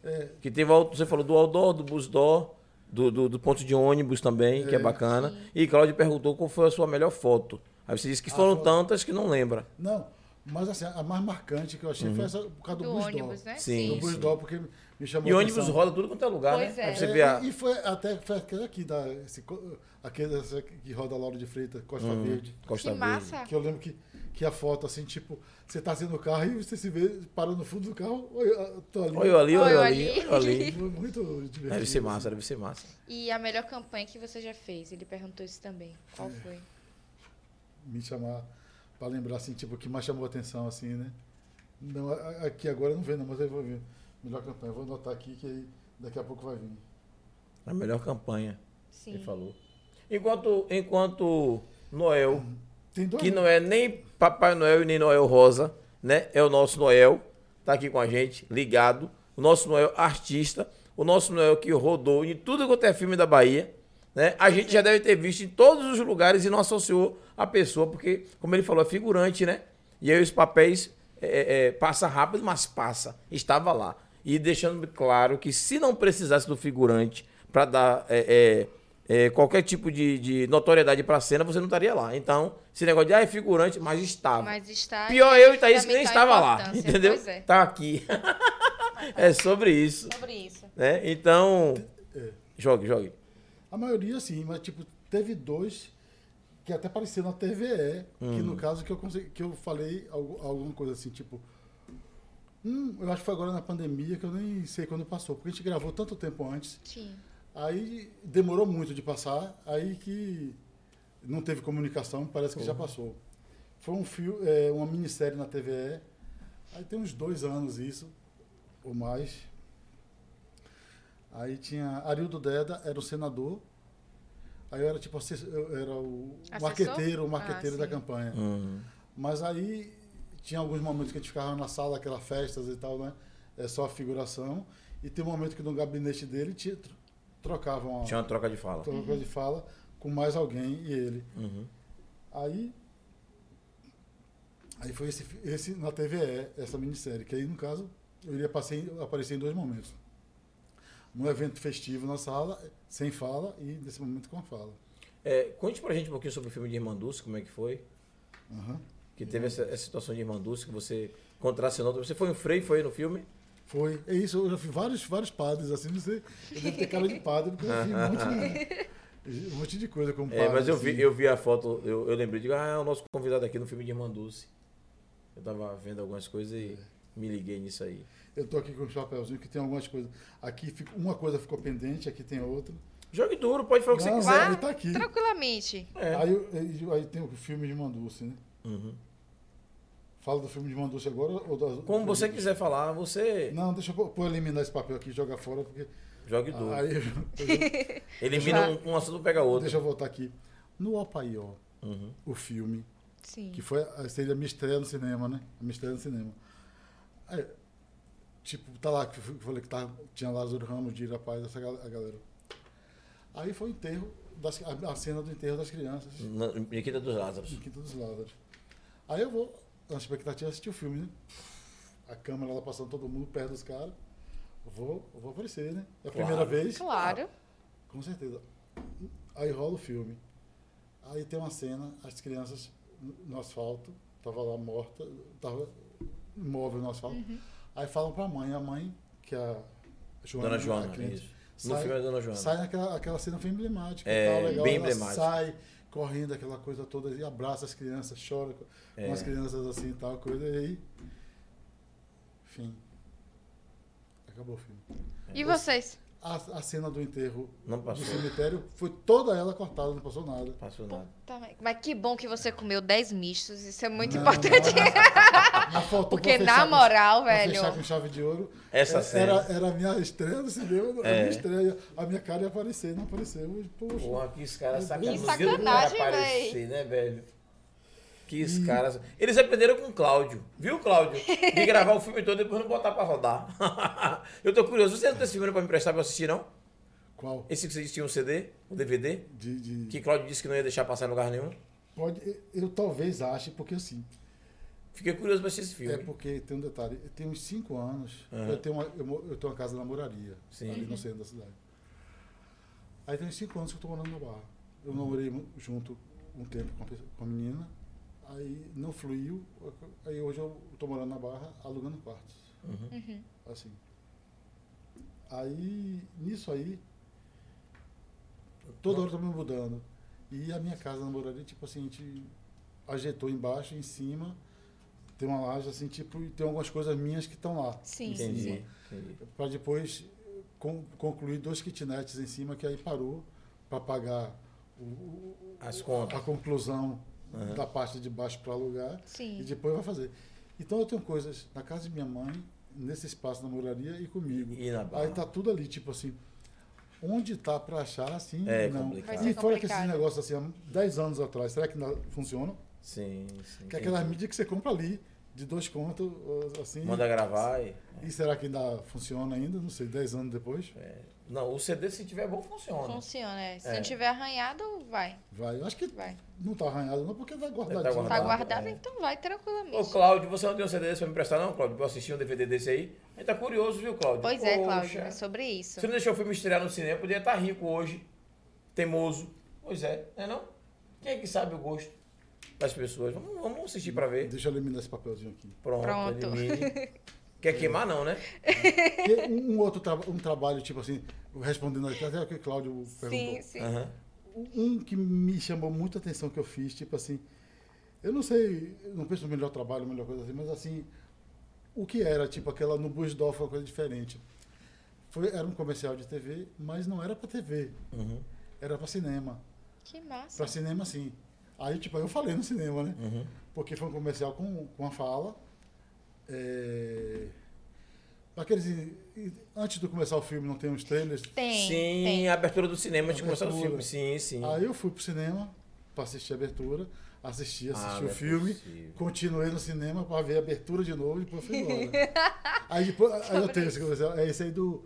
É, Que teve, você falou do outdoor, do busdó, do, do, do ponto de ônibus também, que é bacana. E Cláudio perguntou qual foi a sua melhor foto. Aí você disse que foram foto- tantas que não lembra. não, mas assim, a mais marcante que eu achei foi essa por causa do, Do ônibus, né? Sim. Do Busdó, porque me chamou E ônibus atenção. roda tudo quanto é lugar, Pois né? é. Você É, vê a... e, foi até foi aquele aqui, da, esse, aquele que roda Lauro de Freitas, Costa Hum. Verde. Costa que Verde. massa. Que eu lembro que, que a foto, assim, tipo, você tá assim no carro e você se vê parando no fundo do carro, oi, eu tô ali. Olha eu ali, olha eu Olha ali, ali. olha ali. Foi muito divertido. Deve ser massa, assim. deve ser massa. E a melhor campanha que você já fez? Ele perguntou isso também. Qual foi? Me chamar pra lembrar, assim, tipo, o que mais chamou a atenção, assim, né? Não, aqui agora não vem, não, mas eu vou ver. Melhor campanha. Vou anotar aqui que aí daqui a pouco vai vir. A melhor campanha, Sim. ele falou. Enquanto, enquanto Noel, Tem dois. que não é nem Papai Noel e nem Noel Rosa, né? É o nosso Noel, tá aqui com a gente, ligado. O nosso Noel artista, o nosso Noel que rodou em tudo quanto é filme da Bahia, né? A gente já deve ter visto em todos os lugares e não associou a pessoa, porque, como ele falou, é figurante, né? E aí os papéis é, é, passa rápido, mas passa. Estava lá. E deixando claro que se não precisasse do figurante para dar é, é, é, qualquer tipo de, de notoriedade para a cena, você não estaria lá. Então, esse negócio de ah, é figurante, mas estava. Mas está. Pior eu e Thaís que nem estava lá, entendeu? Pois é. Tá aqui. é sobre isso, Sobre isso. né? Então, É. jogue, jogue. A maioria sim, mas tipo, teve dois que até apareceram na TVE, que Hum. no caso que eu, consegui, que eu falei algu- alguma coisa assim, tipo. Hum, eu acho que foi agora na pandemia que eu nem sei quando passou, porque a gente gravou tanto tempo antes, Sim. aí demorou muito de passar, aí que não teve comunicação, parece que já passou. Foi um fio, é, uma minissérie na TVE, aí tem uns dois anos isso, ou mais. Aí tinha Arildo Deda, era o senador. Aí eu era tipo assessor- eu era o marqueteiro, o marqueteiro Ah, da campanha. Hum. Mas aí tinha alguns momentos que a gente ficava na sala, aquelas festas e tal, né? É só a figuração. E tem um momento que no gabinete dele tinha, tro- trocavam Tinha uma troca de fala. troca de fala com mais alguém e ele. Uhum. Aí. Aí foi esse, esse na TVE, essa minissérie, que aí, no caso, eu iria passei, aparecer em dois momentos. No evento festivo na sala, sem fala, e nesse momento com a fala. É, conte pra gente um pouquinho sobre o filme de Irmã Dulce, como é que foi. Aham. Que teve essa, essa situação de Irmã Dulce que você contracenou. Você foi um freio, foi no filme? Foi. É isso, eu já fiz vários, vários padres, assim, não sei. Eu devo ter cara de padre, porque eu fiz um monte de, um monte de coisa como padre. É, mas eu vi, assim. eu vi a foto, eu, eu lembrei, digo, ah, é o nosso convidado aqui no filme de Irmã Dulce. Eu tava vendo algumas coisas e me liguei nisso aí. Eu tô aqui com o chapéuzinho, que tem algumas coisas. Aqui fica- uma coisa ficou pendente, aqui tem outra. Jogue duro, pode falar o que Não, você quiser. ele tá aqui. Tranquilamente. É. Aí, aí, aí tem o filme de Manduce, né? Uhum. Fala do filme de Manduce agora ou das, Como você quiser falar, você Não, deixa eu pôr- pôr eliminar esse papel aqui e jogar fora, porque. jogue duro. Aí, eu- eu- Elimina um, um assunto, pega outro. deixa eu voltar aqui. No Opaió, Uhum. o filme, Sim. que foi a- seria a minha estreia no cinema, né? A minha estreia no cinema. Aí, tipo, tá lá, que eu falei que tá, tinha Lázaro Ramos, Dira Paz, essa galera. Aí foi o enterro, das, a, a cena do enterro das crianças. Na, em Quinta dos Lázaros. em Quinta dos Lázaros. Aí eu vou, na expectativa, assistir o filme, né? A câmera lá passando todo mundo perto dos caras. Vou, vou aparecer, né? É a Claro. primeira vez. Claro. Com certeza. Aí rola o filme. Aí tem uma cena, as crianças no- asfalto, tava lá morta, tava imóvel no asfalto. Uhum. Aí falam pra mãe, a mãe, que é a Joana, Dona a Joana, cliente, isso. No sai- filme é Dona Joana. Sai naquela aquela cena foi emblemática. É, e tal, legal. bem ela emblemática. sai correndo, aquela coisa toda, e abraça as crianças, chora com, É. com as crianças assim e tal, coisa, e aí. Fim. Acabou o filme. E vocês? A, a cena do enterro Não do cemitério foi toda ela cortada, não passou nada. Passou nada. Tá, Mas que bom que você comeu 10 mistos. Isso é muito Não, importante. não, Porque na com- moral, pra velho. fechar com chave de ouro. Essa é- cena. Era, era a minha estreia no cinema, a É. minha estreia. A minha cara ia aparecer, não apareceu. Poxa. Porra, que os caras Que sacanagem. sacanagem, aparecer, né, velho? Que os caras. Eles aprenderam com o Cláudio. Viu, Cláudio? De gravar o filme todo e depois não botar pra rodar. eu tô curioso. Você não tem esse filme pra me emprestar pra eu assistir, não? Qual? Esse que vocês tinham um CD, um DVD? De, de- Que Cláudio disse que não ia deixar passar em lugar nenhum? Pode, eu talvez ache, porque assim, Fiquei curioso pra assistir esse filme. É porque tem um detalhe, tem uns 5 anos, Aham. eu, tenho uma, eu, eu tenho uma casa na moraria, Sim. ali no centro da cidade. Aí tem uns 5 anos que eu tô morando na Barra. Eu namorei junto um tempo com a, com a menina, aí não fluiu, aí hoje eu tô morando na Barra, alugando quartos, Uhum. Uhum. assim. Aí, nisso aí, toda hora eu tô me mudando. E a minha casa na moraria, tipo assim, a gente ajeitou embaixo, em cima, tem uma laje assim, tipo, e tem algumas coisas minhas que estão lá. Sim, sim. Para depois con- concluir dois kitnets em cima, que aí parou para pagar o- o- As contas. a conclusão Aham. da parte de baixo para alugar e Sim. depois vai fazer. Então eu tenho coisas na casa de minha mãe, nesse espaço da moraria e comigo. E na barra. Aí tá tudo ali, tipo assim, onde tá para achar assim, É não. complicado. E fora que esses complicado. negócios assim, há 10 anos atrás, será que ainda funcionam? Sim, sim. Que é aquela mídia que você compra ali, de dois contos, assim. Manda gravar e. E será que ainda funciona ainda? Não sei, 10 anos depois? é. Não, o CD, se tiver bom, funciona. Funciona, é. Se É. não tiver arranhado, vai. Vai. Eu acho que Vai. não tá arranhado não, porque tá guardadinho. Tá Tá Guardado, guardado, é. então vai tranquilamente. Ô, Cláudio, você não tem um CD desse pra me emprestar, não, Cláudio? Pra eu assistir um DVD desse aí? A gente tá curioso, viu, Cláudio? Pois é, Poxa. Cláudio, é sobre isso. Você não deixou o filme estrear no cinema, podia estar rico hoje, teimoso. Pois é, não é não? Quem é que sabe o gosto das pessoas? Vamos, vamos assistir pra ver. Deixa eu eliminar esse papelzinho aqui. Pronto, Pronto. elimine. Quer queimar não, né? Um, um outro traba- um trabalho, tipo assim, respondendo até o que o Cláudio perguntou. Sim, sim. Aham. Um que me chamou muita atenção que eu fiz, tipo assim, eu não sei, eu não penso no melhor trabalho, melhor coisa assim, mas assim, o que era, tipo aquela no Busdorf, uma coisa diferente. Foi, era um comercial de TV, mas não era para TV, Uhum. era para cinema. Que massa. Para cinema, sim. Aí, tipo, eu falei no cinema, né? Uhum. Porque foi um comercial com, com a fala. É... Aqueles, antes de começar o filme, não tem uns trailers? Tem, sim, tem. a abertura do cinema, antes de começar o filme. Sim, sim. Aí eu fui pro cinema para assistir a abertura, assisti, assisti Ah, o é filme, possível. continuei no cinema para ver a abertura de novo e depois fui embora. aí depois, aí eu tenho esse comercial, é esse aí do.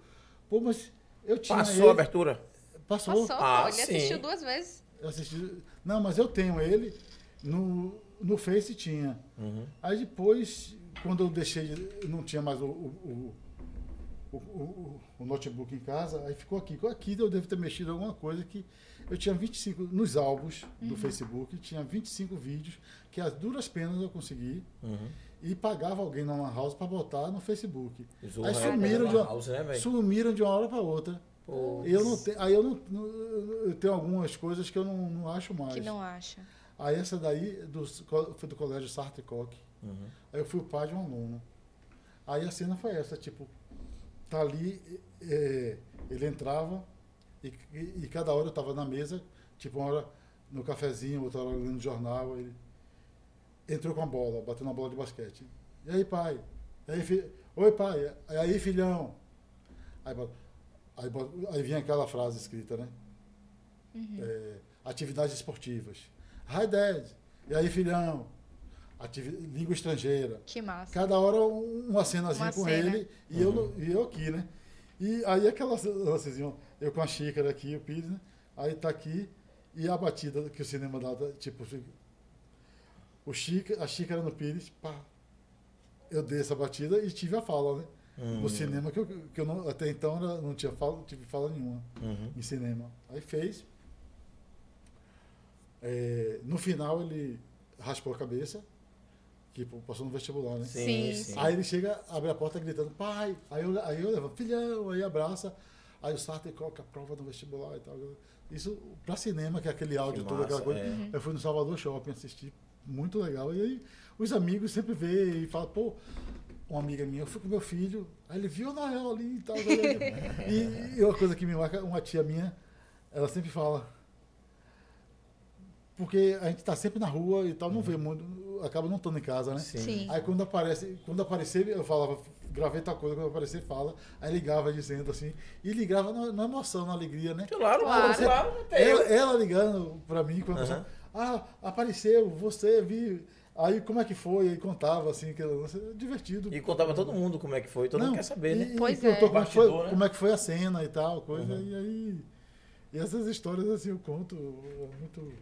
Pô, mas eu tinha. Passou ele- a abertura? Passou. Passou, Ah, pô, ele sim. assistiu duas vezes. Eu assisti. Não, mas eu tenho ele. No, no Face tinha. Uhum. Aí depois, quando eu deixei, de- não tinha mais o, o, o, o, notebook em casa, aí ficou aqui. Aqui eu devo ter mexido em alguma coisa que eu tinha 25, nos álbuns do Facebook, tinha 25 vídeos que as duras penas eu consegui Uhum. e pagava alguém na Lan House para botar no Facebook. Zorra Aí é sumiram de, uma house, né, sumiram de uma hora para outra. E eu não te, aí eu não, não- eu tenho algumas coisas que eu não, não acho mais. Que não acha. Aí essa daí do, foi do colégio Sartre Koch. Uhum. Aí eu fui o pai de um aluno. Aí a cena foi essa, tipo, tá ali, é, ele entrava e, e- e cada hora eu tava na mesa, tipo, uma hora no cafezinho, outra hora lendo jornal, ele entrou com a bola, batendo a bola de basquete. E aí, pai? E aí, fi- Oi, pai. E aí, filhão? Aí, aí, aí vinha aquela frase escrita, né? É, atividades esportivas. Hi, dad. E aí, filhão? Língua estrangeira. Que massa. Cada hora um- uma cenazinha Uma com cena. ele e, eu, no- e eu aqui, né? E aí aquela lancezinha, eu com a xícara aqui, o Pires, né? Aí tá aqui e a batida que o cinema dá, tá, tipo, o xícara, a xícara no Pires, pá. Eu dei essa batida e tive a fala, né? Hum. No cinema, que eu, que eu não, até então era- não tinha fala, tive fala nenhuma Uhum. em cinema. Aí fez. É, no final ele raspou a cabeça, que passou no vestibular, né? Sim, sim. Aí ele chega, abre a porta gritando, pai. Aí eu, aí eu levo, filhão, aí abraça. Aí o Sartre coloca a prova no vestibular e tal. Isso pra cinema, que é aquele áudio Que todo, aquela massa, coisa. é. Eu fui no Salvador Shopping assistir, muito legal. E aí os amigos sempre vê e falam, pô, uma amiga minha, eu fui com meu filho, aí ele viu na real ali e tal. e, e uma coisa que me marca, uma tia minha, ela sempre fala. Porque a gente tá sempre na rua e tal, não vê muito, acaba não estando em casa, né? Sim. Sim. Aí quando aparece, quando aparecer, eu falava, gravei tal coisa, quando aparecer, fala. Aí ligava dizendo assim, e ligava na, na emoção, na alegria, né? Claro, Claro. claro, claro. Ela, ela ligando pra mim, quando Aham. ah, apareceu, você, vi. Aí como é que foi? Aí contava assim, que era divertido. E contava todo mundo como é que foi, todo mundo quer saber, né? e- e Pois contou é. como, é que foi, né? como é que foi a cena e tal, coisa, Uhum. e aí. E essas histórias assim eu conto é muito.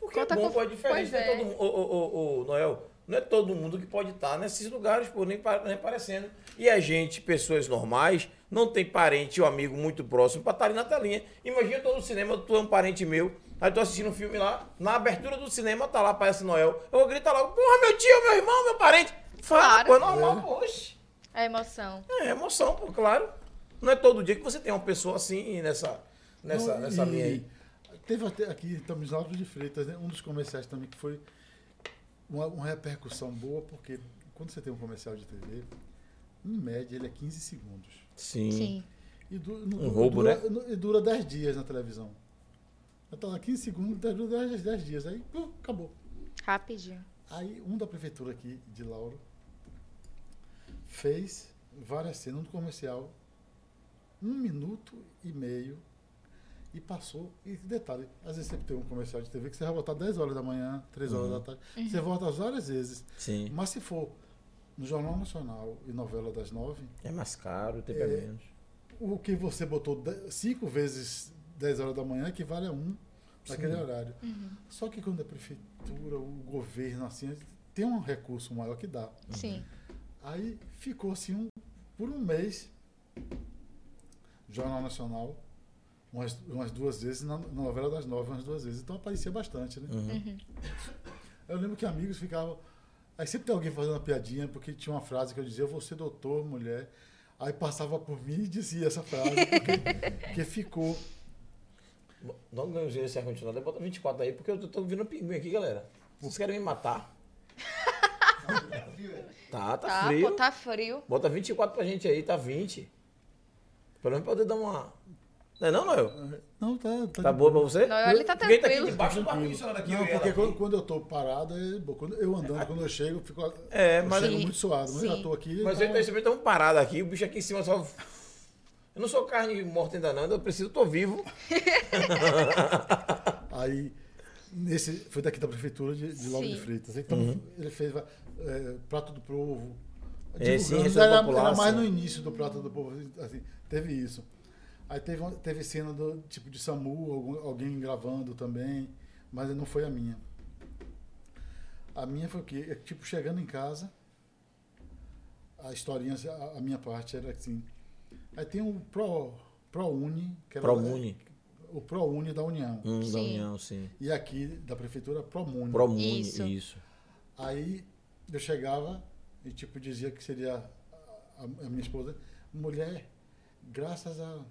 Porque Conta é bom, com- pô, é diferente. Não é é. todo mundo. Ô, ô, ô, ô, Noel, não é todo mundo que pode estar nesses lugares, pô, nem, pa- nem parecendo. E a gente, pessoas normais, não tem parente ou amigo muito próximo pra estar ali na telinha. Imagina eu tô no cinema, tu é um parente meu, aí tô assistindo um filme lá, na abertura do cinema tá lá, parece Noel. Eu vou gritar logo, porra, meu tio, meu irmão, meu parente. Fala, Claro. pô, é normal, pô, oxe. É emoção. É emoção, pô, claro. Não é todo dia que você tem uma pessoa assim nessa, nessa, Não, nessa linha aí. Teve até aqui em Campos Altos de Freitas, né, um dos comerciais também que foi uma, uma repercussão boa, porque quando você tem um comercial de TV, em média ele é 15 segundos. Sim. Sim. E du- no- Um roubo, dura, né? no- E dura 10 dias na televisão. Então, lá 15 segundos, dura 10, 10 dias. Aí, pum, acabou. Rapidinho. Aí, um da prefeitura aqui, de Lauro, fez várias cenas no comercial, um minuto e meio, e passou. E detalhe, às vezes você tem um comercial de TV que você vai botar 10 horas da manhã, 3 horas Uhum. da tarde, você volta várias vezes. Sim. Mas se for no Jornal Nacional e novela das nove, É mais caro, o tempo é, É. menos. o que você botou de- cinco vezes 10 horas da manhã equivale a um naquele Sim. horário. Só que quando a prefeitura, o governo, assim, tem um recurso maior que dá. Sim. Aí ficou assim um, por um mês, Jornal Nacional, umas, umas duas vezes, na, na novela das nove, umas duas vezes. Então aparecia bastante, né? Uhum. Eu lembro que amigos ficavam. Aí sempre tem alguém fazendo uma piadinha, porque tinha uma frase que eu dizia, eu vou ser doutor, mulher. Aí passava por mim e dizia essa frase, porque, porque ficou. Dá um ganhozinho esse ar-condicionado, bota 24 aí, porque eu tô ouvindo pinguim aqui, galera. Vocês querem me matar? tá, tá, Tá, frio. pô, tá frio. Bota 24 pra gente aí, tá 20. Pelo menos poder dar uma. Não é não, Noel? Não, tá. Tá boa pra você? Não, ele tá Ninguém tá aqui tranquilo. debaixo do ar-condicionado aqui. Não, eu porque quando, quando eu tô parado, é bom. Quando eu andando, quando eu chego, eu fico. É, eu mas, chego Sim. muito suado. Mas eu Sim. já tô aqui. mas tá- eu também estamos parados aqui, o bicho aqui em cima só. Eu não sou carne morta ainda não, eu preciso, tô vivo. Aí, nesse, foi daqui da prefeitura de, de Lauro de. Freitas. Então, ele fez é, Prato do Povo. É, sim, divulgando. receita era, popular, era mais no início do Prato do Povo. Assim, teve isso. Aí teve, teve cena do tipo de SAMU, algum- alguém gravando também, mas não foi a minha. A minha foi o quê? É, tipo, chegando em casa, a historinha, a, a minha parte era assim. Aí tem o Pro, ProUni, que era Promune. o ProUni da União. Hum, da. União, sim. E aqui da prefeitura Promune. Promune, Isso. isso. Aí eu chegava e tipo dizia que seria a, a minha esposa, mulher, graças a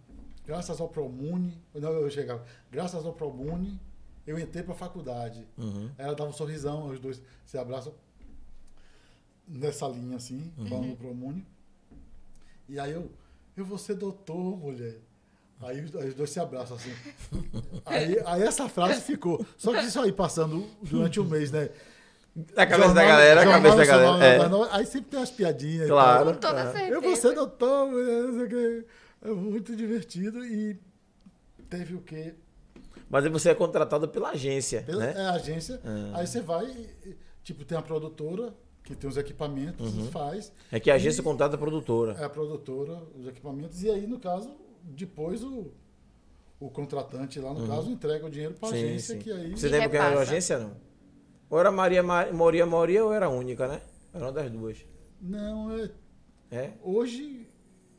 graças ao Promune, não eu chegava, graças ao Promune, eu entrei para a faculdade. Uhum. Ela dava um sorrisão, os dois se abraçam nessa linha assim, falando do Promune. E aí eu, eu vou ser doutor, mulher. Aí, os- aí os dois se abraçam assim. Aí, aí essa frase ficou. Só que isso aí passando durante um mês, né? Na cabeça da Jornal- galera, a Jornal cabeça da Nacional, galera. É. da- Aí sempre tem umas piadinhas. Claro. Com toda certeza. Eu vou ser doutor, mulher, não sei o quê. É muito divertido e teve o quê? Mas aí você é contratado pela agência, Pela né? é, a agência. Ah. Aí você vai, tipo, tem a produtora que tem os equipamentos, Uhum. faz. É que a agência E- contrata a produtora. É a produtora, os equipamentos, e aí, no caso, depois o, o contratante lá, no caso, entrega o dinheiro para a Uhum. Agência, sim. que aí. Você lembra que era a agência, não? Ou era Maria, Ma- Moria, Moria ou era única, né? Era uma das duas. Não, é. É? Hoje,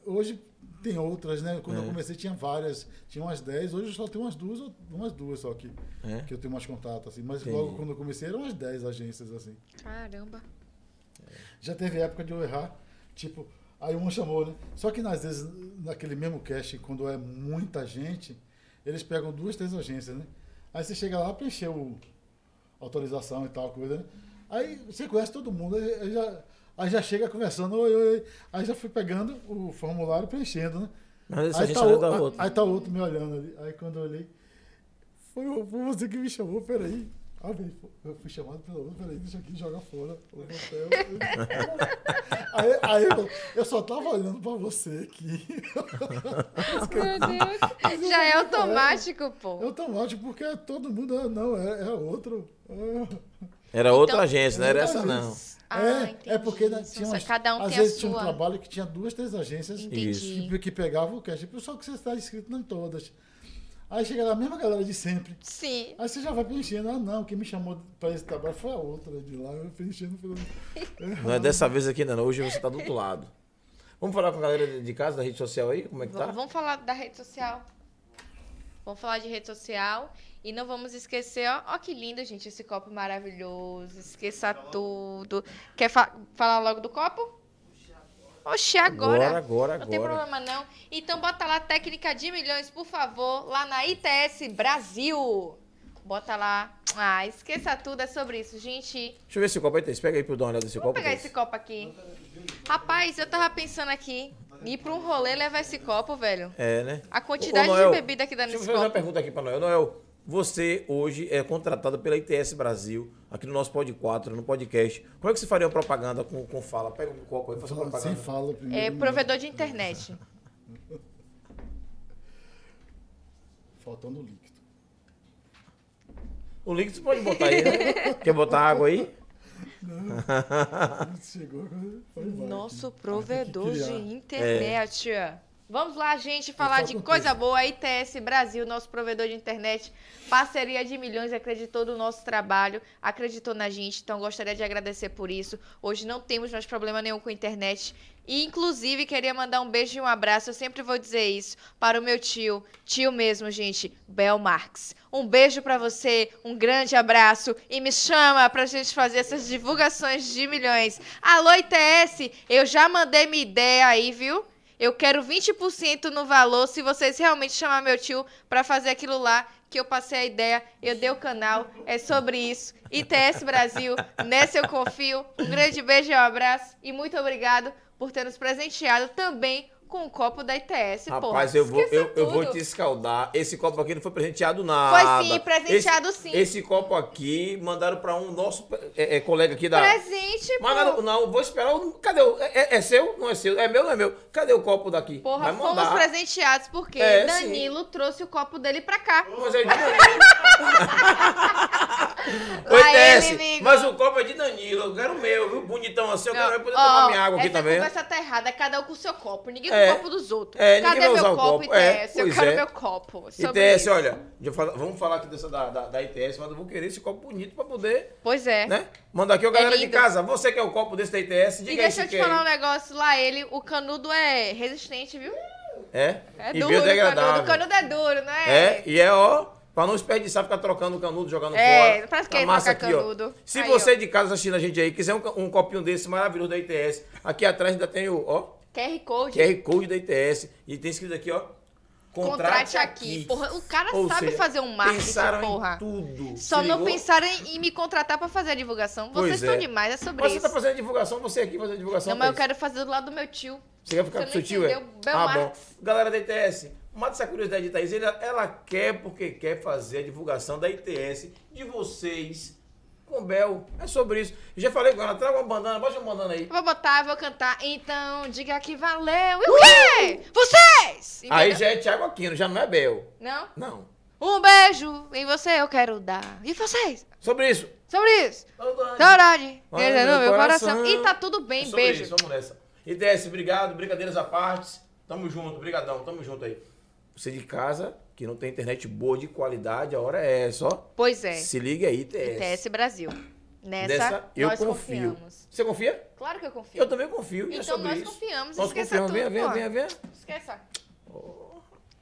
hoje tem outras, né? Quando É. eu comecei tinha várias, tinha umas 10, hoje eu só tenho umas duas, umas duas só que, É? que eu tenho mais contato, assim. Mas Entendi. logo quando eu comecei eram umas 10 agências, assim. Caramba. Já teve época de eu errar, tipo, aí uma chamou, né? Só que às vezes, naquele mesmo casting, quando é muita gente, eles pegam duas, três agências, né? Aí você chega lá, preencheu autorização e tal, coisa, né? Aí você conhece todo mundo, aí já, aí já chega conversando, oi, oi, oi. aí já fui pegando o formulário e preenchendo, né? Mas essa Aí agência tá, é o- da aí- outra. aí tá outro me olhando ali. Aí quando eu olhei, foi, você que me chamou, peraí. Ah, eu fui chamado pelo outro, peraí, deixa aqui jogar fora o papel. aí aí eu, eu só tava olhando pra você aqui. Meu Deus. Já é automático, pô. Eu automático, porque todo mundo, ah, não, é, é outro. Ah. Era outra Então- agência, não era essa Outra não. Agência. Ah, é, entendi. é porque né, São tinha umas, cada um às tem a vezes tinha um trabalho que tinha duas, três agências Entendi. que, que pegavam o cash, só que você está inscrito em todas. Aí chega lá a mesma galera de sempre. Sim. Aí você já vai preenchendo. Ah, não, quem me chamou pra esse trabalho foi a outra de lá. Eu preenchendo. Falando, Não é dessa vez aqui, não. Hoje você tá do outro lado. Vamos falar com a galera de casa, da rede social aí? Como é que tá? Vamos falar da rede social. Vamos falar de rede social. E não vamos esquecer, ó, ó que lindo, gente, esse copo maravilhoso. Esqueça tudo. Quer fa- falar logo do copo? Oxi, agora. Agora, agora, Não tem agora. problema, não. Então bota lá técnica de milhões, por favor, lá na ITS Brasil. Bota lá. Ah, esqueça tudo, é sobre isso, gente. Deixa eu ver esse copo aí, Thaís. Pega aí eu dar uma olhada nesse Vou copo. pegar Thaís. esse copo aqui. Rapaz, eu tava pensando aqui, ir pra um rolê levar esse copo, velho. É, né? A quantidade Ô, de bebida que dá Deixa eu nesse fazer uma copo. pergunta aqui pra Noel. Noel, você hoje é contratado pela ITS Brasil, aqui no nosso Pod 4, no podcast. Como é que você faria uma propaganda com, com fala? Pega um copo aí, faça uma Sem propaganda. fala primeiro. É provedor de internet. Faltando líquido. O link você pode botar aí, né? Quer botar água aí? Chegou agora. Foi embora. Nosso provedor de internet. Vamos lá, gente, falar de coisa boa. ITS Brasil, nosso provedor de internet. Parceria de milhões, acreditou no nosso trabalho, acreditou na gente. Então, gostaria de agradecer por isso. Hoje não temos mais problema nenhum com a internet. E, inclusive, queria mandar um beijo e um abraço. Eu sempre vou dizer isso para o meu tio, tio mesmo, gente, Bel Marx. Um beijo pra você, um grande abraço e me chama pra gente fazer essas divulgações de milhões. Alô, ITS, eu já mandei minha ideia aí, viu? Eu quero 20% no valor se vocês realmente chamar meu tio pra fazer aquilo lá que eu passei a ideia, eu dei o canal, é sobre isso. ITS Brasil, nessa eu confio. Um grande beijo e um abraço e muito obrigado por ter nos presenteado também com o copo da ITS, porra. Rapaz, eu vou, eu, eu vou te escaldar. Esse copo aqui não foi presenteado nada. sim, presenteado esse, sim. Esse copo aqui mandaram pra um nosso é, é, colega aqui da. Presente, Mas pô. não, não, vou esperar. Cadê o. É, é- é seu? Não é seu? É meu, não é meu? Cadê o copo daqui? Porra, Vai fomos mandar. presenteados porque É, Danilo trouxe o copo dele pra cá. Mas é. Lá Oi, Tess, mas o copo é de Danilo. Eu quero o meu, viu? Bonitão assim. Eu quero poder ó, tomar minha água aqui essa também. conversa tá errada. Cada um com o seu copo. Ninguém É. com o copo dos outros. É, Cadê meu copo, copo. É, ITS? eu pois quero é. meu copo. ITS, isso. olha, vamos falar aqui dessa da, da, da ITS, mas eu vou querer esse copo bonito pra poder, Pois é. né? Mandar aqui, ó, galera de lindo. casa, você quer o copo desse da ITS? E Diga aí deixa eu te falar um negócio lá. Ele, o canudo é resistente, viu? É? É e duro o canudo. O canudo é duro, não é? É, e é, ó, pra não desperdiçar, ficar trocando canudo, jogando É, fora. pra que Tá massa aqui, ó. canudo? Se Aí, você ó. de casa assistindo a gente aí, quiser um, um copinho desse maravilhoso da ITS, aqui atrás ainda tem o, ó, QR Code. QR Code da ITS. E tem escrito aqui, ó, Contrate aqui. Porra, o cara Ou sabe seja, fazer um marketing, pensaram porra. em tudo. Só não pensaram em, em me contratar pra fazer a divulgação. Pois Vocês é. são demais, é sobre Mas isso. você tá fazendo a divulgação, você aqui fazendo a divulgação. Não, mas eu Thaís? quero fazer do lado do meu tio. Você quer ficar Você com seu tio, é? Ah, bom. Galera da ITS, mata essa curiosidade de Thaís. Ela, ela quer porque quer fazer a divulgação da ITS de vocês com Bel. É sobre isso. Eu já falei com ela, traga uma bandana, bota uma bandana aí. Vou botar, vou cantar. Então, diga que valeu. E o quê? Vocês! Aí já é Thiago Aquino, já não é Bel. Não? Não. Um beijo em você eu quero dar. E vocês? Sobre isso. Sobre isso. Saudade. Saudade. No meu coração. coração. E tá tudo bem, É sobre beijo. Isso, vamos nessa. ITS, obrigado, brincadeiras à parte. Tamo junto, brigadão, tamo junto aí. Você de casa, que não tem internet boa de qualidade, a hora é essa, ó. Pois é. Se liga aí, ITS. ITS Brasil. Nessa, Dessa eu nós confio. confiamos. Você confia? Claro que eu confio. Eu também confio. é Então sobre nós isso. confiamos. Nós Esqueça confiamos. tudo, Venha, venha, pô. venha, venha. Esqueça.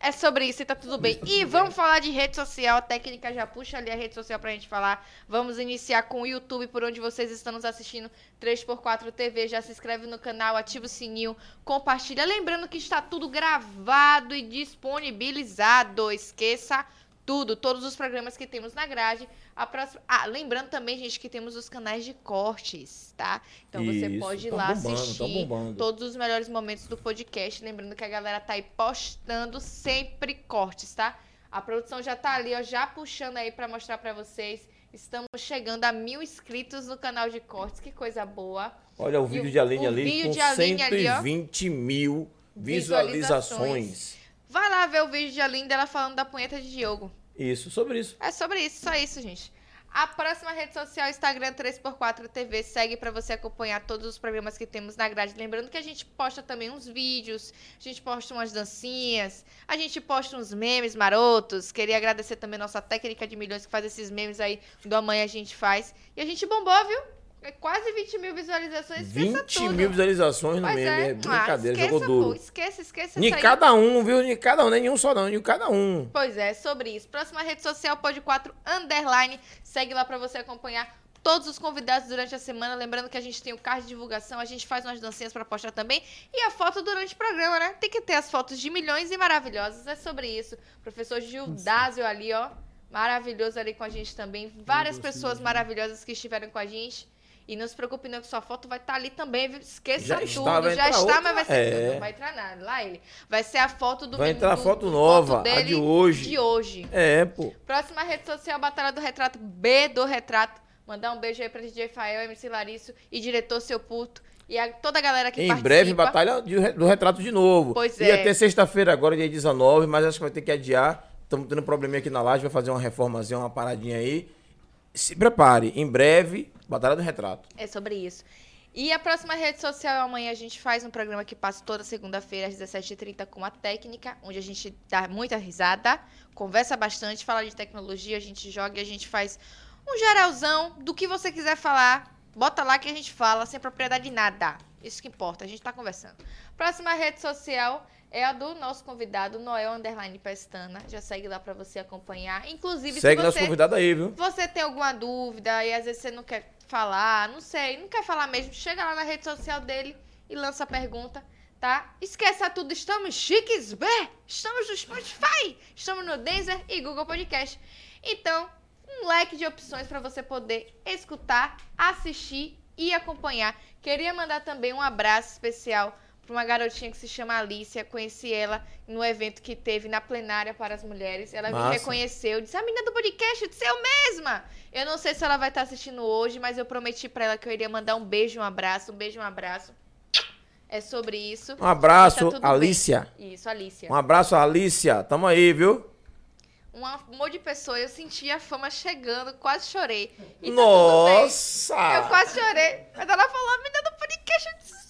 É sobre isso e tá tudo bem. E vamos falar de rede social. A técnica já puxa ali a rede social pra gente falar. Vamos iniciar com o YouTube, por onde vocês estão nos assistindo. 3x4 TV. Já se inscreve no canal, ativa o sininho, compartilha. Lembrando que está tudo gravado e disponibilizado. Esqueça tudo, todos os programas que temos na grade. A próxima... Ah, lembrando também, gente, que temos os canais de cortes, tá? Então você Isso, pode ir tão lá bombando, assistir bombando. todos os melhores momentos do podcast. Lembrando que a galera tá aí postando sempre cortes, tá? A produção já tá ali, ó, já puxando aí pra mostrar pra vocês. Estamos chegando a mil inscritos no canal de cortes, que coisa boa. Olha o vídeo o- de Aline ali com de Aline ali, ó. 120 mil Visualizações. visualizações. Vai lá ver o vídeo de Aline dela falando da punheta de Diogo. Isso, sobre isso. É sobre isso, só isso, gente. A próxima rede social, Instagram 3x4 TV, segue para você acompanhar todos os programas que temos na grade. Lembrando que a gente posta também uns vídeos, a gente posta umas dancinhas, a gente posta uns memes marotos. Queria agradecer também nossa técnica de milhões que faz esses memes aí do amanhã a gente faz. E a gente bombou, viu? É quase 20 mil visualizações. Esqueça 20 tudo. mil visualizações no meme. É, é. brincadeira, ah, esqueça, jogou duro. Pô, esqueça, esqueça Em isso aí. cada um, viu? Em cada um, nenhum só não, em cada um. Pois é, sobre isso. Próxima rede social, Pod 4 Underline. Segue lá pra você acompanhar todos os convidados durante a semana. Lembrando que a gente tem o card de divulgação, a gente faz umas dancinhas pra postar também. E a foto durante o programa, né? Tem que ter as fotos de milhões e maravilhosas. É sobre isso. Professor Gildásio ali, ó. Maravilhoso ali com a gente também. Várias pessoas maravilhosas que estiveram com a gente. E não se preocupe não que sua foto vai estar ali também, viu? Esqueça Já tudo. está, vai Já está, outra. mas vai ser É. não vai entrar nada. Lá ele. Vai ser a foto do Vai entrar a foto do nova, a dele de hoje. De hoje. É, pô. Próxima rede social, Batalha do Retrato, B do Retrato. Mandar um beijo aí pra DJ Fael, MC Larício e diretor Seu Puto. E a, toda a galera que Em participa. breve, batalha do retrato de novo. Pois Ia é. ter sexta-feira agora, dia 19, mas acho que vai ter que adiar. Estamos tendo um probleminha aqui na laje, vai fazer uma reformazinha, uma paradinha aí. Se prepare, em breve, batalha do retrato. É sobre isso. E a próxima rede social, amanhã a gente faz um programa que passa toda segunda-feira às 17h30 com a técnica, onde a gente dá muita risada, conversa bastante, fala de tecnologia, a gente joga e a gente faz um geralzão do que você quiser falar. Bota lá que a gente fala sem propriedade de nada. Isso que importa, a gente tá conversando. Próxima rede social é a do nosso convidado, Noel Underline Pestana. Já segue lá pra você acompanhar. Inclusive, Segue se nosso você convidado aí, viu? você tem alguma dúvida e às vezes você não quer falar, não sei, não quer falar mesmo, chega lá na rede social dele e lança a pergunta, tá? Esqueça tudo, estamos chiques, B! Estamos no Spotify, estamos no Deezer e Google Podcast. Então, um leque de opções para você poder escutar, assistir e acompanhar. Queria mandar também um abraço especial para uma garotinha que se chama Alicia. Conheci ela no evento que teve na plenária para as mulheres. Ela me Massa. reconheceu, disse: A menina do podcast, eu disse eu mesma. Eu não sei se ela vai estar assistindo hoje, mas eu prometi para ela que eu iria mandar um beijo, um abraço, um beijo, um abraço. É sobre isso. Um abraço, Tá tudo bem. Alicia. Isso, Alicia. Um abraço, Alicia. Tamo aí, viu? Um amor de pessoa, eu senti a fama chegando, quase chorei. E tá. Nossa! Eu quase chorei. Mas ela falou, a menina do podcast, eu disse.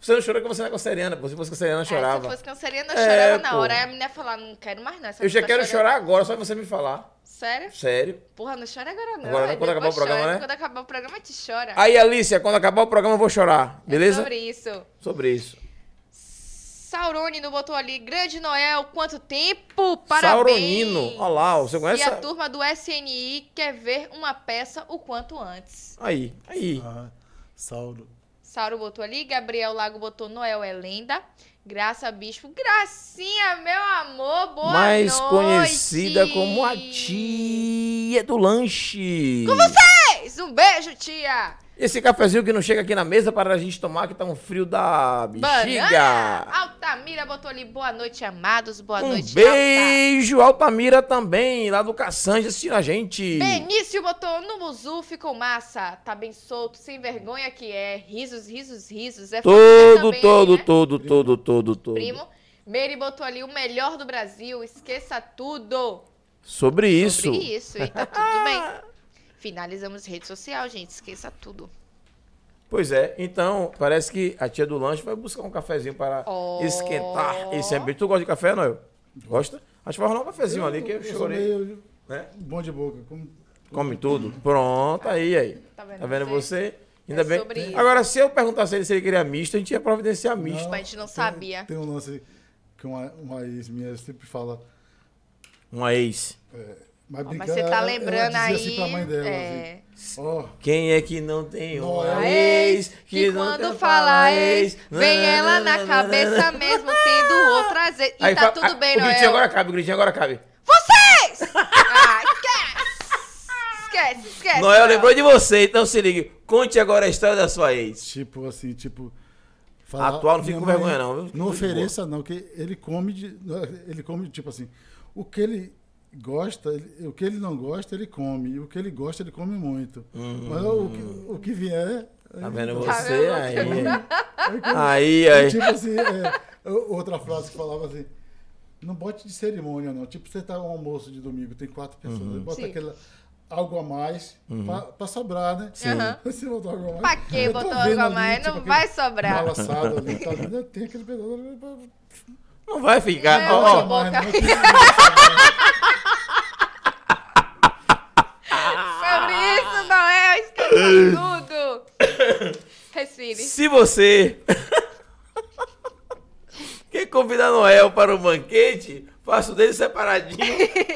Você não chorou porque você não é canceriana, pô. Se fosse canceriana, eu É, chorava. se eu fosse canceriana, eu É, chorava na pô. hora. Aí a menina falou, não quero mais não. essa Eu já menina quero chorando. chorar agora, só você me falar. Sério? Sério. Porra, não chora agora não. Agora não, Aí quando acabar o programa, chora. né? Quando acabar o programa, te chora. Aí, Alicia, quando acabar o programa, eu vou chorar. Beleza? É sobre isso. Sobre isso. Sauronino botou ali, grande Noel, quanto tempo? Parabéns! Sauronino. Olha lá, você conhece? E a turma do SNI quer ver uma peça o quanto antes. Aí, aí. Ah, Sauro. Sauro botou ali, Gabriel Lago botou Noel é lenda. Graça Bispo, Gracinha, meu amor, boa Mais noite. conhecida como a tia do lanche. Com vocês! Um beijo, tia! Esse cafezinho que não chega aqui na mesa para a gente tomar, que tá um frio da bexiga. Banana! Altamira botou ali, boa noite, amados, boa Um noite, beijo, Altamira também, lá do Caçange, assistindo a gente. Benício botou no Muzu, ficou massa. Tá bem solto, sem vergonha que é. Risos, risos, risos. É Todo, também, todo, né? todo, todo, todo, todo. Primo. Mary botou ali o melhor do Brasil. Esqueça tudo. Sobre isso. Sobre isso. E tá tudo bem. Finalizamos rede social, gente. Esqueça tudo. Pois é, então parece que a tia do lanche vai buscar um cafezinho para Ó. esquentar esse ambiente. Tu gosta de café, Noel? Gosta? Acho que vai rolar um cafezinho ali que eu chorei. meio Né? bom de boca. Como... Come tudo. Pronto, aí, aí. Tá vendo Tá vendo você? Ainda É bem. sobre isso. Agora, se eu perguntasse a ele se ele queria misto, a gente ia providenciar misto. Mas a gente não tem- sabia. Tem um lance que uma, uma ex minha sempre fala. Uma ex. Mas, brincar, Mas você tá lembrando ela aí. assim pra mãe dela, é, assim, ó, Quem é que não tem Não, uma é ex? que não quando falar ex, vem ela na cabeça mesmo, tendo outras ex. E Aí tá tudo ah, bem, O Noel. gritinho agora cabe, o gritinho agora cabe. Vocês! Ah, esquece! Esquece, esquece. Noel lembrou de você, então se ligue. Conte agora a história da sua ex. tipo assim, tipo. Atual não fica com vergonha, não, viu? Não ofereça, não, que ele come de. Ele come, tipo assim, o que ele gosta, ele- o que ele não gosta, ele come. E o que ele gosta, ele come muito. Mas o que, o que vier. Tá ele vendo come. Tá você vendo? aí? Aí, Aí, aí. Tipo assim, é, outra frase que falava assim. Não bote de cerimônia, não. Tipo, você tá um almoço de domingo, tem quatro pessoas. Uhum. Bota Sim. aquele algo a mais pra, pra sobrar, né? Sim. Aham. Você botou algo a mais. Pra que botou algo a mais? tipo, Não vai sobrar. Ali, tá vendo? Tem aquele pedaço Não vai ficar. É, eu ó, vou- boca. Mas não tem- Sobre isso, Noel, esqueça tudo. Respire. Se você quer convidar Noel para o banquete, faça o dele separadinho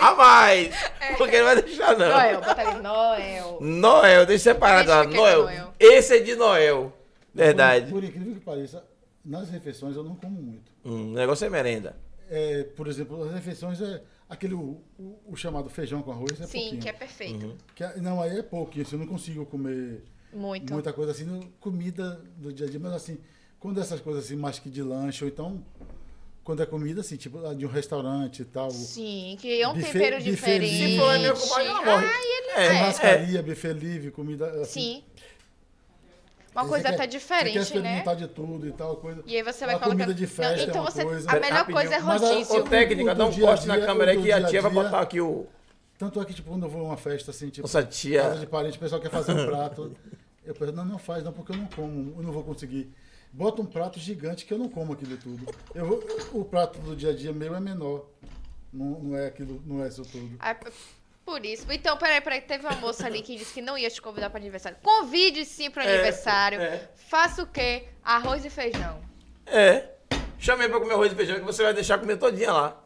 a mais. Porque ele vai deixar, não. Noel, bota ali, Noel. Noel, deixa separado. Deixa lá. que é Noel, Noel. esse é de Noel. Verdade. Por, por incrível que pareça, nas refeições eu não como muito. Hum, o negócio é merenda. É, por exemplo, as refeições é aquele o, o- o chamado feijão com arroz é Sim, pouquinho. que é perfeito. Que é- não, aí é pouquinho, assim, eu não consigo comer Muito. muita coisa assim, comida do dia a dia, mas assim, quando essas coisas assim, mais que de lanche, ou então quando é comida assim, tipo de um restaurante e tal, Sim, que é um Buffet- tempero buffet diferente. livre. Se for é meu compadre, ela morre. Ai, ele É, é. churrascaria, buffet livre, comida assim. Sim. Uma coisa você quer- até Você quer diferente, né? experimentar de tudo e tal, coisa. E aí você vai a colocando. comida de festa Não, então é uma você. coisa. A melhor Rapidinho. coisa é Mas rodízio. Ô, técnica, dá um corte na câmera aí que a tia vai botar aqui o. Tanto é que, tipo, quando eu vou a uma festa, assim, tipo, Nossa tia. casa de parente, o pessoal quer fazer um prato. Eu penso, não, não faz, não, porque eu não como, eu não vou conseguir. Bota um prato gigante que eu não como aquilo tudo. Eu vou- o prato do dia a dia meu é menor. Não, não é aquilo, não é isso tudo. Ah, p- Por isso. Então, peraí, peraí. Teve uma moça ali que disse que não ia te convidar para aniversário. Convide sim para É, aniversário. é. Faça o quê? Arroz e feijão. É. Chamei pra comer arroz e feijão que você vai deixar comer todinha lá.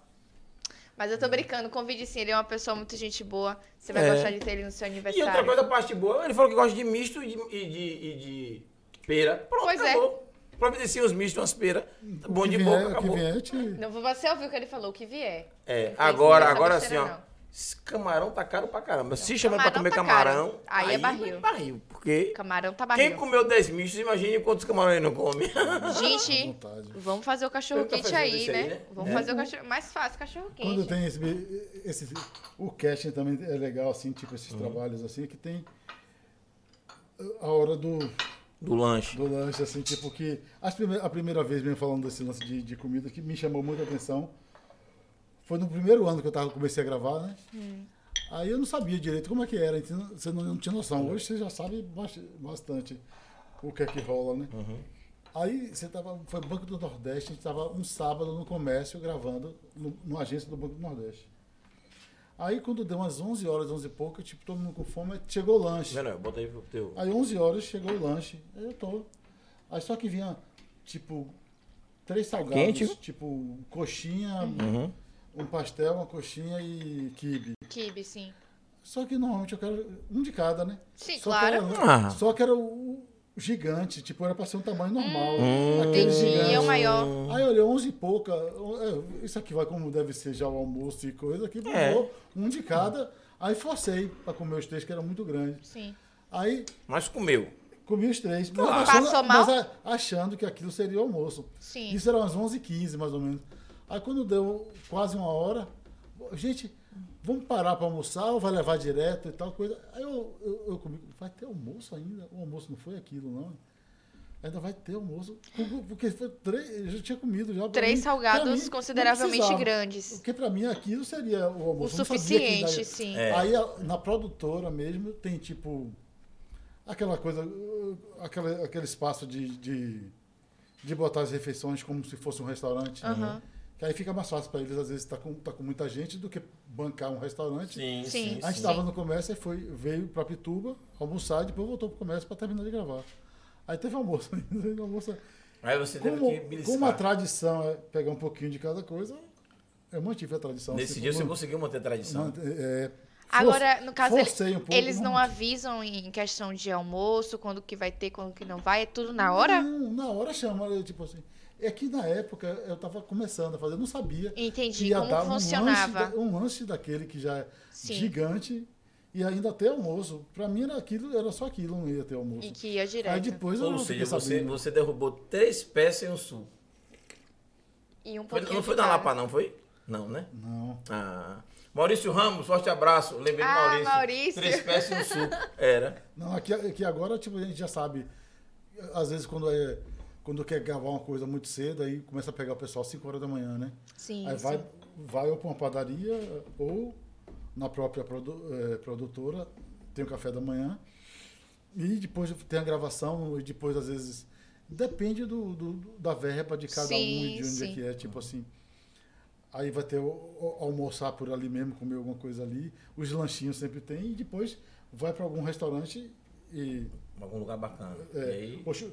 Mas eu tô brincando, convide sim. Ele é uma pessoa muito gente boa. Você vai É. gostar de ter ele no seu E aniversário. outra coisa, a parte boa, ele falou que gosta de misto e de, e de, e de pera. Pronto, Pois é. acabou. Providencia os mistos e umas peras. Tá bom que de vier- boca, o que acabou. vier, te... Não, você ouviu o que ele falou, o que vier. É, agora, agora assim, ó. não. Esse Camarão tá caro pra caramba. Se chamar pra comer tá caro. camarão. Aí é barril. barril. Porque Camarão tá quem barril. comeu 10 mistos, imagine quantos camarões não come. Gente, vamos fazer o cachorro Eu tô quente fazendo aí, aí, né? né? Vamos É. fazer o cachorro mais fácil, cachorro quente. Quando tem esse, esse. O casting também é legal, assim, tipo esses Uhum. trabalhos assim, que tem a hora do, Do lanche. do lanche, assim, tipo que. As prime- a primeira vez mesmo falando desse lance de, de comida que me chamou muita atenção. Foi no primeiro ano que eu tava, comecei a gravar, né? Aí eu não sabia direito como é que era, então você não, não tinha noção. Hoje você já sabe bast- bastante o que é que rola, né? Aí você tava. Foi Banco do Nordeste, a gente tava um sábado no comércio gravando, no, numa agência do Banco do Nordeste. Aí quando deu umas 11 horas, 11 e pouco, tipo, todo mundo com fome, chegou o lanche. Não, não, bota aí pro teu. Aí 11 horas chegou o lanche. Aí eu tô. Aí só que vinha, tipo, três salgados. Quente? Tipo, coxinha, Uhum. Um pastel, uma coxinha e quibe. Kibe, sim. Só que normalmente eu quero um de cada, né? Sim, só claro. Que era, Ah. Só que era o gigante, tipo, era pra ser um tamanho normal. Hum, aquele entendi, gigante. é o maior. Aí eu olhei 11 e pouca. é, Isso aqui vai como deve ser já o almoço e coisa. Aqui É. um de cada. Aí forcei pra comer os três, que era muito grande. Sim. Aí Mas comeu. Comi os três. Claro. Mas achando, Passou mal? mas achando que aquilo seria o almoço. Sim. Isso era umas 11h15, mais ou menos. Aí quando deu quase uma hora, gente, vamos parar para almoçar ou vai levar direto e tal coisa. Aí eu, eu, eu comi, vai ter almoço ainda? O almoço não foi aquilo, não. Ainda vai ter almoço. Porque foi três, eu já tinha comido já. Três mim- salgados mim, consideravelmente grandes. Porque para mim aquilo seria o O almoço. Que suficiente, sim. É. Aí na produtora mesmo tem tipo aquela coisa, aquela, aquele espaço de, de, de botar as refeições como se fosse um restaurante. Aham. Que aí fica mais fácil para eles, às vezes, estar com, tá com muita gente do que bancar um restaurante. Sim, Sim. sim. A gente estava no comércio e foi, veio para Pituba almoçar e depois voltou para o comércio para terminar de gravar. Aí teve almoço ainda. almoço. Aí você teve Como, que beliscar. como a tradição é pegar um pouquinho de cada coisa, eu mantive a tradição. Nesse Assim, dia você como- conseguiu manter a tradição. É, Agora, no caso, eles, forcei um pouco, eles não avisam em questão de almoço, quando que vai ter, quando que não vai, é tudo na hora? Não, na hora chama, tipo assim. É que na época eu tava começando a fazer, eu não sabia. Entendi que ia como dar um funcionava. lanche, da- um lanche daquele que já é Sim. gigante e ainda ter almoço. Pra mim era aquilo, era só aquilo, não ia ter almoço. E que ia Aí direto. depois eu Ou não seja, você, você derrubou três peças em um suco. E um Foi- pouquinho não foi de na cada. Lapa, não, foi? Não, né? Não. Ah. Maurício Ramos, forte abraço. Lembrei Ah, do Maurício. Maurício. Três peças em um suco. Era. Não, aqui, aqui agora, tipo, a gente já sabe. Às vezes quando é. Quando quer gravar uma coisa muito cedo, aí começa a pegar o pessoal às 5 horas da manhã, né? Sim, Aí sim. vai vai ou para uma padaria ou na própria produ- eh, produtora, tem o café da manhã. E depois tem a gravação, e depois, às vezes. Depende do, do- da verba de cada um Sim, e de onde sim. é que é. Tipo assim. Aí vai ter o, o- almoçar por ali mesmo, comer alguma coisa ali. Os lanchinhos sempre tem. E depois vai para algum restaurante e. Algum lugar bacana. é, E aí, poxa,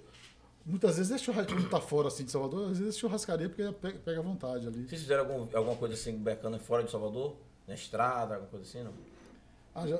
muitas vezes é churrascaria, quando tá fora assim de Salvador, às vezes é churrascaria porque pega, pega à vontade ali. vocês fizeram algum- alguma coisa assim bacana fora de Salvador? Na estrada, alguma coisa assim, não? Ah, já-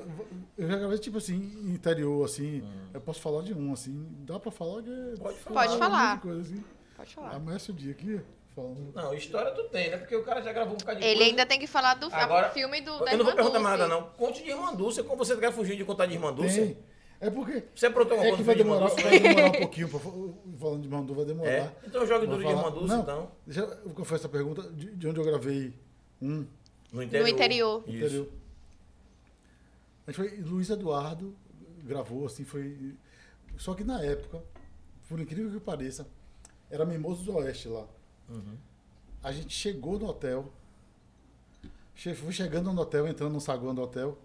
eu já gravei, tipo assim, interior, assim. Eu posso falar de um, assim. Dá pra falar que. é- Pode falar. Pode falar. Coisa, assim. Pode falar. Amanhece o dia aqui, falando. Não, história tu tem, né? Porque o cara já gravou um bocado de Ele coisa. ainda tem que falar do Agora, filme do, da Eu não vou perguntar mais nada, não. Conte de Irmã Dulce, como você quer fugir de contar de Irmã Dulce. Tem. É porque. Você aprontou alguma É coisa que do vai de demorar, Dulce? vai demorar um pouquinho. Pra, fa- falando de Mandu, vai demorar. É? Então jogue duro de falar- Dulce, Não, então. Deixa eu confessar a pergunta de, de onde eu gravei um No interior. No interior. Isso. interior. A gente foi. Luiz Eduardo gravou, assim, foi. Só que na época, por incrível que pareça, era Mimoso do Oeste lá. Uhum. A gente chegou no hotel. che- Fui chegando no hotel, entrando no saguão do hotel.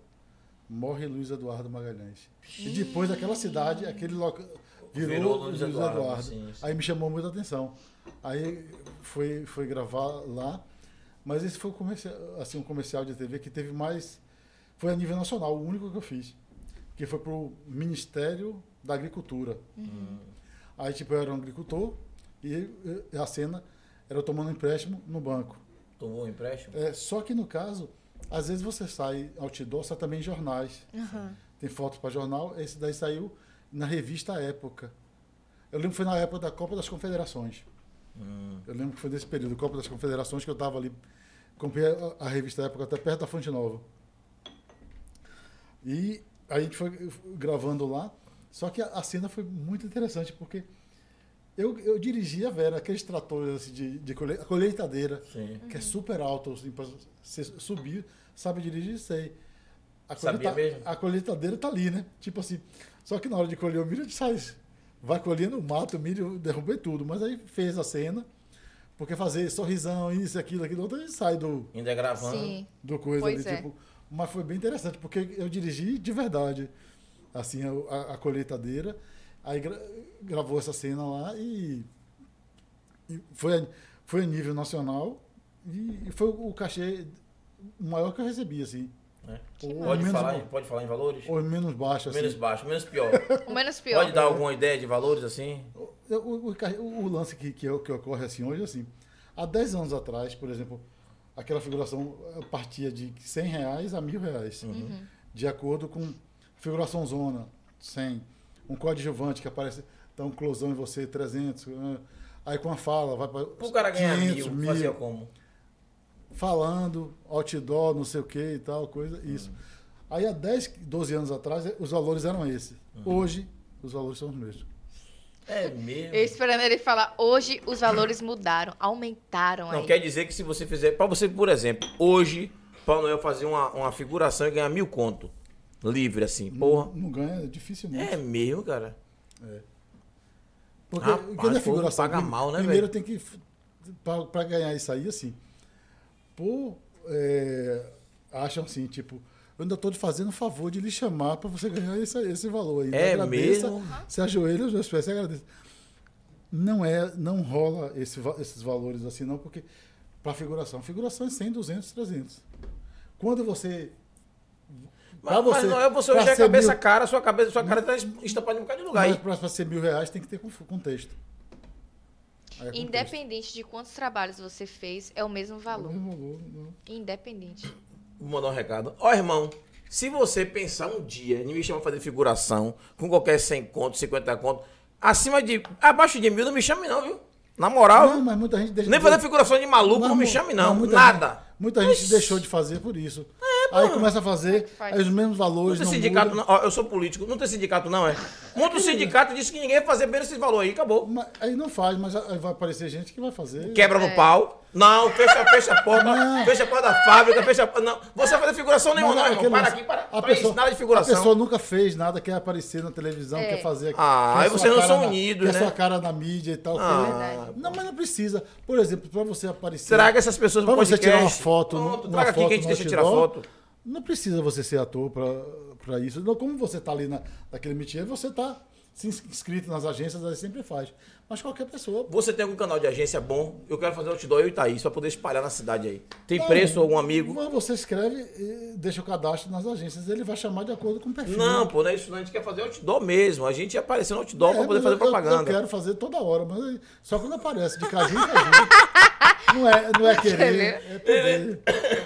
Morre Luiz Eduardo Magalhães. E depois daquela cidade, aquele local. Virou, Virou Luiz, Luiz Eduardo. Eduardo, sim, sim. Aí me chamou muita atenção. Aí foi, foi gravar lá. Mas esse foi um comercial, assim, um comercial de TV que teve mais. Foi a nível nacional, o único que eu fiz. Que foi pro Ministério da Agricultura. Aí, tipo, eu era um agricultor e e a cena era eu tomando empréstimo no banco. Tomou um empréstimo? É, só que no caso, às vezes você sai outdoor, sai também em jornais. Aham. Tem fotos para jornal, esse daí saiu na revista Época. Eu lembro que foi na época da Copa das Confederações. Hum. Eu lembro que foi nesse período, Copa das Confederações, que eu estava ali. Comprei a, a revista Época até perto da Fonte Nova. E aí a gente foi gravando lá. Só que a, a cena foi muito interessante, porque eu, eu dirigi a Vera, aqueles tratores assim, de, de colhe- colheitadeira, Sim. que é super alto, assim, pra você subir, sabe dirigir, sei. A, Sabia mesmo? a colheitadeira tá ali, né? Tipo assim. Só que na hora de colher o milho, a gente sai. Vai colhendo o mato, o milho, eu derrubei tudo. Mas aí fez a cena, porque fazer sorrisão, isso, aquilo, aquilo, outro, a gente sai do, Ainda gravando. Sim. do coisa Pois ali, é. tipo. Mas foi bem interessante, porque eu dirigi de verdade, assim, a, a- a colheitadeira. Aí gra- gravou essa cena lá e, e foi, a, foi a nível nacional e, e foi o cachê maior que eu recebi, assim. Ou Pode, menos, falar, em- pode falar em valores? ou menos baixo, assim. Menos baixo, menos pior. O menos pior. Pode dar alguma ideia de valores assim? O, o- o o lance que, que, que ocorre assim hoje, assim, há 10 anos atrás, por exemplo, aquela figuração partia de 100 reais a mil reais, de acordo com figuração zona, 100. Um coadjuvante que aparece, dá um closão em você, 300. eh, Aí com a fala, vai para Pro cara ganhar mil, fazia como? falando, outdoor, não sei o que e tal, coisa, isso. Aí há 10, 12 anos atrás, eh, os valores eram esses. Hoje, os valores são os mesmos. É mesmo. Eu esperando ele falar, hoje os valores mudaram, aumentaram Não, aí. quer dizer que se você fizer. Pra você, por exemplo, hoje, Paulo Noel fazer uma, uma figuração e ganhar mil conto. Livre, assim. Porra. Não, ganha, dificilmente. É mesmo, cara. Porque Rapaz, quando é figuração, paga prim- mal, né, primeiro velho? tem que, para ganhar isso aí, assim, pô, é, acham assim, tipo, eu ainda estou te fazendo um favor de lhe chamar para você ganhar esse, esse valor aí. É Agradeça, mesmo? Se ajoelha aos meus pés, você agradece. Não é, não rola esse esses valores assim, não, porque para figuração, figuração é 100, 200, 300. Quando você Mas, Pra mas você- não é você hoje é cabeça mil- cara, sua cabeça, sua cara tá estampada em um bocado de lugar. mas aí. para ser mil reais tem que ter con- contexto. É. Independente de quantos trabalhos você fez, é o mesmo É o valor. mesmo valor, não. Independente. Vou mandar um recado. Ó, irmão, se você pensar um dia em me chamar fazer figuração com qualquer 100 conto, 50 conto, acima de. abaixo de mil, não me chame, não, viu? Na moral, Não, mas muita gente deixa nem de- fazer figuração de maluco, não, me chame, não. muita Nada. Gente, muita gente deixou de fazer por isso. É, Aí começa a fazer faz? aí os mesmos Não valores. tem Não sindicato, não. Eu sou político. Não tem sindicato, não, é? Monta um sindicato e diz que ninguém vai fazer bem esses valores aí, acabou. Mas aí não faz, mas vai aparecer gente que vai fazer. Quebra É. no pau. Não, fecha, fecha a porta, Não. fecha a porta da fábrica, fecha a porta. Não, você vai fazer figuração nenhuma, não, é irmão. Para aqui, para. A para isso, pessoa, nada de a figuração. pessoa nunca fez nada, quer aparecer na televisão, É. quer fazer aqui. Ah, aí vocês não são na- unidos, quer né? sua cara na mídia e tal. Ah, Verdade. Não, mas não precisa. Por exemplo, para você aparecer. Que essas pessoas Pra você tirar uma foto, Pronto, uma traga aqui que a gente deixa tirar foto. Não precisa você ser ator para isso. Como você tá ali na, naquele métier, você tá se ins- inscrito nas agências, aí sempre faz. Mas qualquer pessoa. Você tem algum canal de agência bom? Eu quero fazer outdoor eu e Thaís pra poder espalhar na cidade aí. Tem Não, preço, algum amigo? mas Você escreve e deixa o cadastro nas agências, ele vai chamar de acordo com o perfil. Não, pô, não é isso não. A gente quer fazer outdoor mesmo. A gente ia aparecer no outdoor pra É, poder mas fazer eu- Eu, propaganda. quero fazer toda hora, mas só quando aparece, de cajinho em cajinho. não, é, não é querer, é poder.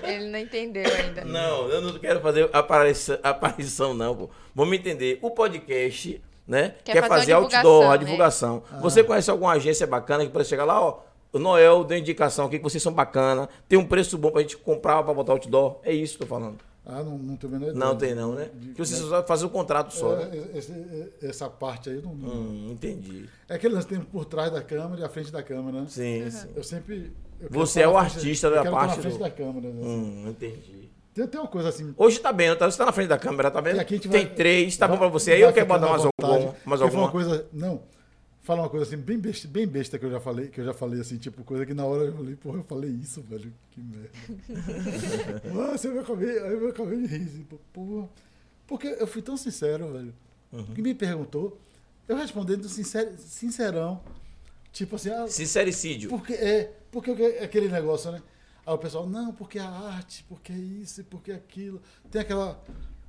Ele não entendeu ainda. Não, eu não quero fazer aparição, aparição não, pô. Vamos entender. O podcast, né? Quer Quer, fazer fazer, uma outdoor, a divulgação. Ah. Você conhece alguma agência bacana que pode chegar lá, ó. O Noel deu indicação aqui que vocês são bacana. Tem um preço bom pra gente comprar pra botar outdoor. É isso que eu tô falando. Ah, não, não tenho a menor ideia. Não tem não, né? Que vocês só fazem o contrato só, né? É, esse- essa parte aí, eu não, Hum, entendi. é aquele lance que tem por trás da câmera e à frente da câmera, né? Sim, sim. Eu sempre. eu Você é o na frente- artista eu da quero estar parte na frente do- da câmera. né? Hum, entendi. Tem, tem uma coisa assim. Hoje tá bem, tá? Você tá na frente da câmera, tá vendo? Tem vai- três, tá bom pra você. Aí vai eu quero botar mais algum, mais foi uma alguma. coisa. Não. Fala uma coisa assim, bem besta, bem besta que eu já falei, que eu já falei assim, tipo, coisa que na hora eu falei, porra, eu falei isso, velho. Que merda. Nossa, eu acabei, aí eu acabei de rir, assim, porra. Porque eu fui tão sincero, velho. Uhum. Que me perguntou, eu respondendo sincer, sincerão. Tipo assim, ah, Sincericídio. porque é, porque é aquele negócio, né? Aí o pessoal, não, porque a arte, porque isso, e porque aquilo. Tem aquela,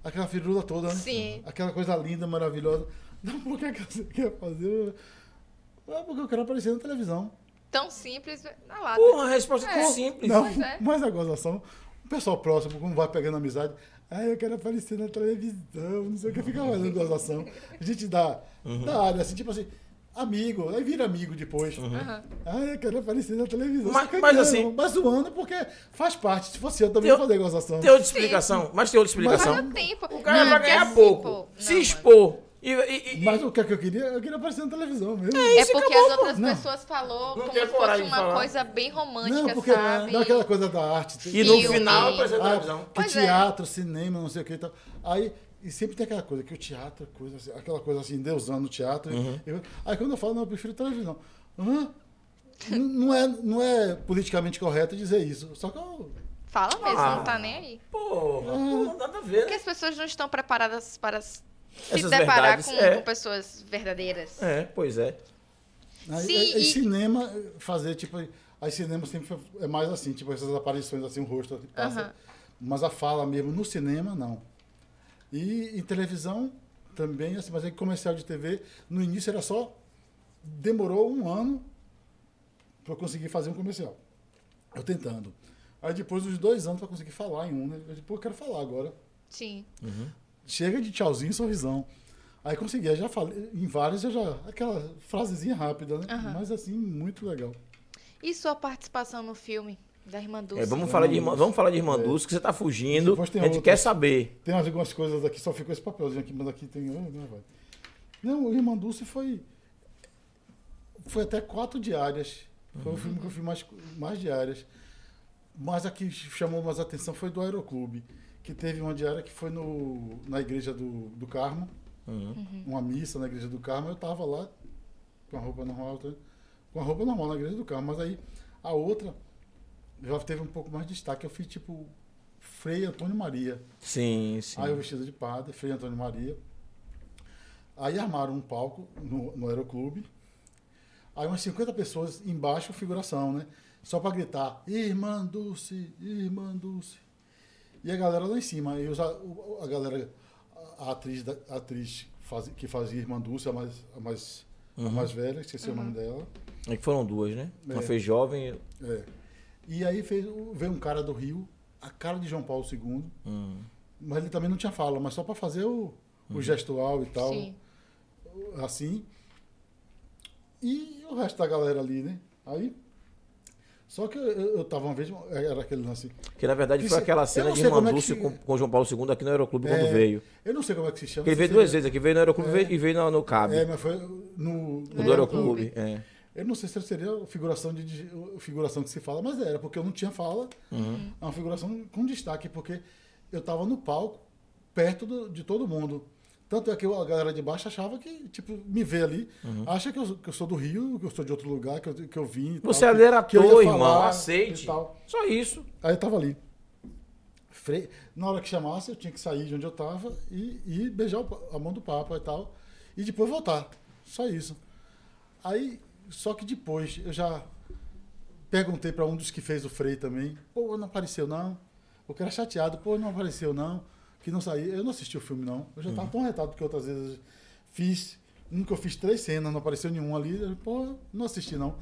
aquela firula toda, né? Sim. Aquela coisa linda, maravilhosa. Não, por que que você quer fazer? Ah, porque eu quero aparecer na televisão. Tão simples na lata. Porra, a resposta é É. tão simples. Não, é. mas a gozação, o pessoal próximo, como vai pegando amizade, ah, eu quero aparecer na televisão, não sei o que, fica fazendo gozação. A gente dá, Uhum. dá área, assim, tipo assim, amigo, aí vira amigo depois. Aham. Ah, eu quero aparecer na televisão. Mas- Sacaneando, mas assim- Mas zoando, porque faz parte. Se fosse eu, também ia fazer gozação. Tem outra explicação, mas tem outra explicação. Mas não tem, pô. O cara Não, vai ganhar assim, pouco. pô, se não, expor. E, e- e- Mas o que é que eu queria? Eu queria aparecer na televisão mesmo. É Isso porque acabou, as outras. Não. pessoas falou Não como tem se fosse uma falar. coisa bem romântica, Não, porque sabe? não é aquela coisa da arte. e no final apareceu na Ah, televisão. que Pois é. teatro, cinema, não sei o que e tal. Aí, e sempre tem aquela coisa, que o teatro, é coisa assim, aquela coisa assim, deusando o teatro. Uhum. Eu- aí quando eu falo, não, eu prefiro televisão. Hã? Não, é, não é politicamente correto dizer isso. Só que eu. Fala mesmo, Ah. não tá nem aí. Porra, pô, nada a ver, Porque né? as pessoas não estão preparadas para se Essas deparar verdades, com, é. com pessoas verdadeiras. É, pois é. Aí, Sim, aí- e- cinema, fazer, tipo. Aí cinema sempre é mais assim, tipo, essas aparições assim, o rosto que passa. Mas a fala mesmo, no cinema, não. E em televisão também, assim, mas aí comercial de TV, no início era só. Demorou um ano para eu conseguir fazer um comercial. Eu tentando. Aí depois dos dois anos para conseguir falar em um, né? Eu, Pô, eu quero falar agora. Sim. Chega de tchauzinho, sorrisão. Aí consegui, aí já falei, em vários eu já. Aquela frasezinha rápida, né? Aham. Mas assim, muito legal. E sua participação no filme da Irmã Dulce? É, vamos, falar de irmã, vamos falar de irmã É. Dulce, que você tá fugindo. Depois A gente outra. quer saber. Tem algumas coisas aqui, só ficou esse papelzinho aqui, mas aqui tem. Não, vai. não o Irmã Dulce foi. Foi até quatro diárias. Foi o filme que eu fiz mais, mais diárias. Mas a que chamou mais atenção foi do Aeroclube, que teve uma diária que foi no, na igreja do, do Carmo, Uhum. uma missa na igreja do Carmo. Eu tava lá com a roupa normal, com a roupa normal na igreja do Carmo. Mas aí a outra já teve um pouco mais de destaque. Eu fiz tipo Frei Antônio Maria. Sim, sim. Aí eu vestido de padre, Frei Antônio Maria. Aí armaram um palco no, no Aeroclube. Aí umas 50 pessoas embaixo, figuração, né? Só pra gritar, Irmã Dulce, Irmã Dulce. E a galera lá em cima. Aí os a, o- a galera, a atriz, da- a atriz faz- que fazia Irmã Dulce, a mais, a mais, a mais velha, esqueci o nome dela. É que foram duas, né? Uma É. fez jovem. É. E aí fez, veio um cara do Rio, a cara de João Paulo II, Hum. mas ele também não tinha fala, mas só pra fazer o, o gestual e tal. Sim. assim. E o resto da galera ali, né? Aí Só que eu, eu, tava uma vez, era aquele lance. Que na verdade Que foi se- aquela cena de como é Mandúcio que- com, com João Paulo II aqui no Aeroclube quando É, veio. Eu não sei como é que se chama. Ele veio se duas seria- vezes aqui, veio no Aeroclube É. e veio no, no Cabo. É, mas foi no. no No Aeroclube. É. Eu não sei se seria figuração de de- figuração que se fala, mas era, porque eu não tinha fala. Uhum. É uma figuração com destaque, porque eu estava no palco, perto do- de todo mundo. Tanto é que a galera de baixo achava que, tipo, me vê ali, Uhum. acha que eu, que eu sou do Rio, que eu sou de outro lugar, que eu, que eu vim. tal, Você que- ali era que ator, irmão. falar Aceite. e tal. Só isso. Aí eu tava ali. Fre- Na hora que chamasse, eu tinha que sair de onde eu tava e, e beijar o a mão do Papa e tal. E depois voltar. Só isso. Aí, só que depois eu já perguntei para um dos que fez o Frei também. Pô, não apareceu não. O cara chateado, pô, não apareceu não. Que não saiu. Eu não assisti o filme não. Eu já tava tão retado que outras vezes fiz. Nunca eu fiz três cenas, não apareceu nenhum ali. Eu, Pô, não assisti não.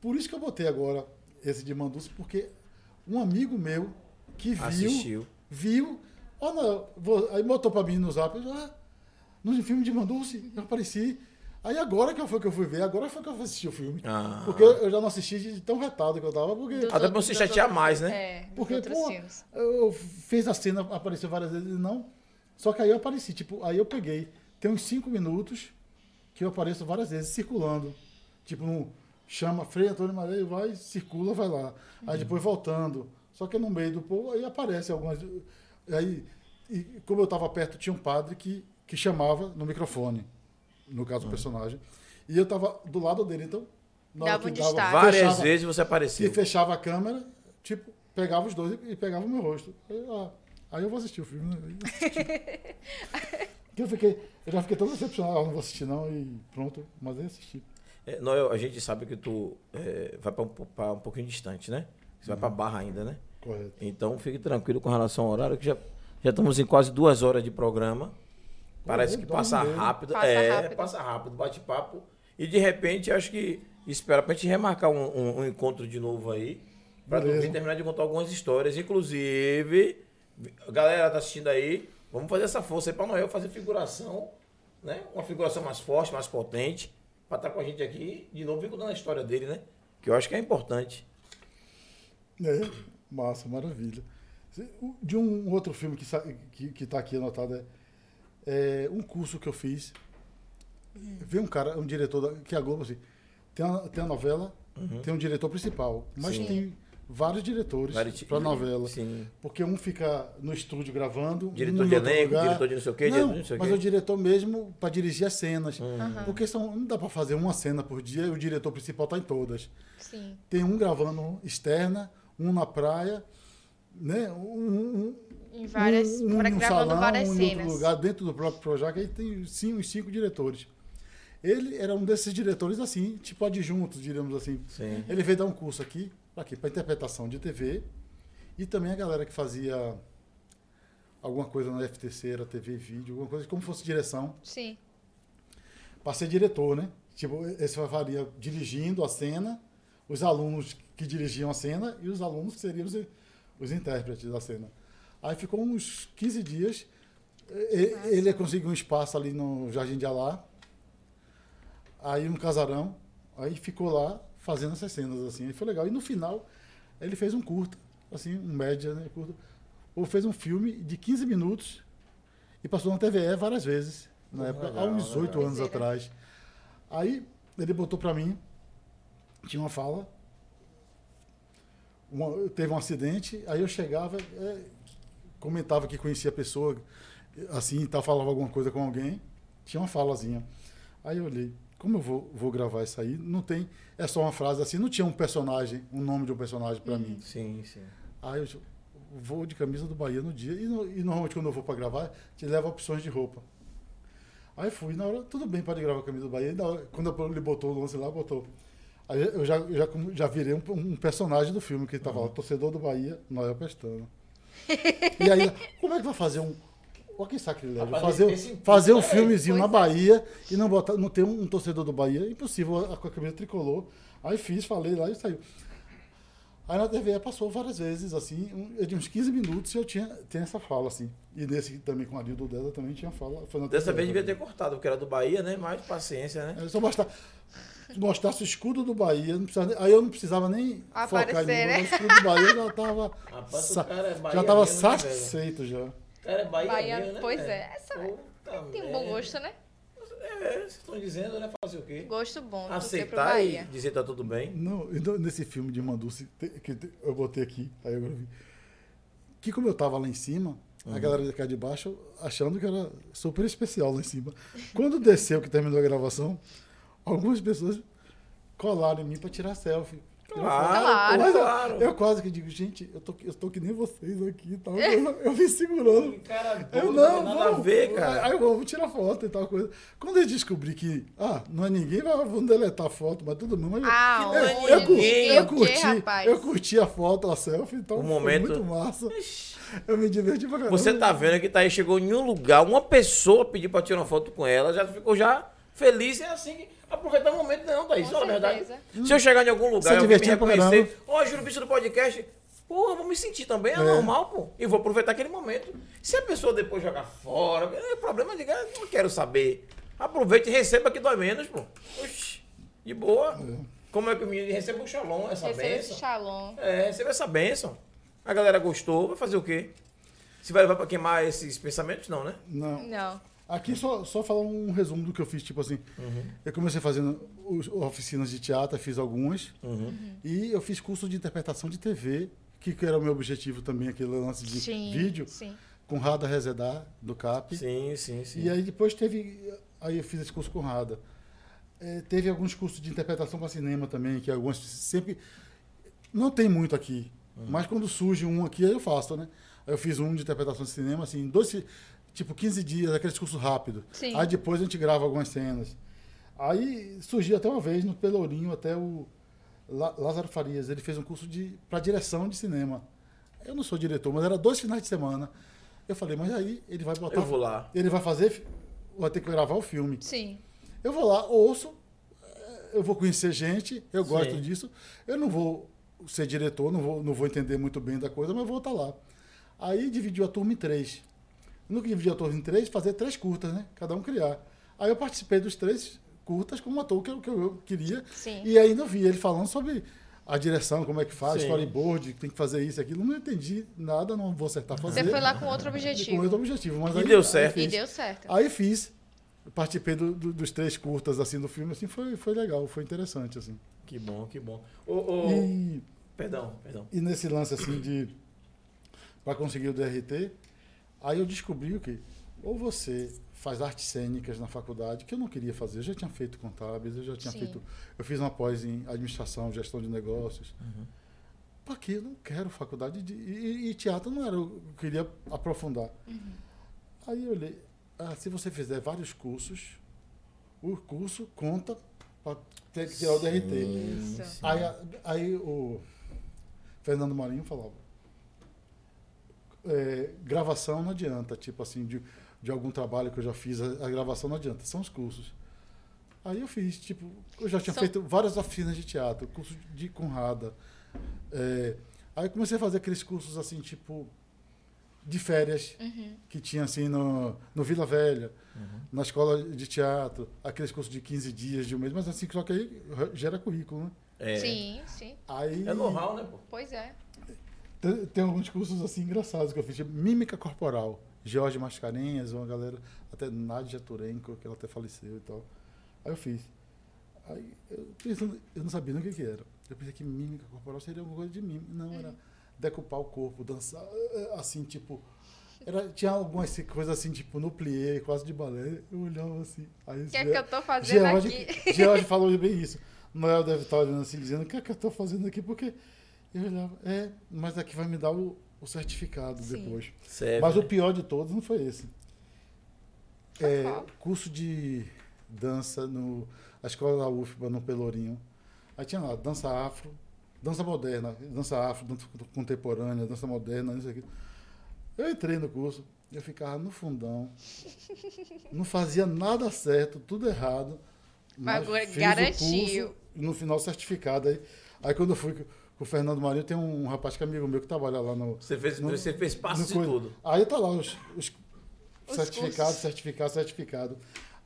Por isso que eu botei agora esse de Mandus, porque um amigo meu que viu, Assistiu. viu, ó, não, vou- aí botou pra mim no zap, eu, ah, no filme de Mandulce, eu apareci. Aí agora que foi que eu fui ver, agora foi que eu fui assistir o filme. Ah. Porque eu já não assisti de tão retado que eu tava, porque Até pra você chatear mais, né? É, Porque, pô, filmes. eu fiz a cena, apareceu várias vezes, não. Só que aí eu apareci, tipo, aí eu peguei. Tem uns cinco minutos que eu apareço várias vezes circulando. Tipo, um, chama Frei Antônio Maria, vai, circula, vai lá. Aí depois voltando. Só que no meio do povo, aí aparece algumas. Aí, e como eu estava perto, tinha um padre que, que chamava no microfone, no caso do personagem. E eu estava do lado dele, então. Na hora Dava um que dava, destaque. Várias fechava- vezes você se apareceu. fechava a câmera, tipo, pegava os dois e, e pegava o meu rosto. Aí, ah, aí eu vou assistir o filme. Né? Eu assisti. Que eu, fiquei, eu já fiquei tão decepcionado, ah, não vou assistir não, e pronto, mas aí assisti. É, Noel, a gente sabe que tu é, vai pra um, pra um pouquinho distante, né? Você vai pra Barra ainda, né? Correto. Então fique tranquilo com relação ao horário, que já, já estamos em quase duas horas de programa. Parece que passa medo. rápido. Passa é, rápido. passa rápido, bate-papo. E de repente, acho que espera pra gente remarcar um, um- um encontro de novo aí. Pra Beleza. vir terminar de contar algumas histórias. Inclusive, a galera tá assistindo aí, vamos fazer essa força aí pra Noel fazer figuração, né? Uma figuração mais forte, mais potente. Pra estar com a gente aqui, de novo, contando a história dele, né? Que eu acho que é importante. É, massa, maravilha. De um outro filme que, que, que tá aqui anotado é, é um curso que eu fiz. Veio um cara, um diretor da, que é a Globo, assim, tem a, tem a novela, tem um diretor principal, mas Sim. tem vários diretores Vários ti- para novela. Sim. Porque um fica no estúdio gravando, Diretor um de elenco, lugar. diretor de não sei o quê, não, diretor de não sei o mas quê. o diretor mesmo para dirigir as cenas. Aham. Porque são, não dá para fazer uma cena por dia e o diretor principal tá em todas. Sim. Tem um gravando externa, um na praia, né? Um, um, Em várias. um, um pra- gravando salão, várias um em cenas. outro lugar, dentro do próprio Projac, aí tem sim, uns cinco diretores. Ele era um desses diretores assim, tipo adjuntos, diríamos assim. Sim. Ele veio dar um curso aqui, para quê? Para interpretação de TV e também a galera que fazia alguma coisa na FTC, era TV e vídeo, alguma coisa como fosse direção, Sim. para ser diretor, né? Tipo, esse faria dirigindo a cena, os alunos que dirigiam a cena e os alunos que seriam os, os intérpretes da cena. Aí ficou uns 15 dias. Ele conseguiu um espaço ali no Jardim de Alá, aí um casarão, aí ficou lá fazendo essas cenas assim. E foi legal. E no final, ele fez um curta, assim, um média, né? Curto, ou fez um filme de 15 minutos e passou na TVE várias vezes, na época, legal, há uns oito anos atrás. Aí ele botou pra mim, tinha uma fala, uma- teve um acidente, aí eu chegava, é, comentava que conhecia a pessoa, assim, tá, falava alguma coisa com alguém, tinha uma falazinha. Aí eu olhei, como eu vou, vou gravar isso aí? Não tem, é só uma frase assim, não tinha um personagem, um nome de um personagem pra mim. Sim, sim. Aí eu vou de camisa do Bahia no dia. E, no- e normalmente quando eu vou para gravar, te leva opções de roupa. Aí fui, na hora, tudo bem para gravar a camisa do Bahia. Hora, quando ele botou o lance lá, botou. Aí eu já, eu já, já virei um, um personagem do filme que estava lá, torcedor do Bahia, Noel Pestana. E aí, como é que vai fazer um. Olha que sacrilégio. Rapaz, Fazer, esse- fazer um filmezinho na. Bahia e não, botar, não ter um, um torcedor do Bahia. Impossível, a, a camisa tricolor. Aí fiz, falei lá e saiu. Aí na TV passou várias vezes, assim, eu tinha uns 15 minutos e eu tinha, tinha essa fala, assim. E nesse também com a Dildo Deda também tinha fala. Dessa TV vez devia ter cortado, porque era do Bahia, né? Mais paciência, né? É, só basta. Mostrasse o escudo do Bahia, não precisava nem- aí eu não precisava nem focar em Aparecer, mim, né? o escudo do Bahia já tava, Rapaz, o sa- cara é Bahia já tava mesmo, né, satisfeito já. O cara é Bahia, Bahia, mesmo, né, pois é, essa- Puta Tem um bom gosto, né? É, vocês estão dizendo, né? Fazer o quê? Gosto bom. Aceitar e dizer que tá tudo bem. Não, então, nesse filme de Manduce, que eu botei aqui, aí eu vi. Que como eu tava lá em cima, Uhum. a galera de cá de baixo achando que era super especial lá em cima. Quando desceu, que terminou a gravação, algumas pessoas colaram em mim pra tirar selfie. Claro. Claro. Mas eu- claro. Eu, quase que digo, gente, eu tô, eu tô que nem vocês aqui e tal. Eu, eu vim segurando. Cara, Eu não, não, vamos. ver, cara. Aí eu vou tirar foto e tal coisa. Quando eu descobri que, ah, não é ninguém, vamos deletar a foto, mas tudo bem. Mas Ah, Que é eu, eu, curti, ninguém, eu, quê, curti, rapaz? eu curti a foto, a selfie, então O foi momento- muito massa. Eu me diverti pra caramba. Você tá vendo que tá aí, chegou em um lugar, uma pessoa pediu pra tirar uma foto com ela, já ficou já feliz, é assim que aproveitar o momento, não, Thaís, Com fala a verdade. Se eu chegar em algum lugar Se e alguém me pra reconhecer, ó, Júlio Bicho do podcast, porra, vou me sentir também, é, É. normal, pô. E vou aproveitar aquele momento. Se a pessoa depois jogar fora, é problema de eu não quero saber. Aproveite e receba que dói menos, pô. Oxi, de boa. Como é que o menino receba o xalom, essa Receba esse benção? shalom. É, receba essa benção. A galera gostou, vai fazer o quê? Se vai levar pra queimar esses pensamentos, não, né? Não. Não. Aqui só, só falar um resumo do que eu fiz, tipo assim. Eu comecei fazendo oficinas de teatro, fiz algumas. E eu fiz curso de interpretação de TV, que, que era o meu objetivo também, aquele lance de Sim. vídeo, Sim. com Rada Rezedar, do CAP. Sim, sim, sim. E aí depois teve. Aí eu fiz esse curso com Rada. É, teve alguns cursos de interpretação para cinema também, que alguns sempre. Não tem muito aqui. Mas quando surge um aqui, aí eu faço, né? Aí eu fiz um de interpretação de cinema, assim, dois, tipo 15 dias, aqueles cursos rápidos. Sim. Aí depois a gente grava algumas cenas. Aí surgiu até uma vez no Pelourinho, até o Lá- Lázaro Farias, ele fez um curso de para direção de cinema. Eu não sou diretor, mas era dois finais de semana. Eu falei, mas aí ele vai botar. Eu vou lá. Ele vai fazer, vai ter que gravar o filme. Sim. Eu vou lá, ouço, eh, eu vou conhecer gente, eu gosto Sim. disso. Eu não vou ser diretor, não vou, não vou entender muito bem da coisa, mas vou estar lá. Aí dividiu a turma em três. No que dividiu a turma em três, fazer três curtas, né? Cada um criar. Aí eu participei dos três curtas como ator que eu, que eu queria. Sim. E ainda vi ele falando sobre a direção, como é que faz, Sim. storyboard, que tem que fazer isso, aquilo. Não entendi nada, não vou acertar fazer. Você foi lá com outro com objetivo. outro objetivo. Mas E aí- deu aí certo. E fiz. deu certo. Aí fiz. Participei do- do- dos três curtas assim do filme, assim, foi, foi legal, foi interessante, assim. Que bom, que bom. Ô, E, Perdão, perdão. e nesse lance assim de para conseguir o DRT, aí eu descobri o que ou você faz artes cênicas na faculdade, que eu não queria fazer, eu já tinha feito contábeis, eu já tinha Sim. feito, eu fiz uma pós em administração, gestão de negócios. Uhum. Para que eu não quero faculdade de e, e teatro não era, eu queria aprofundar. Aí eu olhei, ah, se você fizer vários cursos, o curso conta para ter que tirar o DRT. Isso. Aí, aí o Fernando Marinho falava: é, gravação não adianta, tipo assim, de, de algum trabalho que eu já fiz, a, a gravação não adianta, são os cursos. Aí eu fiz, tipo, eu já tinha São- feito várias oficinas de teatro, curso de Conrada. É, aí eu comecei a fazer aqueles cursos assim, tipo, de férias, Uhum. que tinha assim no, no Vila Velha, na escola de teatro, aqueles cursos de 15 dias, de um mês, mas assim, só que aí gera currículo, né? É, Sim, sim. Aí, é know-how, né, pô? Pois é. Tem, tem alguns cursos assim engraçados que eu fiz, tipo mímica corporal. Jorge Mascarenhas, uma galera, até Nádia Turenko, que ela até faleceu e tal. Aí eu fiz. Aí eu pensando, eu não sabia nem o que, que era. Eu pensei que mímica corporal seria alguma coisa de mímica. Não, era decupar o corpo, dançar, eh, assim, tipo. Era, tinha algumas coisas assim, tipo, no plié, quase de balé. Eu olhava assim. O que é que eu tô fazendo George, aqui? George falou bem isso. Noel deve estar olhando assim, dizendo, o que é que eu estou fazendo aqui? Porque eu olhava, é, mas aqui vai me dar o, o certificado Sim. depois. Sério. mas né? o pior de todos não foi esse. É, curso de dança no, na escola da UFBA, no Pelourinho. Aí tinha lá, dança afro, dança moderna, dança afro, dança contemporânea, dança moderna, isso aqui. Eu entrei no curso, eu ficava no fundão, não fazia nada certo, tudo errado. Mas mas fiz o garantiu. curso e no final certificado. Aí, aí quando eu fui o Fernando Marinho, tem um rapaz que é amigo meu que trabalha lá no. Você fez, no- você fez passo no de coisa. tudo. Aí tá lá os, os Os certificados, cursos. certificado, certificado.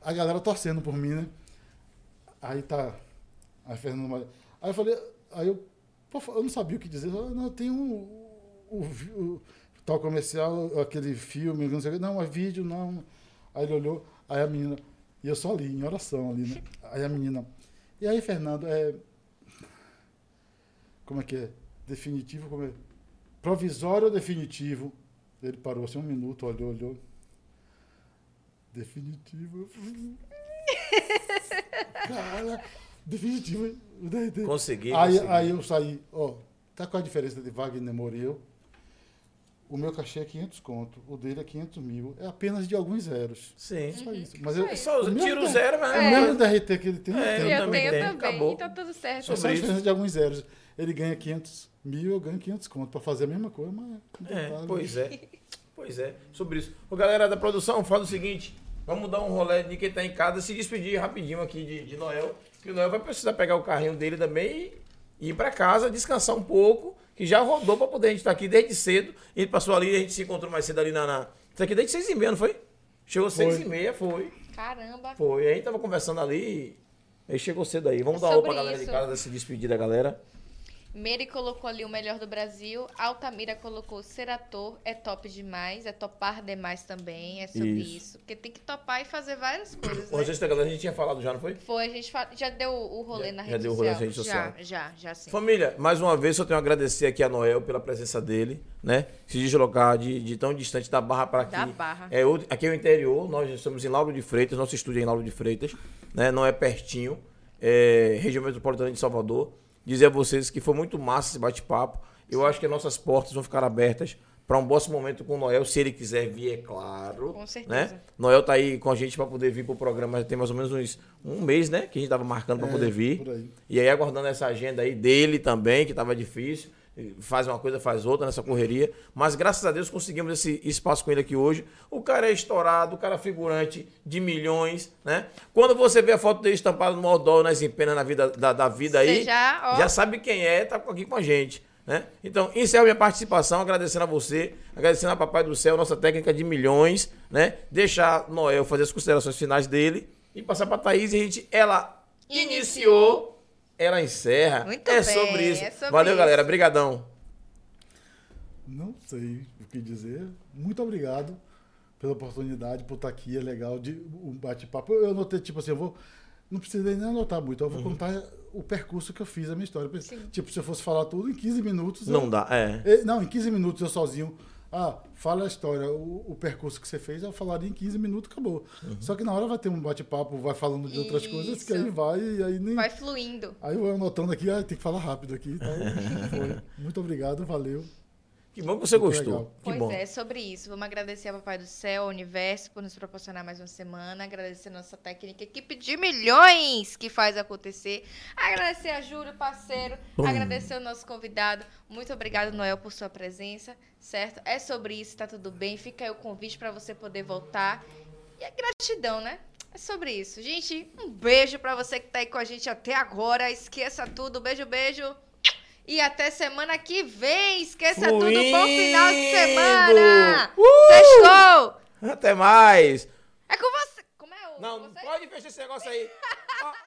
A galera torcendo por mim, né? Aí tá Aí Fernando Maria. Aí eu falei, aí eu, pô, eu não sabia o que dizer. Eu falei, não, tem um. O, o- tal comercial, aquele filme, não sei o que. Não, é vídeo, não. Aí ele olhou, aí a menina. E eu só ali, em oração ali, né? Aí a menina. E aí, Fernando, é. Como é que é? Definitivo, como é? Provisório ou definitivo? Ele parou assim um minuto, olhou, olhou. Definitivo. Cara, definitivo. Consegui, Aí, consegui. aí eu saí, ó, tá qual a diferença de Wagner Moura e eu? O meu cachê é 500 conto, o dele é 500 mil. É apenas de alguns zeros. Sim. Só isso. Mas Só eu. É Só o mesmo tira o da- zero, mas... O mesmo DRT que ele tem, É, eu eu tenho. Eu também tenho também, acabou. então tudo certo. É só a diferença de alguns zeros. Ele ganha 500 mil, eu ganho 500 conto para fazer a mesma coisa, mas... É, detalhe. pois é. Pois é, sobre isso. Ô, galera da produção, fala o seguinte: vamos dar um rolê de quem tá em casa, se despedir rapidinho aqui de, de Noel. Que o Noel vai precisar pegar o carrinho dele também e ir pra casa, descansar um pouco, que já rodou pra poder a gente estar aqui desde cedo. Ele passou ali, a gente se encontrou mais cedo ali na. na... Isso aqui desde seis e meia, não foi? Chegou seis Foi. e meia, foi. Caramba. Foi. Aí a gente tava conversando ali. Aí chegou cedo aí. Vamos É dar uma pra galera de isso. casa, se despedir da galera. Mary colocou ali o melhor do Brasil. Altamira colocou ser ator é top demais. É topar demais também. É sobre Isso. isso. Porque tem que topar e fazer várias coisas, O né? da galera a gente tinha falado já, não foi? Foi, a gente fa- já deu o rolê Já- na já rede deu o social. rolê na rede social. Já, já, já sim. Família, mais uma vez eu tenho a agradecer aqui a Noel pela presença dele, né? Se deslocar de, de tão distante da Barra para aqui. Da Barra. É, o- aqui é o interior, nós estamos em Lauro de Freitas, nosso estúdio é em Lauro de Freitas, né? Não é pertinho, é região metropolitana de Salvador. Dizer a vocês que foi muito massa esse bate-papo. Eu acho que as nossas portas vão ficar abertas para um próximo momento com o Noel, se ele quiser vir, é claro. Com certeza. Né? Noel tá aí com a gente para poder vir pro programa, já tem mais ou menos uns, um mês, né? Que a gente tava marcando para É, poder vir. por aí. E aí aguardando essa agenda aí dele também, que estava difícil. Faz uma coisa, faz outra nessa correria. Mas graças a Deus conseguimos esse espaço com ele aqui hoje. O cara é estourado, o cara é figurante de milhões, né? Quando você vê a foto dele estampada no Moldol, nas empenas na vida, da, da vida aí, já, já sabe quem é, tá aqui com a gente. Né? Então, encerro minha participação, agradecendo a você, agradecendo a Papai do Céu, nossa técnica de milhões, né? Deixar Noel fazer as considerações finais dele e passar para Thaís e a gente, ela iniciou, ela encerra. Muito é bem, sobre isso. é sobre Valeu, isso. galera. Brigadão. Não sei o que dizer. Muito obrigado pela oportunidade, por estar aqui. É legal de um bate-papo. Eu anotei, tipo assim, eu vou. Não precisei nem anotar muito, eu vou Uhum. contar o percurso que eu fiz, a minha história. Sim. Tipo, se eu fosse falar tudo em 15 minutos. Não eu- dá, é. Não, em 15 minutos eu sozinho. Ah, fala a história, o, o percurso que você fez, eu falaria em 15 minutos, acabou. Uhum. Só que na hora vai ter um bate-papo, vai falando de outras coisas, que Isso. aí vai e aí nem. Vai fluindo. Aí eu anotando aqui, ah, tem que falar rápido aqui. Foi. Muito obrigado, valeu. Que bom que você Muito gostou. legal. Que Pois bom. é, sobre isso. Vamos agradecer ao Papai do Céu, ao Universo, por nos proporcionar mais uma semana. Agradecer a nossa técnica, equipe de milhões que faz acontecer. Agradecer a Júlio, parceiro. Bum. Agradecer ao nosso convidado. Muito obrigado, Noel, por sua presença. Certo? É sobre isso, tá tudo bem. Fica aí o convite para você poder voltar. E a gratidão, né? É sobre isso. Gente, um beijo para você que tá aí com a gente até agora. Esqueça tudo. Beijo, beijo. E até semana que vem. Esqueça tudo. Bom final de semana. Uh! Sextou. Até mais. É com você. Como é o Não, você? pode fechar esse negócio aí.